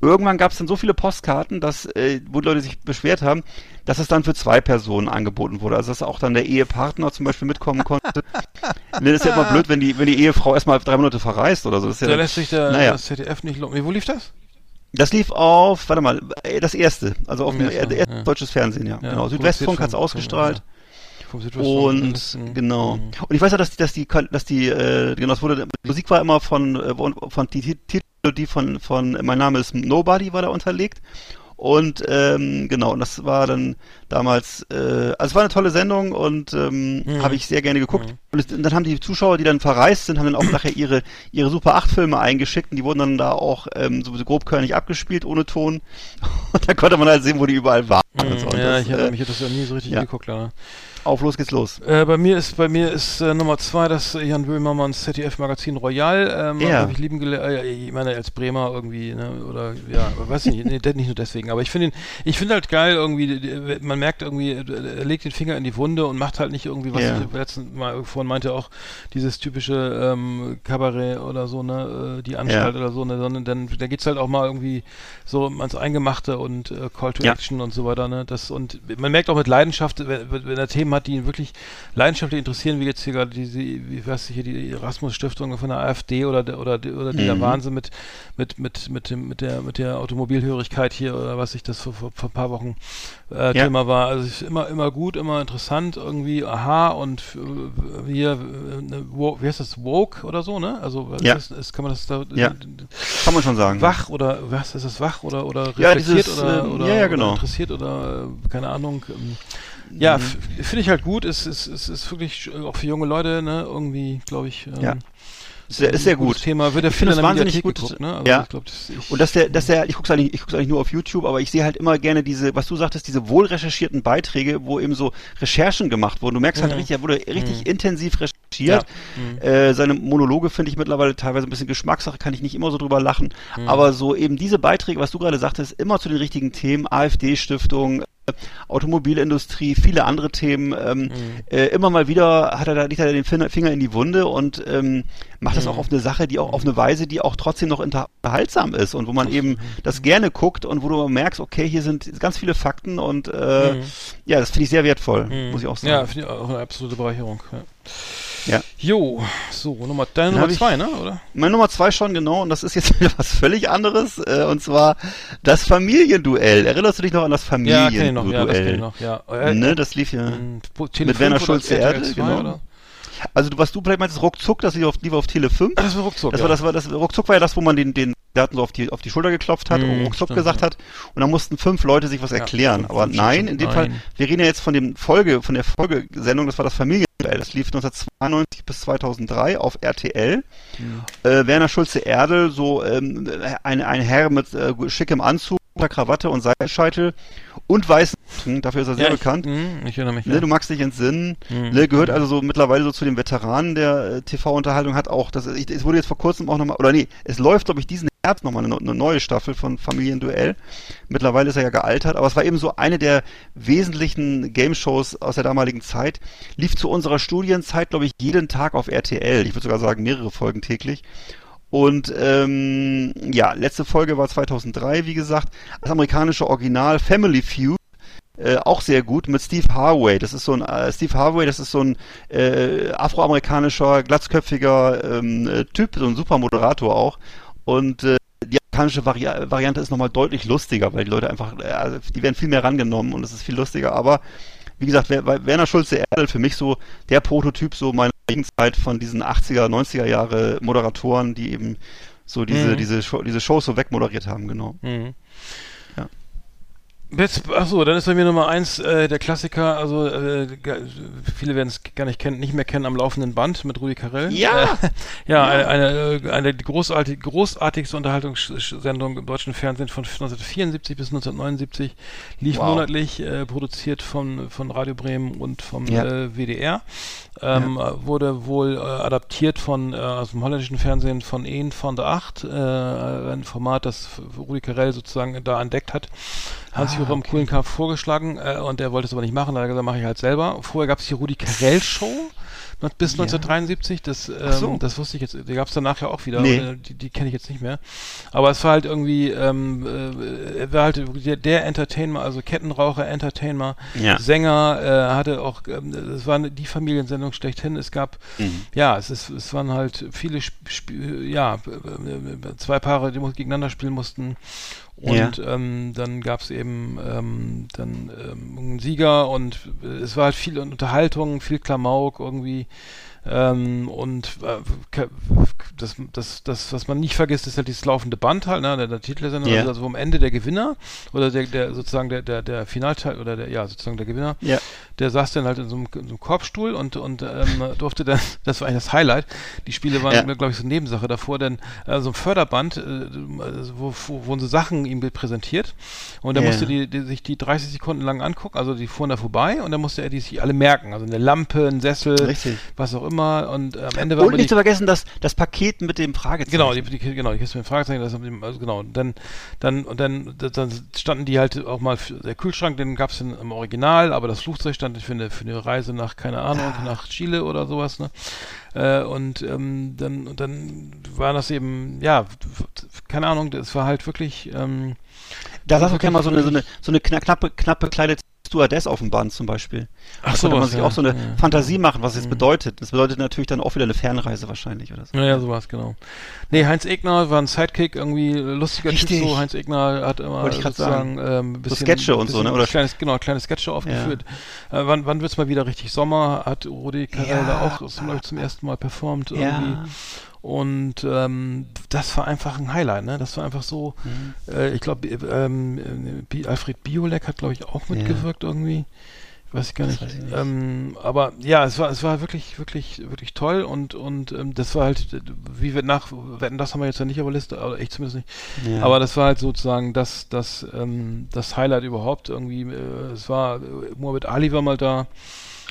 Irgendwann gab es dann so viele Postkarten, dass, äh, wo die Leute sich beschwert haben, dass es dann für zwei Personen angeboten wurde. Also dass auch dann der Ehepartner zum Beispiel mitkommen konnte. nee, das ist ja immer blöd, wenn die, wenn die Ehefrau erstmal drei Monate verreist oder so. Das ist ja, Da lässt sich der, naja. das ZDF nicht locken. Wo lief das? Das lief auf, warte mal, äh, das erste, also auf dem ersten, er, ja. deutsches Fernsehen, ja. Ja, genau. Südwestfunk hat's vom- ausgestrahlt. vom- Vom Südwestfunk. Und genau. Mhm. Und ich weiß ja, dass die, dass die, dass die, äh, genau, es wurde, die Musik war immer von, äh, von, von die Ti- Titel, die von, von Mein Name ist Nobody war da unterlegt. Und ähm, genau, und das war dann damals, äh, also es war eine tolle Sendung und ähm, Mhm. habe ich sehr gerne geguckt. Und, es, und dann haben die Zuschauer, die dann verreist sind, haben dann auch nachher ihre ihre Super 8 Filme eingeschickt und die wurden dann da auch ähm, so grobkörnig abgespielt ohne Ton. Und da konnte man halt sehen, wo die überall waren. und so. Mhm. ja, das, ich habe äh, mich hat das ja nie so richtig ja. geguckt, leider. Auf los geht's los. Äh, bei mir ist bei mir ist äh, Nummer zwei das Jan Böhmermanns ZDF-Magazin Royal. Ähm, Ja. ich lieben. Äh, ich meine als Bremer irgendwie, ne? Oder ja, weiß nicht, nee, nicht nur deswegen. Aber ich finde ihn, ich finde halt geil irgendwie. Man merkt irgendwie, er legt den Finger in die Wunde und macht halt nicht irgendwie, was Ja. ich letzten Mal vorhin meinte auch dieses typische ähm, Kabarett oder so, ne, äh, die Anstalt Ja. oder so, ne, sondern dann da geht's halt auch mal irgendwie so ans Eingemachte und äh, Call to Ja. Action und so weiter, ne? Das und man merkt auch mit Leidenschaft, wenn, wenn er Themen hat, die ihn wirklich leidenschaftlich interessieren, wie jetzt hier gerade diese, wie weiß ich hier, die Erasmus Stiftung von der AfD oder der, oder der- oder dieser Mhm. Wahnsinn mit mit mit mit dem mit der mit der Automobilhörigkeit hier oder was ich das vor, vor, vor ein paar Wochen äh, Ja. Thema war. Also es ist immer immer gut, immer interessant irgendwie, aha und äh, hier äh, ne, wie heißt das woke oder so, ne? Also Ja. ist, ist, kann man das da Ja. Kann man schon sagen. wach oder was ist das wach oder oder Ja, reflektiert dieses, oder, ähm, oder, ja, ja, oder genau. interessiert oder äh, keine Ahnung ähm, ja Mhm. finde ich halt gut es ist es ist wirklich auch für junge Leute ne irgendwie glaube ich ähm, Ja. Ist sehr, ist sehr gut. Thema wird der wahnsinnig Mediathek gut, geguckt ne also ja. ich glaube das ich, Und dass der, dass der, ich guck's eigentlich, ich guck's eigentlich nur auf YouTube, aber ich sehe halt immer gerne diese, was du sagtest, diese wohl recherchierten Beiträge, wo eben so Recherchen gemacht wurden. Du merkst halt Mhm. richtig, da wurde richtig Mhm. intensiv recherchiert. Ja. Mhm. Äh, seine Monologe finde ich mittlerweile teilweise ein bisschen Geschmackssache, kann ich nicht immer so drüber lachen. Mhm. Aber so eben diese Beiträge, was du gerade sagtest, immer zu den richtigen Themen, AfD-Stiftung, Automobilindustrie, viele andere Themen. Ähm, Mhm. äh, immer mal wieder hat er da, legt er den Finger in die Wunde und ähm, macht das Mhm. auch auf eine Sache, die auch auf eine Weise, die auch trotzdem noch unter- unterhaltsam ist und wo man eben das gerne guckt und wo du merkst, okay, hier sind ganz viele Fakten und äh, Mhm. ja, das finde ich sehr wertvoll, Mhm. muss ich auch ja sagen. finde ich auch eine absolute Bereicherung ja. Ja. Jo, so, Nummer, deine Dann Nummer zwei, ne, oder? Meine Nummer zwei schon genau und das ist jetzt wieder was völlig anderes äh, und zwar das Familienduell. Erinnerst du dich noch an das Ja, kenn ich noch, ja, das kenn ich Familienduell? noch, ja. Äh, ne, das lief ja. mit 5 Werner Schulze Erde, 2, genau. Oder? Also du, was du vielleicht meinst, ist ruckzuck, das lief auf, lief auf Tele 5. Ah, das war ruckzuck, Das ja. war, das war, das, ruckzuck war ja das, wo man den, den Daten so auf die, auf die Schulter geklopft hat Mhm, und stimmt, gesagt ja. hat. Und dann mussten fünf Leute sich was Ja, erklären. Aber nein, in dem nein. Fall, wir reden ja jetzt von dem Folge, von der Folgesendung, das war das Familienduell. Das lief 1992 bis 2003 auf RTL. Mhm. Äh, Werner Schulze-Erdel, so ähm, ein, ein Herr mit äh, schickem Anzug, Krawatte und Seitenscheitel und weißen dafür ist er sehr ja, bekannt. Ich, mh, ich erinnere mich. Ne, ja. du magst dich entsinnen. Mhm. Ne, gehört also so mittlerweile so zu den Veteranen der äh, TV-Unterhaltung, hat auch, das, ich, es wurde jetzt vor kurzem auch nochmal, oder nee, es läuft, glaube ich, diesen Herbst nochmal eine, eine neue Staffel von Familienduell. Mittlerweile ist er ja gealtert, aber es war eben so eine der wesentlichen Game-Shows aus der damaligen Zeit. Lief zu unserer Studienzeit, glaube ich, jeden Tag auf RTL. Ich würde sogar sagen, mehrere Folgen täglich. Und ähm, ja, letzte Folge war 2003, wie gesagt. Das amerikanische Original Family Feud. Äh, auch sehr gut mit Steve Harvey. Das ist so ein äh, Steve Harvey, das ist so ein äh, afroamerikanischer, glatzköpfiger ähm, äh, Typ, so ein super Moderator auch. Und äh, die amerikanische Vari Variante ist nochmal deutlich lustiger, weil die Leute einfach, äh, also die werden viel mehr rangenommen und es ist viel lustiger. Aber wie gesagt, Wer- Wer- Werner Schulze Erdel für mich so der Prototyp so meiner Jugendzeit von diesen 80er, 90er Jahre Moderatoren, die eben so diese, Mhm. diese, Show, diese Shows so wegmoderiert haben, genau. Mhm. Ja. Jetzt, achso, dann ist bei mir Nummer eins äh, der Klassiker, also äh, viele werden es gar nicht kennen, nicht mehr kennen am laufenden Band mit Rudi Carell. Ja! Äh, ja, Eine, eine, äh, eine großartig, großartigste Unterhaltungssendung im deutschen Fernsehen von 1974 bis 1979, lief Wow. monatlich, äh, produziert von, von Radio Bremen und vom Ja. äh, WDR. Ähm, äh, Wurde wohl äh, adaptiert von äh, aus dem holländischen Fernsehen von Een van der Acht, äh, ein Format, das Rudi Carell sozusagen da entdeckt hat. Hans Ah, Joachim okay. Kuhlenkampf vorgeschlagen äh, und der wollte es aber nicht machen, da hat er gesagt, mache ich halt selber. Vorher gab es die Rudi Carell Show bis Ja. 1973, das, ähm, so. das wusste ich jetzt, die gab es danach ja auch wieder, Nee. aber die, die kenne ich jetzt nicht mehr. Aber es war halt irgendwie, ähm, äh, er war halt der, der Entertainer, also Kettenraucher, Entertainer, Ja. Sänger, äh, hatte auch, ähm, es war die Familiensendung schlechthin. Es gab, Mhm. ja, es ist, es waren halt viele, Sp Sp ja, äh, äh, zwei Paare, die gegeneinander spielen mussten. Und ähm, dann gab es eben ähm, dann ähm, einen Sieger und es war halt viel Unterhaltung, viel Klamauk irgendwie. Ähm, und äh, das, das, das, was man nicht vergisst, ist halt dieses laufende Band halt, ne, der, der Titelsender, Ja. also am Ende der Gewinner oder der, der sozusagen der, der, der Finalteil oder der, ja, sozusagen der Gewinner, Ja. der saß dann halt in so einem, in so einem Korbstuhl und, und ähm, durfte dann, das war eigentlich das Highlight, die Spiele waren, Ja. glaube ich, so eine Nebensache davor, denn äh, so ein Förderband, äh, also wo, wo wurden so Sachen ihm präsentiert und er Ja. musste die, die, sich die 30 Sekunden lang angucken, also die fuhren da vorbei und dann musste er die sich alle merken, also eine Lampe, ein Sessel, Richtig. was auch immer und äh, am Ende war Und immer nicht die, zu vergessen, das, das Paket mit dem Fragezeichen. Genau, die, die, genau, die Kiste mit dem Fragezeichen, das, also genau, und dann, dann, und dann, dann standen die halt auch mal, für, der Kühlschrank, den gab es im Original, aber das Flugzeug stand für eine, für eine Reise nach, keine Ahnung, nach Chile oder sowas, ne? Äh, und ähm, dann, und dann war das eben, ja, keine Ahnung, das war halt wirklich, ähm, Da saß auch mal so eine, so eine, so eine kna- knappe, knapp bekleidete Stewardess auf dem Band zum Beispiel. Ach da konnte man sich ja, auch so eine ja. Mhm. Fantasie machen, was es bedeutet. Das bedeutet natürlich dann auch wieder eine Fernreise wahrscheinlich oder so. Naja, sowas, genau. Nee, Heinz Egner war ein Sidekick, irgendwie lustiger Richtig. Typ so. Heinz Egner hat immer Wollte ich sozusagen ähm, ein bisschen, Sketche und so, bisschen ne? Oder- kleines, genau, kleine Sketche aufgeführt. Äh, wann wann wird's mal wieder richtig Sommer? Hat Rudi Carell Ja. da auch zum, zum ersten Mal performt irgendwie. Ja. Und ähm, das war einfach ein Highlight, ne? Das war einfach so, Mhm. äh, ich glaube, ähm, äh, Alfred Biolek hat, glaube ich, auch mitgewirkt irgendwie. Weiß ich gar nicht. weiß ich nicht. Ähm, aber ja, es war, es war wirklich, wirklich, wirklich toll und, und ähm, das war halt, wie wir nach, wetten, das haben wir jetzt ja nicht auf der Liste, oder ich zumindest nicht. Ja. Aber das war halt sozusagen das, das, ähm, das Highlight überhaupt irgendwie. Äh, es war, äh, Mohamed Ali war mal da.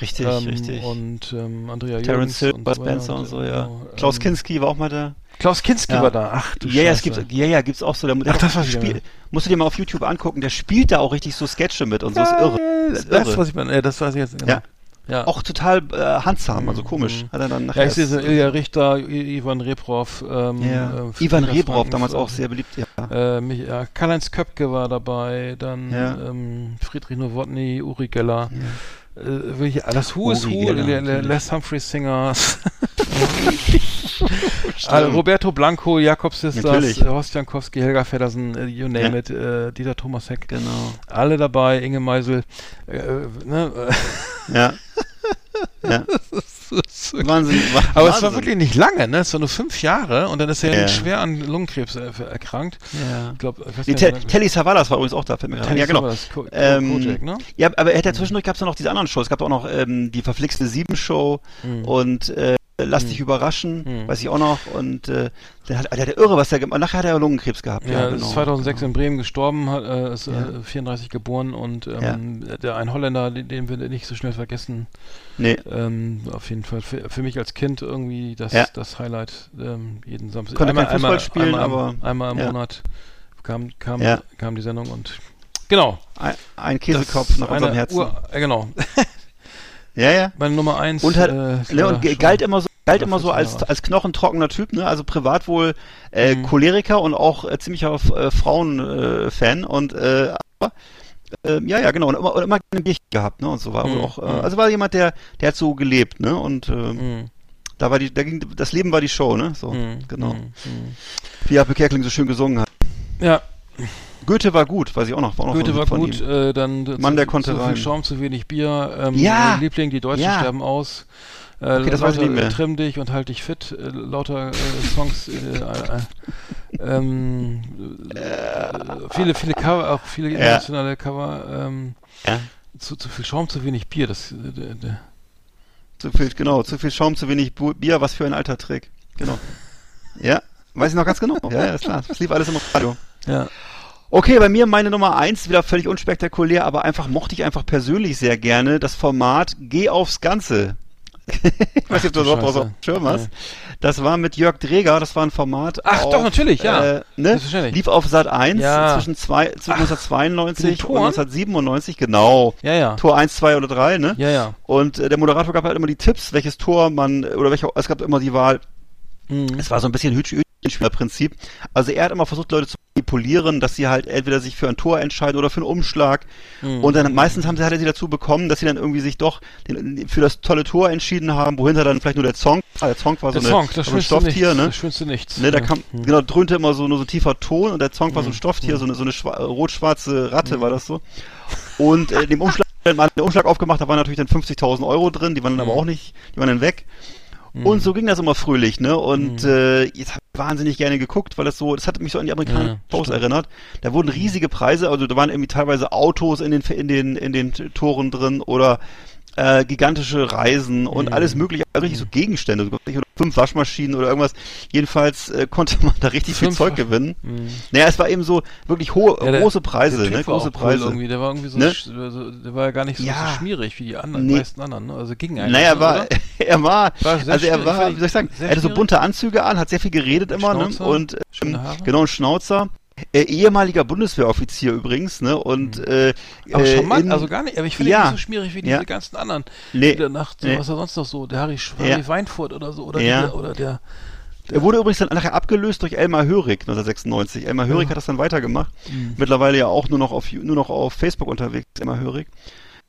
Richtig, ähm, richtig. Und ähm, Andrea Terence Hill, und so Spencer und so, ja. genau, Klaus ähm, Kinski war auch mal da. Klaus Kinski Ja. war da. Ach du Ja, ja, es gibt, ja, ja, gibt's auch so. Der, der Ach, das ich spiel, Musst du dir mal auf YouTube angucken. Der spielt da auch richtig so Sketche mit und so. Ist irre. Das, Ist das, irre. was ich meine, äh, das weiß ich jetzt. Genau. Ja. ja. Auch total äh, handsam, also Mhm. komisch. Hat er dann Ja, ich sehe so Ilja Richter, I Ivan Reprov, ähm, ja. äh, Ivan Rebrov, damals auch sehr beliebt. Ja. Äh, mich, ja, Karl-Heinz Köpke war dabei, dann Ja. ähm, Friedrich Nowotny, Uri Geller. Äh, wirklich, das Who is Who. Les Humphrey Singers, äh, Roberto Blanco, Jakob Sisters, äh, Horst Jankowski, Helga Feddersen, äh, you name Ja. it, äh, Dieter Thomas Heck, Genau. alle dabei, Inge Meisel, äh, ne, Ja. ja. Äh, Wahnsinn. aber es war Wahnsinn. wirklich nicht lange, ne? Es war nur fünf Jahre und dann ist er Ja. schwer an Lungenkrebs erkrankt. Ja. Ich glaube, ich weiß Nee, nicht, Te Telly Savalas war übrigens auch da, fällt mir gerade Ja, genau. Savalas, Ko- Ähm, Kojak, ne? Ja, aber er hat ja zwischendurch gab es ja noch diese anderen Shows. Es gab auch noch ähm, die verflixte Sieben-Show Mhm. und äh, Lass dich überraschen, Mhm. weiß ich auch noch. Und äh, der hat, der hat irre, was der gemacht Nachher hat er Lungenkrebs gehabt. Ja, Ja, ist genau. 2006 in Bremen gestorben, hat, äh, ist Ja. äh, 34 geboren und ähm, der ein Holländer, den, den wir nicht so schnell vergessen. Nee. Ähm, auf jeden Fall für, für mich als Kind irgendwie das, Ja. das Highlight ähm, jeden Samstag. Konnte kein Fußball spielen, einmal, aber- einmal im ja. Monat kam, kam, Ja. kam die Sendung und genau. Ein, ein Käsekopf nach unserem Herzen. Ur, äh, genau. ja, ja. Meine Nummer eins. Und, hat, äh, ist ne, und galt immer so, galt immer so 14 als, als knochentrockener Typ, ne? Also privat wohl äh, Mhm. Choleriker und auch äh, ziemlicher äh, Frauenfan äh, und äh, aber, äh, ja, ja, genau. Und immer, und immer ein Bierchen gehabt, ne? Und so war Mhm, auch. Äh, mhm. also war jemand, der, der hat so gelebt, ne? Und äh, Mhm. da war die, da ging, das Leben war die Show, ne? So, Mhm. genau. Mhm. Wie Happe Kerkeling so schön gesungen hat. Ja, Goethe war gut, weiß ich auch noch. War noch Goethe ein war gut, äh, dann Mann, zu, der konnte zu viel rein. Schaum, zu wenig Bier. Ähm, Ja. mein Liebling, die Deutschen Ja. sterben aus. Äh, Okay, das weiß ich lauter, nicht mehr. Trimm dich und halt dich fit. Äh, lauter äh, Songs. Äh, äh, ähm, äh, viele, viele Cover, auch viele Ja. internationale Cover. Ähm, Ja. zu, zu viel Schaum, zu wenig Bier. Das, Zu viel, genau, zu viel Schaum, zu wenig Bier, was für ein alter Trick. Genau. ja, weiß ich noch ganz genau. Ja, ja, ist klar. Das lief alles im Radio. ja. Okay, bei mir meine Nummer eins, wieder völlig unspektakulär, aber einfach mochte ich einfach persönlich sehr gerne das Format Geh aufs Ganze. ich weiß nicht, ob du das auch auf dem Schirm hast. Das war mit Jörg Dreger, das war ein Format. Ach, auf, doch, natürlich, ja. Äh, ne? Lief auf Sat 1 Ja. zwischen, zwei, zwischen 1992 mit den und Toren? 1997, genau. Ja, ja. Tor 1, 2 oder 3, ne? Ja, ja. Und äh, der Moderator gab halt immer die Tipps, welches Tor man, oder welcher, es gab immer die Wahl, Mhm. es war so ein bisschen Hütchenspieler-Prinzip. Also er hat immer versucht, Leute zu manipulieren, dass sie halt entweder sich für ein Tor entscheiden oder für einen Umschlag. Mhm. Und dann meistens haben sie, hat er sie dazu bekommen, dass sie dann irgendwie sich doch den, für das tolle Tor entschieden haben, wohinter dann vielleicht nur der Song, ah, der Song war Der so, Song, eine, so ein schönste nichts. Stofftier, ne? Das schönste nichts. Ne, da Ja. kam, Mhm. genau, dröhnte immer so nur so ein tiefer Ton und der Song war so ein Mhm. Stofftier, Mhm. so eine, so eine äh, rot-schwarze Ratte war das so. Und äh, dem Umschlag, wenn man den Umschlag aufgemacht hat, waren natürlich dann 50.000 Euro drin, die waren dann aber Mhm. auch nicht, die waren dann weg. Mhm. Und so ging das immer fröhlich, ne? Und Mhm. äh, jetzt habe ich wahnsinnig gerne geguckt, weil das so, das hat mich so an die amerikanischen Ja, Shows erinnert. Da wurden riesige Preise, also da waren irgendwie teilweise Autos in den in den in den Toren drin oder äh, gigantische Reisen und Mhm. alles mögliche, also richtig so Gegenstände, so oder fünf Waschmaschinen oder irgendwas. Jedenfalls äh, konnte man da richtig viel Fünf Zeug Wasch- gewinnen. Mhm. Naja, es war eben so wirklich hohe, Ja, der- große Preise, Der ne? Große cool Preise. Irgendwie. Der war irgendwie so, Ne? so der war ja gar nicht so, Ja. so schmierig wie die anderen, Nee. meisten anderen, ne? Also ging eigentlich. Naja, ne, war, er war, War also er war, wie soll ich sagen, er hatte so bunte Anzüge an, hat sehr viel geredet immer, ne? Und ähm, genau, ein Schnauzer. Äh, ehemaliger Bundeswehroffizier übrigens, ne? Und äh, Mhm. Aber äh, charmant, in- also gar nicht, aber ich finde ja. ihn nicht so schmierig wie diese Ja. ganzen anderen. Nee. Danach, Nee. was er sonst noch so, der Harry, Ja. Harry Weinfurt oder so, oder, Ja. dieser, oder der, Er wurde übrigens dann nachher abgelöst durch Elmar Hörig 1996. Elmar Hörig Ja. hat das dann weitergemacht. Mhm. Mittlerweile ja auch nur noch auf nur noch auf Facebook unterwegs, Elmar Hörig.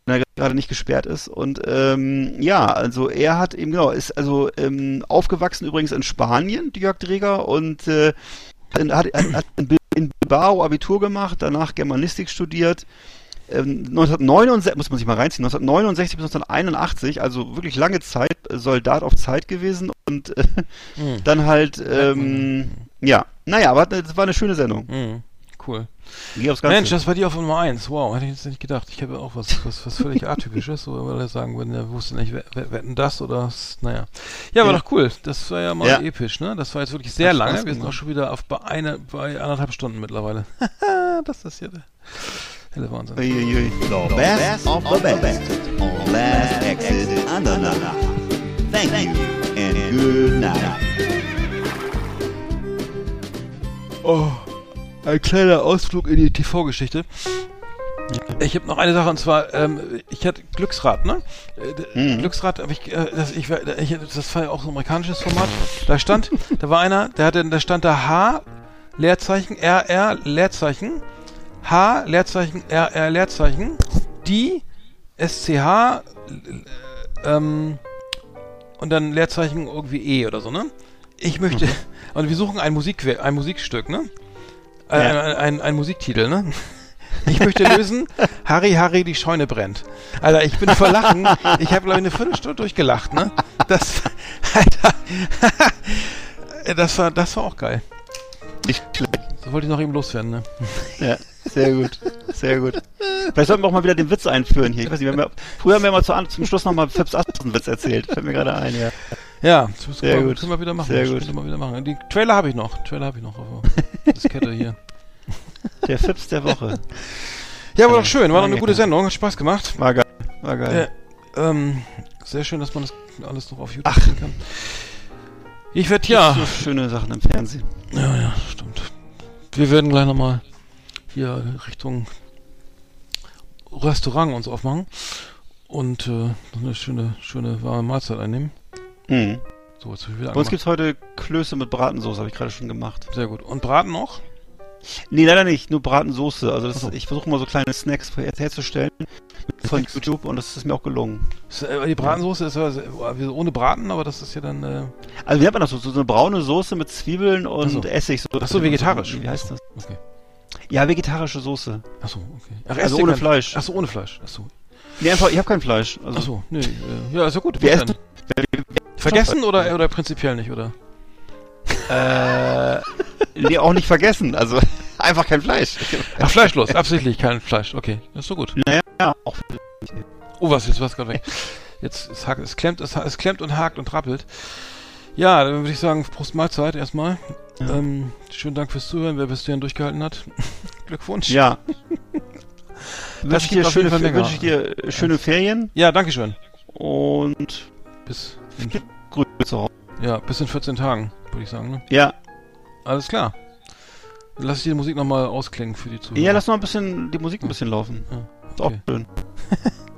Wenn er gerade nicht gesperrt ist. Und ähm, ja, also er hat eben, genau, ist also ähm, aufgewachsen übrigens in Spanien, Jörg Dreger, und äh, hat, hat, hat in Bil- in Bilbao Abitur gemacht, danach Germanistik studiert. Ähm, 1969, muss man sich mal reinziehen, 1969 bis 1981, also wirklich lange Zeit, äh, Soldat auf Zeit gewesen und äh, Mhm. dann halt, ähm, ja, naja, aber das war eine schöne Sendung. Mhm. Cool. Mensch, das war die auf Nummer 1. Wow, hätte ich jetzt nicht gedacht. Ich habe auch was, was, was völlig atypisches, so weil er sagen würden, er wusste nicht, wer, wer, wetten das oder naja. Ja, war Ja. doch cool. Das war ja mal Ja. episch, ne? Das war jetzt wirklich sehr lange. Wir sind auch schon wieder auf bei eine, bei anderthalb Stunden mittlerweile. das ist ja der helle Wahnsinn. The best of the best on Last Exit Andernach. Thank you and good night. Oh, ein kleiner Ausflug in die TV-Geschichte. Ich habe noch eine Sache und zwar, ähm, ich hatte Glücksrad, ne? Äh, Mhm. Glücksrad, hab ich, äh, das, ich, war- ich, das war ja auch so ein amerikanisches Format. Da stand, da war einer, der hatte, da stand da H, Leerzeichen, RR, Leerzeichen, H, Leerzeichen, RR, Leerzeichen, die, SCH, äh, ähm, und dann Leerzeichen irgendwie E oder so, ne? Ich möchte, und wir suchen ein, Musik, ein Musikstück, ne? Äh, Ja. ein, ein, ein Musiktitel, ne? Ich möchte lösen, Harry, Harry, die Scheune brennt. Alter, ich bin vor Lachen. Ich habe, glaube ich, eine Viertelstunde durchgelacht, ne? Das, Alter, das war, das war auch geil. Nicht schlecht. So wollte ich noch eben loswerden, ne? Ja, sehr gut. Sehr gut. Vielleicht sollten wir auch mal wieder den Witz einführen hier. Ich weiß nicht, wir haben ja, früher haben wir mal zu, zum Schluss nochmal Fips Asmussen Witz erzählt. Fällt mir gerade ein, ja. Ja, das Sehr können, wir- gut. können wir wieder machen. Sehr Das gut. können wir wieder machen. Die Trailer habe ich noch. Trailer habe ich noch auf der Diskette hier. Der Fips der Woche. Ja, war doch schön. War doch eine gute Sendung. Hat Spaß gemacht. War geil. War geil. Ja, ähm, sehr schön, dass man das alles noch auf YouTube sehen kann. Ich werde ja. So schöne Sachen im Fernsehen. Ja, ja, stimmt. Wir werden gleich nochmal hier Richtung Restaurant uns aufmachen und äh, noch eine schöne, schöne warme Mahlzeit einnehmen. Mhm. So, jetzt ich wieder Bei uns angemacht. gibt's heute Klöße mit Bratensoße, habe ich gerade schon gemacht. Sehr gut. Und Braten noch? Nee, leider nicht, nur Bratensoße. Also das, so. ich versuche mal so kleine Snacks her- herzustellen von YouTube und das ist mir auch gelungen. Äh, die Bratensoße ist ja äh, ohne Braten, aber das ist ja dann. Äh, Also wie nennt man das so? So eine braune Soße mit Zwiebeln und Ach so. Essig. So, Ach so, vegetarisch. Wie heißt das? okay. Ja, vegetarische Soße. Achso, okay. Ach, Also ohne kein- Fleisch. Achso, ohne Fleisch. Achso. Nee, einfach, ich habe kein Fleisch. Also, Achso, nee. Äh, ja, ist ja gut. Wir essen-? Vergessen oder, oder prinzipiell nicht, oder? Äh, nee, auch nicht vergessen. Also einfach kein Fleisch. Ach, fleischlos. Absichtlich kein Fleisch. Okay, das ist so gut. Naja, auch. Oh, was, jetzt war's gerade weg. Jetzt, es, hakt, es, klemmt, es, es klemmt und hakt und rappelt. Ja, dann würde ich sagen, Prost Mahlzeit erstmal. Ja. Ähm, schönen Dank fürs Zuhören, wer bis hierhin durchgehalten hat. Glückwunsch. Ja. Wünsche ich dir, schöne, ich dir Ferien Ja, Dankeschön. und Bis Grüße Hause. ja, bis in 14 Tagen, würde ich sagen. Ne? Ja. Alles klar. Dann lass ich die Musik nochmal ausklingen für die Zuhörer. Ja, lass noch ein bisschen die Musik ein bisschen laufen. Ja, Ist auch okay. schön.